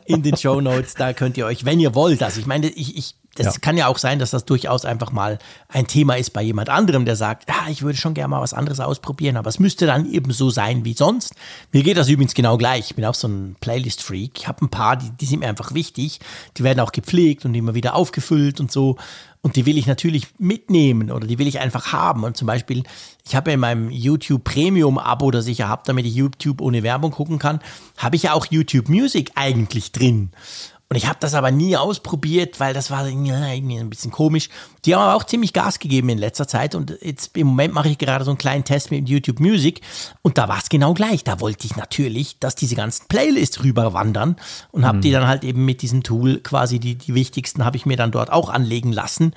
in den Show Notes. Da könnt ihr euch, wenn ihr wollt, also ich meine, ich, ich, das Ja. kann ja auch sein, dass das durchaus einfach mal ein Thema ist bei jemand anderem, der sagt, ja, ich würde schon gerne mal was anderes ausprobieren, aber es müsste dann eben so sein wie sonst. Mir geht das übrigens genau gleich. Ich bin auch so ein Playlist-Freak. Ich habe ein paar, die, die sind mir einfach wichtig. Die werden auch gepflegt und immer wieder aufgefüllt und so. Und die will ich natürlich mitnehmen oder die will ich einfach haben. Und zum Beispiel, ich habe ja in meinem YouTube Premium-Abo, das ich ja habe, damit ich YouTube ohne Werbung gucken kann, habe ich ja auch YouTube Music eigentlich drin. Und ich habe das aber nie ausprobiert, weil das war irgendwie irgendwie ein bisschen komisch. Die haben aber auch ziemlich Gas gegeben in letzter Zeit und jetzt im Moment mache ich gerade so einen kleinen Test mit YouTube Music und da war es genau gleich. Da wollte ich natürlich, dass diese ganzen Playlists rüberwandern und habe die dann halt eben mit diesem Tool quasi die, die wichtigsten habe ich mir dann dort auch anlegen lassen,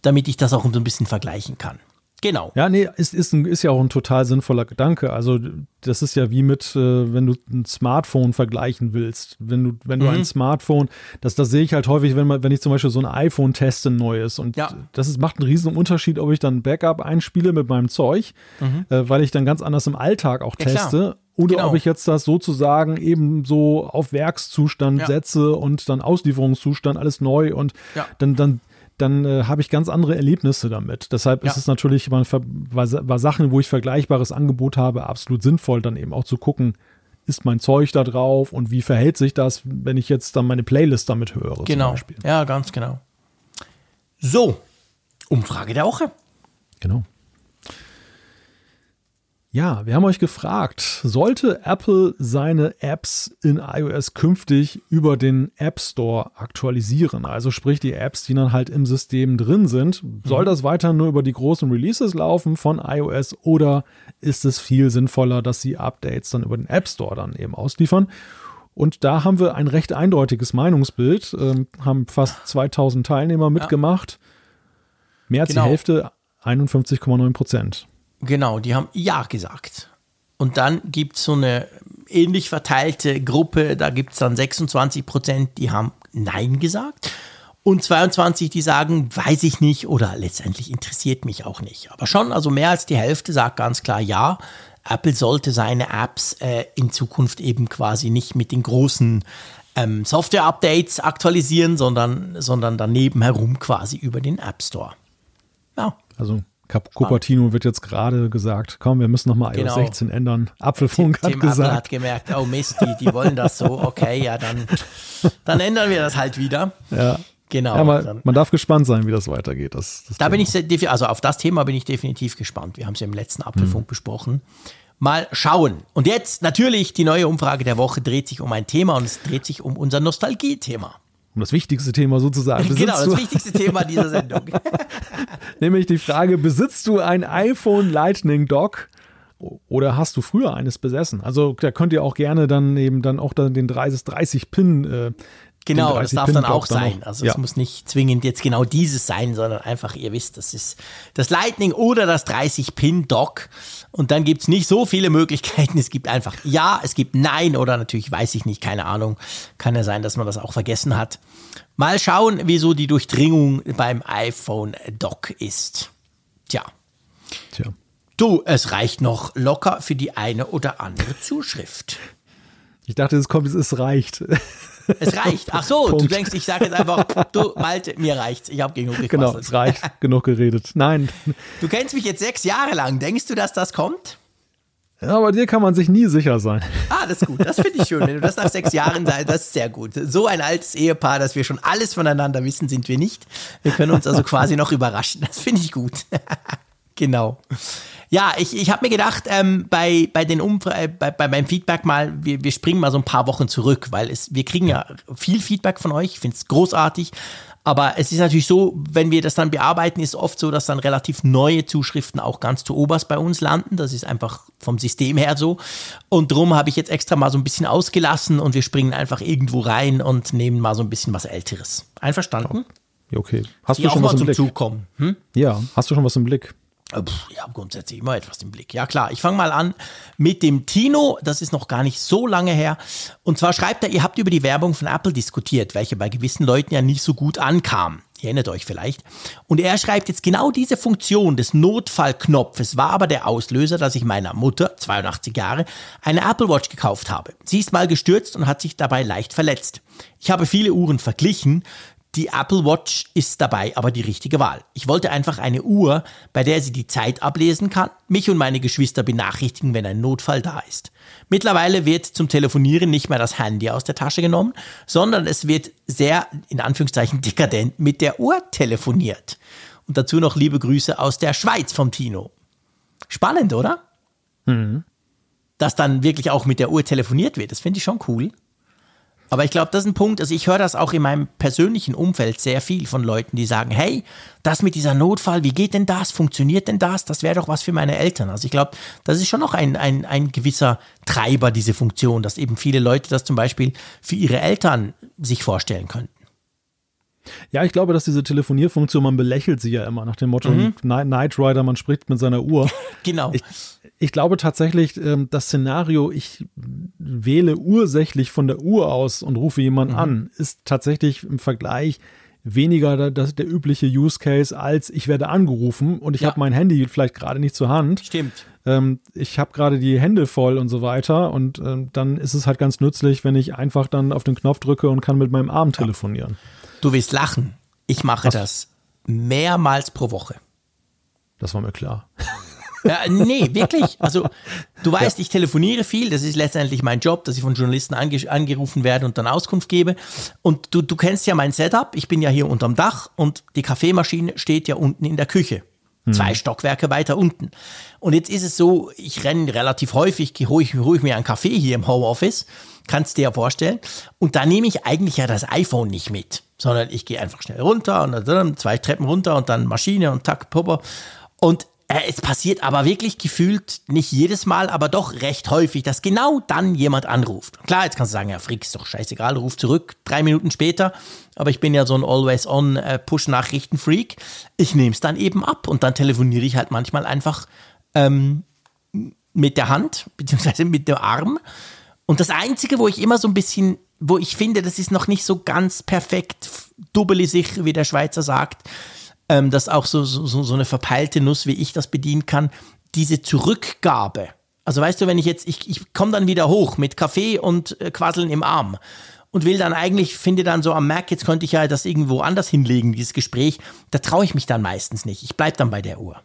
damit ich das auch so ein bisschen vergleichen kann. Genau. Ja, nee, ist, ist, ein, ist ja auch ein total sinnvoller Gedanke. Also, das ist ja wie mit, äh, wenn du ein Smartphone vergleichen willst. Wenn du, wenn du Mhm. ein Smartphone, das, das sehe ich halt häufig, wenn man, wenn ich zum Beispiel so ein iPhone teste, ein neues. Und Ja. das ist, macht einen riesen Unterschied, ob ich dann Backup einspiele mit meinem Zeug, äh, weil ich dann ganz anders im Alltag auch Mhm. Ja, klar. teste. Oder Genau. ob ich jetzt das sozusagen eben so auf Werkszustand Ja. setze und dann Auslieferungszustand, alles neu und Ja. dann, dann, dann äh, habe ich ganz andere Erlebnisse damit. Deshalb ist Ja. es natürlich bei, bei, bei Sachen, wo ich vergleichbares Angebot habe, absolut sinnvoll, dann eben auch zu gucken, ist mein Zeug da drauf und wie verhält sich das, wenn ich jetzt dann meine Playlist damit höre. Genau. Ja, ganz genau. So, Umfrage der Woche. Genau. Ja, wir haben euch gefragt, sollte Apple seine Apps in iOS künftig über den App Store aktualisieren? Also sprich die Apps, die dann halt im System drin sind. Soll das weiter nur über die großen Releases laufen von iOS oder ist es viel sinnvoller, dass sie Updates dann über den App Store dann eben ausliefern? Und da haben wir ein recht eindeutiges Meinungsbild, ähm, haben fast 2000 Teilnehmer mitgemacht. Mehr als Genau. die Hälfte, 51,9 Prozent. Genau, die haben Ja gesagt. Und dann gibt es so eine ähnlich verteilte Gruppe, da gibt es dann 26 Prozent, die haben Nein gesagt. Und 22, die sagen, weiß ich nicht oder letztendlich interessiert mich auch nicht. Aber schon, also mehr als die Hälfte sagt ganz klar Ja. Apple sollte seine Apps äh, in Zukunft eben quasi nicht mit den großen ähm, Software-Updates aktualisieren, sondern, sondern daneben herum quasi über den App Store. Ja, Also Cupertino wird jetzt gerade gesagt, komm, wir müssen nochmal iOS Genau. 16 ändern. Apfelfunk hat Tim Apple gesagt. hat gemerkt, oh Mist, die, die wollen das so, okay, ja, dann, dann ändern wir das halt wieder. ja. Genau. Ja, man, man darf gespannt sein, wie das weitergeht. Das, das da bin ich, sehr, also auf das Thema bin ich definitiv gespannt. Wir haben es ja im letzten Apfelfunk besprochen. Mal schauen. Und jetzt natürlich die neue Umfrage der Woche dreht sich um ein Thema und es dreht sich um unser Nostalgie-Thema. Um das wichtigste Thema sozusagen. <laughs> Genau, das du, wichtigste Thema dieser Sendung. <laughs> nämlich die Frage, besitzt du ein iPhone Lightning Dock oder hast du früher eines besessen? Also da könnt ihr auch gerne dann eben dann auch dann den 30, 30 Pin äh, Genau, das 30 darf Pin dann auch dann sein. noch- Also ja. es muss nicht zwingend jetzt genau dieses sein, sondern einfach, ihr wisst, das ist das Lightning oder das 30-Pin-Dock. Und dann gibt's nicht so viele Möglichkeiten. Es gibt einfach Ja, es gibt Nein oder natürlich weiß ich nicht, keine Ahnung. Kann ja sein, dass man das auch vergessen hat. Mal schauen, wieso die Durchdringung beim iPhone-Dock ist. Tja. Tja. Du, es reicht noch locker für die eine oder andere Zuschrift. Ich dachte, es kommt, es reicht. Es reicht. Ach so, du denkst, ich sage jetzt einfach, du, Malte, mir reicht's. Ich habe genug genau, gequasselt. es reicht. Genug geredet. Nein. Du kennst mich jetzt sechs Jahre lang. Denkst du, dass das kommt? Ja, aber dir kann man sich nie sicher sein. Ah, das ist gut. Das finde ich schön. Wenn du das nach sechs Jahren sagst, das ist sehr gut. So ein altes Ehepaar, dass wir schon alles voneinander wissen, sind wir nicht. Wir können uns also quasi noch überraschen. Das finde ich gut. Genau. Ja, ich, ich habe mir gedacht, ähm, bei, bei, den Umfra äh, bei, bei meinem Feedback mal, wir, wir springen mal so ein paar Wochen zurück, weil es, wir kriegen ja viel Feedback von euch. Ich finde es großartig. Aber es ist natürlich so, wenn wir das dann bearbeiten, ist oft so, dass dann relativ neue Zuschriften auch ganz zu oberst bei uns landen. Das ist einfach vom System her so. Und drum habe ich jetzt extra mal so ein bisschen ausgelassen und wir springen einfach irgendwo rein und nehmen mal so ein bisschen was Älteres. Einverstanden? Ja, okay. Hast Die du schon was im Blick? Hm? Ja, hast du schon was im Blick? Ich habe grundsätzlich immer etwas im Blick. Ja klar, ich fange mal an mit dem Tino. Das ist noch gar nicht so lange her. Und zwar schreibt er, ihr habt über die Werbung von Apple diskutiert, welche bei gewissen Leuten ja nicht so gut ankam. Ihr erinnert euch vielleicht. Und er schreibt jetzt genau diese Funktion des Notfallknopfes war aber der Auslöser, dass ich meiner Mutter, 82 Jahre, eine Apple Watch gekauft habe. Sie ist mal gestürzt und hat sich dabei leicht verletzt. Ich habe viele Uhren verglichen die Apple Watch ist dabei aber die richtige Wahl. Ich wollte einfach eine Uhr, bei der sie die Zeit ablesen kann, mich und meine Geschwister benachrichtigen, wenn ein Notfall da ist. Mittlerweile wird zum Telefonieren nicht mehr das Handy aus der Tasche genommen, sondern es wird sehr, in Anführungszeichen, dekadent mit der Uhr telefoniert. Und dazu noch liebe Grüße aus der Schweiz vom Tino. Spannend, oder? Mhm. Dass dann wirklich auch mit der Uhr telefoniert wird. Das finde ich schon cool. Aber ich glaube, das ist ein Punkt, also ich höre das auch in meinem persönlichen Umfeld sehr viel von Leuten, die sagen, hey, das mit dieser Notfall, wie geht denn das? Funktioniert denn das? Das wäre doch was für meine Eltern. Also ich glaube, das ist schon noch ein, ein, ein gewisser Treiber, diese Funktion, dass eben viele Leute das zum Beispiel für ihre Eltern sich vorstellen könnten. Ja, ich glaube, dass diese Telefonierfunktion, man belächelt sie ja immer nach dem Motto mhm. Night Rider, man spricht mit seiner Uhr. <laughs> genau. Ich, ich glaube tatsächlich, ähm, das Szenario, ich wähle ursächlich von der Uhr aus und rufe jemanden mhm. an, ist tatsächlich im Vergleich weniger das, der übliche Use Case, als ich werde angerufen und ich ja. habe mein Handy vielleicht gerade nicht zur Hand. Stimmt. Ähm, ich habe gerade die Hände voll und so weiter und ähm, dann ist es halt ganz nützlich, wenn ich einfach dann auf den Knopf drücke und kann mit meinem Arm ja. telefonieren. Du wirst lachen. Ich mache Was? das mehrmals pro Woche. Das war mir klar. Ja, nee, wirklich. Also du weißt, ja. ich telefoniere viel, das ist letztendlich mein Job, dass ich von Journalisten ange angerufen werde und dann Auskunft gebe. Und du, du kennst ja mein Setup, ich bin ja hier unterm Dach und die Kaffeemaschine steht ja unten in der Küche. Hm. Zwei Stockwerke weiter unten. Und jetzt ist es so, ich renne relativ häufig, hole ich, hol ich mir einen Kaffee hier im Homeoffice, kannst dir ja vorstellen. Und da nehme ich eigentlich ja das iPhone nicht mit, sondern ich gehe einfach schnell runter und dann zwei Treppen runter und dann Maschine und tack, Pupper. Und äh, es passiert aber wirklich gefühlt nicht jedes Mal, aber doch recht häufig, dass genau dann jemand anruft. Klar, jetzt kannst du sagen, ja, Frick, ist doch scheißegal, ruf zurück, drei Minuten später. Aber ich bin ja so ein Always-on äh. Ich nehme es dann eben ab und dann telefoniere ich halt manchmal einfach ähm, mit der Hand, <laughs> beziehungsweise mit dem Arm. Und das Einzige, wo ich immer so ein bisschen, wo ich finde, das ist noch nicht so ganz perfekt, sicher, wie der Schweizer sagt, ähm, dass auch so, so, so eine verpeilte Nuss, wie ich das bedienen kann, diese Zurückgabe. Also weißt du, wenn ich jetzt, ich, ich komme dann wieder hoch mit Kaffee und äh, Quasseln im Arm und will dann eigentlich, finde dann so am Mac, jetzt könnte ich ja das irgendwo anders hinlegen, dieses Gespräch, da traue ich mich dann meistens nicht. Ich bleibe dann bei der Uhr.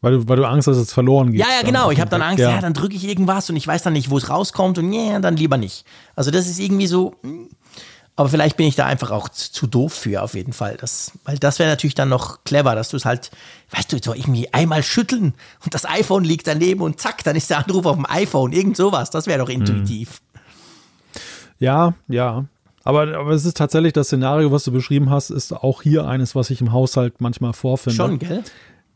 Weil du, weil du Angst hast, dass es verloren geht. Ja, ja, genau. Ich habe dann Angst, ja, ja dann drücke ich irgendwas und ich weiß dann nicht, wo es rauskommt und ja, dann lieber nicht. Also das ist irgendwie so, hm, aber vielleicht bin ich da einfach auch zu, zu doof für, auf jeden Fall. Das, weil das wäre natürlich dann noch clever, dass du es halt, weißt du, so irgendwie einmal schütteln und das iPhone liegt daneben und zack, dann ist der Anruf auf dem iPhone. Irgend sowas. Das wäre doch mhm. intuitiv. Ja, ja. Aber, aber es ist tatsächlich das Szenario, was du beschrieben hast, ist auch hier eines, was ich im Haushalt manchmal vorfinde. Schon, gell?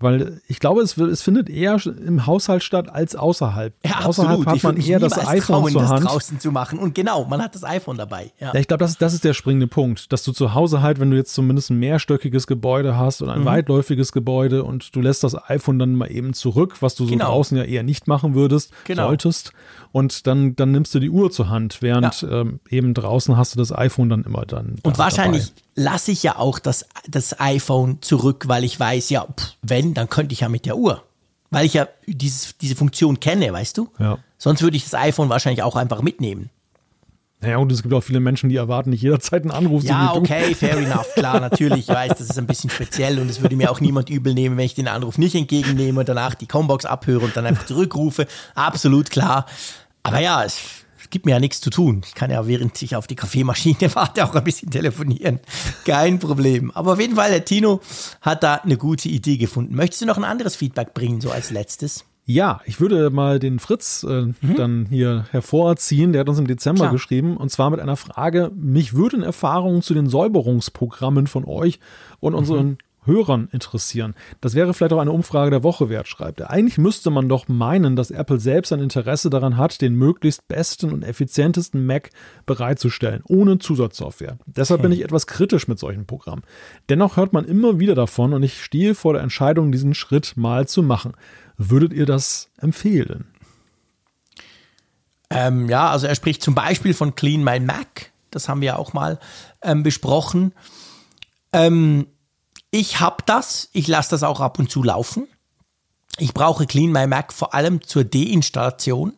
Weil ich glaube, es, es findet eher im Haushalt statt als außerhalb. Ja, außerhalb absolut. hat man eher das iPhone trauen, zur Hand. Das draußen zu machen. Und genau, man hat das iPhone dabei. Ja, ja ich glaube, das, das ist der springende Punkt, dass du zu Hause halt, wenn du jetzt zumindest ein mehrstöckiges Gebäude hast oder ein mhm. weitläufiges Gebäude und du lässt das iPhone dann mal eben zurück, was du so genau. draußen ja eher nicht machen würdest, genau. solltest. Und dann, dann nimmst du die Uhr zur Hand, während ja. ähm, eben draußen hast du das iPhone dann immer dann. Und wahrscheinlich lasse ich ja auch das, das iPhone zurück, weil ich weiß, ja, pff, wenn, dann könnte ich ja mit der Uhr. Weil ich ja dieses, diese Funktion kenne, weißt du? Ja. Sonst würde ich das iPhone wahrscheinlich auch einfach mitnehmen. Naja, und es gibt auch viele Menschen, die erwarten nicht jederzeit einen Anruf. Ja, so okay, fair enough. Klar, natürlich, ich weiß, das ist ein bisschen speziell und es würde mir auch niemand übel nehmen, wenn ich den Anruf nicht entgegennehme und danach die Combox abhöre und dann einfach zurückrufe. Absolut klar. Aber ja, es gibt mir ja nichts zu tun. Ich kann ja, während ich auf die Kaffeemaschine <laughs> warte, auch ein bisschen telefonieren. Kein Problem. Aber auf jeden Fall, der Tino hat da eine gute Idee gefunden. Möchtest du noch ein anderes Feedback bringen, so als letztes? Ja, ich würde mal den Fritz äh, mhm. dann hier hervorziehen. Der hat uns im Dezember Klar. geschrieben und zwar mit einer Frage: Mich würden Erfahrungen zu den Säuberungsprogrammen von euch und unseren mhm. Hörern interessieren. Das wäre vielleicht auch eine Umfrage der Woche wert, schreibt er. Eigentlich müsste man doch meinen, dass Apple selbst ein Interesse daran hat, den möglichst besten und effizientesten Mac bereitzustellen, ohne Zusatzsoftware. Deshalb okay. bin ich etwas kritisch mit solchen Programmen. Dennoch hört man immer wieder davon und ich stehe vor der Entscheidung, diesen Schritt mal zu machen. Würdet ihr das empfehlen? Ähm, ja, also er spricht zum Beispiel von Clean My Mac. Das haben wir auch mal ähm, besprochen. Ähm, ich habe das, ich lasse das auch ab und zu laufen. Ich brauche Clean My Mac vor allem zur Deinstallation.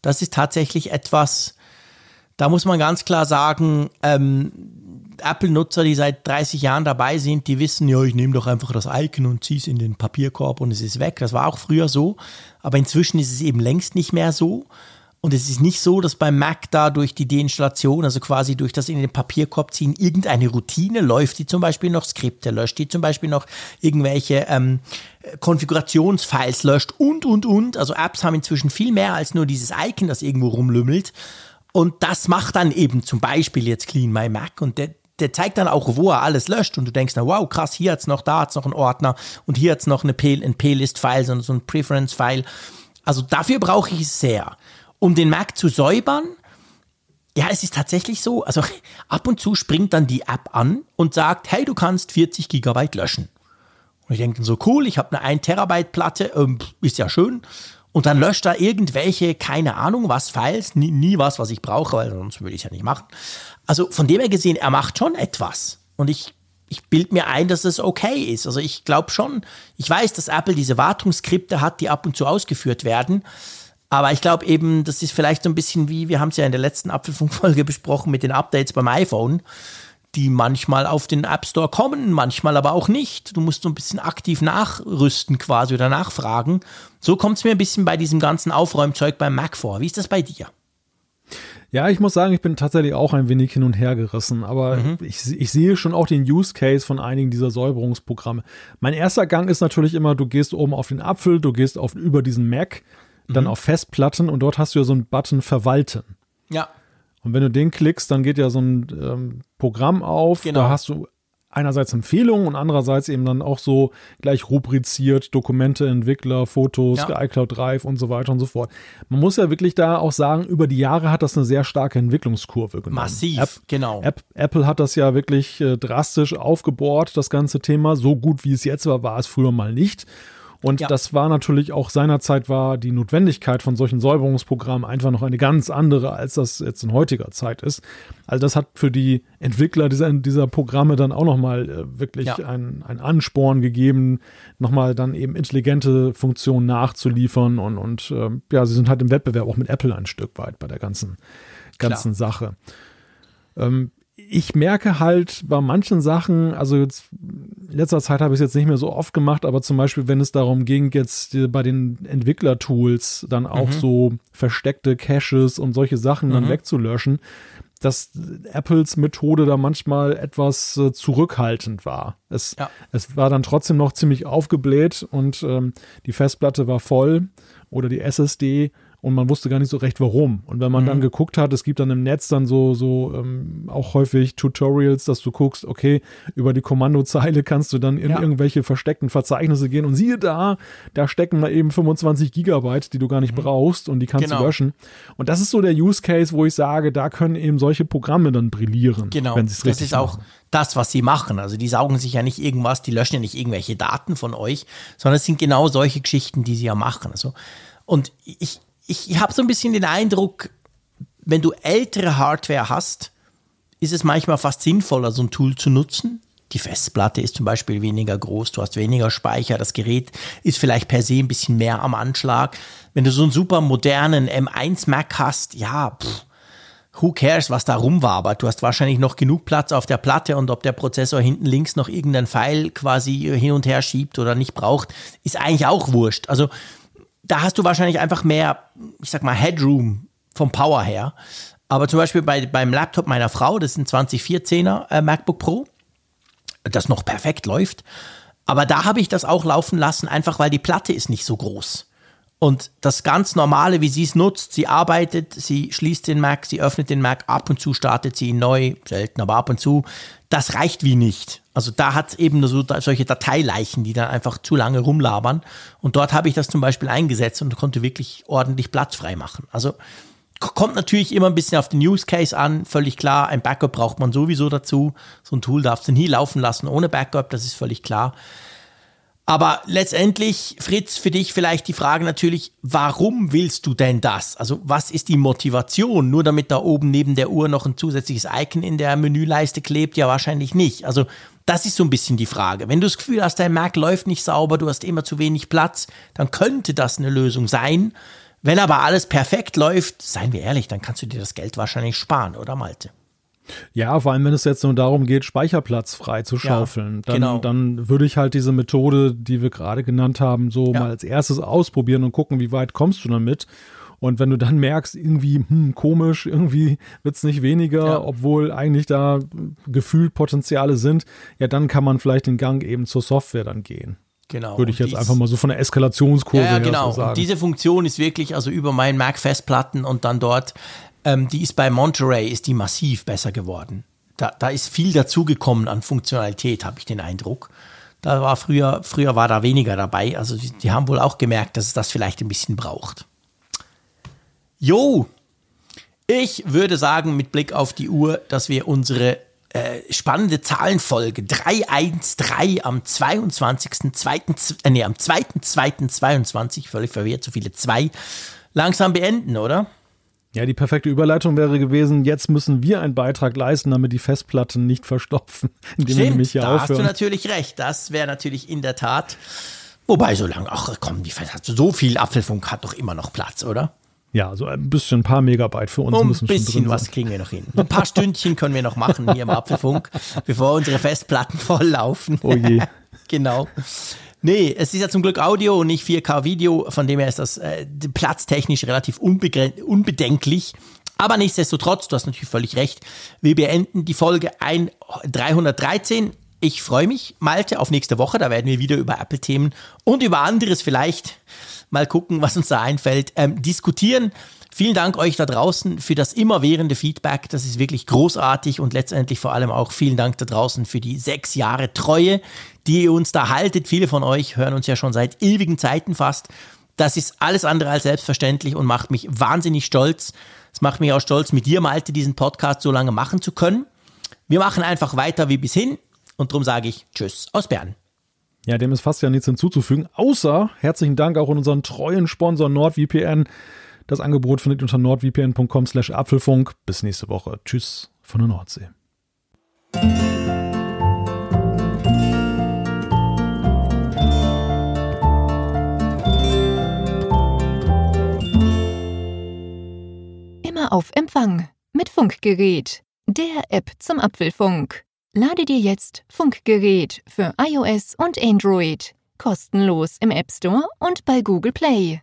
Das ist tatsächlich etwas, da muss man ganz klar sagen, ähm, Apple-Nutzer, die seit 30 Jahren dabei sind, die wissen, ja, ich nehme doch einfach das Icon und ziehe es in den Papierkorb und es ist weg. Das war auch früher so. Aber inzwischen ist es eben längst nicht mehr so. Und es ist nicht so, dass beim Mac da durch die Deinstallation, also quasi durch das in den Papierkorb ziehen, irgendeine Routine läuft, die zum Beispiel noch Skripte löscht, die zum Beispiel noch irgendwelche ähm, Konfigurationsfiles löscht und, und, und. Also Apps haben inzwischen viel mehr als nur dieses Icon, das irgendwo rumlümmelt. Und das macht dann eben zum Beispiel jetzt Clean My Mac und der, der zeigt dann auch, wo er alles löscht und du denkst, na wow, krass, hier hat's noch, da hat's noch einen Ordner und hier hat's noch eine P ein P-List-File, so, so ein Preference-File. Also dafür brauche ich es sehr um den Mac zu säubern, ja, es ist tatsächlich so. Also <laughs> ab und zu springt dann die App an und sagt, hey, du kannst 40 Gigabyte löschen. Und ich denke dann so, cool, ich habe eine 1 Terabyte Platte, ähm, ist ja schön. Und dann löscht er irgendwelche, keine Ahnung, was Files, nie, nie was, was ich brauche, weil sonst würde ich es ja nicht machen. Also von dem her gesehen, er macht schon etwas. Und ich, ich bild mir ein, dass es okay ist. Also ich glaube schon, ich weiß, dass Apple diese Wartungsskripte hat, die ab und zu ausgeführt werden. Aber ich glaube eben, das ist vielleicht so ein bisschen wie, wir haben es ja in der letzten Apfelfunkfolge <laughs> besprochen mit den Updates beim iPhone, die manchmal auf den App Store kommen, manchmal aber auch nicht. Du musst so ein bisschen aktiv nachrüsten quasi oder nachfragen. So kommt es mir ein bisschen bei diesem ganzen Aufräumzeug beim Mac vor. Wie ist das bei dir? Ja, ich muss sagen, ich bin tatsächlich auch ein wenig hin und her gerissen, aber mhm. ich, ich sehe schon auch den Use Case von einigen dieser Säuberungsprogramme. Mein erster Gang ist natürlich immer, du gehst oben auf den Apfel, du gehst auf, über diesen Mac, dann mhm. auf Festplatten und dort hast du ja so einen Button Verwalten. Ja. Und wenn du den klickst, dann geht ja so ein ähm, Programm auf. Genau. Da hast du einerseits Empfehlungen und andererseits eben dann auch so gleich rubriziert Dokumente, Entwickler, Fotos, ja. iCloud Drive und so weiter und so fort. Man muss ja wirklich da auch sagen, über die Jahre hat das eine sehr starke Entwicklungskurve genommen. Massiv, App, genau. App, Apple hat das ja wirklich äh, drastisch aufgebohrt, das ganze Thema. So gut wie es jetzt war, war es früher mal nicht. Und ja. das war natürlich auch seinerzeit war die Notwendigkeit von solchen Säuberungsprogrammen einfach noch eine ganz andere, als das jetzt in heutiger Zeit ist. Also das hat für die Entwickler dieser, dieser Programme dann auch nochmal äh, wirklich ja. einen, einen Ansporn gegeben, nochmal dann eben intelligente Funktionen nachzuliefern und, und äh, ja, sie sind halt im Wettbewerb auch mit Apple ein Stück weit bei der ganzen, ganzen Klar. Sache. Ähm, ich merke halt bei manchen Sachen, also jetzt in letzter Zeit habe ich es jetzt nicht mehr so oft gemacht, aber zum Beispiel, wenn es darum ging, jetzt bei den Entwicklertools dann auch mhm. so versteckte Caches und solche Sachen mhm. dann wegzulöschen, dass Apples Methode da manchmal etwas äh, zurückhaltend war. Es, ja. es war dann trotzdem noch ziemlich aufgebläht und ähm, die Festplatte war voll oder die SSD und man wusste gar nicht so recht warum. Und wenn man mhm. dann geguckt hat, es gibt dann im Netz dann so, so ähm, auch häufig Tutorials, dass du guckst, okay, über die Kommandozeile <laughs> kannst du dann in ja. irgendwelche versteckten Verzeichnisse gehen und siehe da, da stecken mal eben 25 Gigabyte, die du gar nicht mhm. brauchst und die kannst genau. du löschen. Und das ist so der Use Case, wo ich sage, da können eben solche Programme dann brillieren. Genau, wenn das ist auch das, was sie machen. Also die saugen sich ja nicht irgendwas, die löschen ja nicht irgendwelche Daten von euch, sondern es sind genau solche Geschichten, die sie ja machen. Also, und ich, ich, ich habe so ein bisschen den Eindruck, wenn du ältere Hardware hast, ist es manchmal fast sinnvoller, so ein Tool zu nutzen. Die Festplatte ist zum Beispiel weniger groß, du hast weniger Speicher, das Gerät ist vielleicht per se ein bisschen mehr am Anschlag. Wenn du so einen super modernen M1 Mac hast, ja, pff, who cares, was da rum war, aber du hast wahrscheinlich noch genug Platz auf der Platte und ob der Prozessor hinten links noch irgendeinen Pfeil quasi hin und her schiebt oder nicht braucht, ist eigentlich auch wurscht. Also da hast du wahrscheinlich einfach mehr, ich sag mal, Headroom vom Power her. Aber zum Beispiel bei, beim Laptop meiner Frau, das ist ein 2014er äh, MacBook Pro, das noch perfekt läuft. Aber da habe ich das auch laufen lassen, einfach weil die Platte ist nicht so groß. Und das ganz Normale, wie sie es nutzt, sie arbeitet, sie schließt den Mac, sie öffnet den Mac, ab und zu startet sie ihn neu, selten, aber ab und zu, das reicht wie nicht. Also da hat es eben so solche Dateileichen, die dann einfach zu lange rumlabern. Und dort habe ich das zum Beispiel eingesetzt und konnte wirklich ordentlich Platz frei machen. Also kommt natürlich immer ein bisschen auf den Use Case an, völlig klar. Ein Backup braucht man sowieso dazu. So ein Tool darfst du nie laufen lassen ohne Backup, das ist völlig klar. Aber letztendlich, Fritz, für dich vielleicht die Frage natürlich, warum willst du denn das? Also was ist die Motivation? Nur damit da oben neben der Uhr noch ein zusätzliches Icon in der Menüleiste klebt? Ja, wahrscheinlich nicht. Also das ist so ein bisschen die Frage. Wenn du das Gefühl hast, dein Mac läuft nicht sauber, du hast immer zu wenig Platz, dann könnte das eine Lösung sein. Wenn aber alles perfekt läuft, seien wir ehrlich, dann kannst du dir das Geld wahrscheinlich sparen, oder Malte? Ja, vor allem wenn es jetzt nur darum geht, Speicherplatz frei zu schaufeln, ja, dann, genau. dann würde ich halt diese Methode, die wir gerade genannt haben, so ja. mal als erstes ausprobieren und gucken, wie weit kommst du damit. Und wenn du dann merkst, irgendwie, hm, komisch, irgendwie wird es nicht weniger, ja. obwohl eigentlich da gefühlt Potenziale sind, ja, dann kann man vielleicht den Gang eben zur Software dann gehen. Genau. Würde ich jetzt dies, einfach mal so von der Eskalationskurve ja, ja, genau. So sagen. Und diese Funktion ist wirklich also über meinen Mac-Festplatten und dann dort ähm, die ist bei Monterey, ist die massiv besser geworden. Da, da ist viel dazugekommen an Funktionalität, habe ich den Eindruck. Da war früher, früher war da weniger dabei. Also die, die haben wohl auch gemerkt, dass es das vielleicht ein bisschen braucht. Jo, ich würde sagen, mit Blick auf die Uhr, dass wir unsere äh, spannende Zahlenfolge 313 am 22.02. Äh, nee, am 2.2.22, völlig verwirrt, so viele zwei, langsam beenden, oder? Ja, die perfekte Überleitung wäre gewesen, jetzt müssen wir einen Beitrag leisten, damit die Festplatten nicht verstopfen, <laughs> indem Stimmt, wir nämlich hier da aufhören. hast du natürlich recht. Das wäre natürlich in der Tat. Wobei, so lange, ach komm, die Festplatte, so viel Apfelfunk hat doch immer noch Platz, oder? Ja, so ein bisschen, ein paar Megabyte für uns um müssen schon Ein bisschen was kriegen wir noch hin. Ein paar Stündchen können wir noch machen hier im Apfelfunk, <laughs> bevor unsere Festplatten volllaufen. Oh je. <laughs> genau. Nee, es ist ja zum Glück Audio und nicht 4K-Video, von dem her ist das äh, platztechnisch relativ unbedenklich. Aber nichtsdestotrotz, du hast natürlich völlig recht, wir beenden die Folge 313. Ich freue mich, Malte, auf nächste Woche. Da werden wir wieder über Apple-Themen und über anderes vielleicht mal gucken, was uns da einfällt, ähm, diskutieren. Vielen Dank euch da draußen für das immerwährende Feedback. Das ist wirklich großartig und letztendlich vor allem auch vielen Dank da draußen für die sechs Jahre Treue, die ihr uns da haltet. Viele von euch hören uns ja schon seit ewigen Zeiten fast. Das ist alles andere als selbstverständlich und macht mich wahnsinnig stolz. Es macht mich auch stolz, mit dir, Malte, diesen Podcast so lange machen zu können. Wir machen einfach weiter wie bishin und darum sage ich Tschüss aus Bern. Ja, dem ist fast ja nichts hinzuzufügen, außer herzlichen Dank auch an unseren treuen Sponsor NordVPN. Das Angebot findet ihr unter nordvpn.com slash Apfelfunk. Bis nächste Woche. Tschüss von der Nordsee. Immer auf Empfang mit Funkgerät, der App zum Apfelfunk. Lade dir jetzt Funkgerät für iOS und Android kostenlos im App Store und bei Google Play.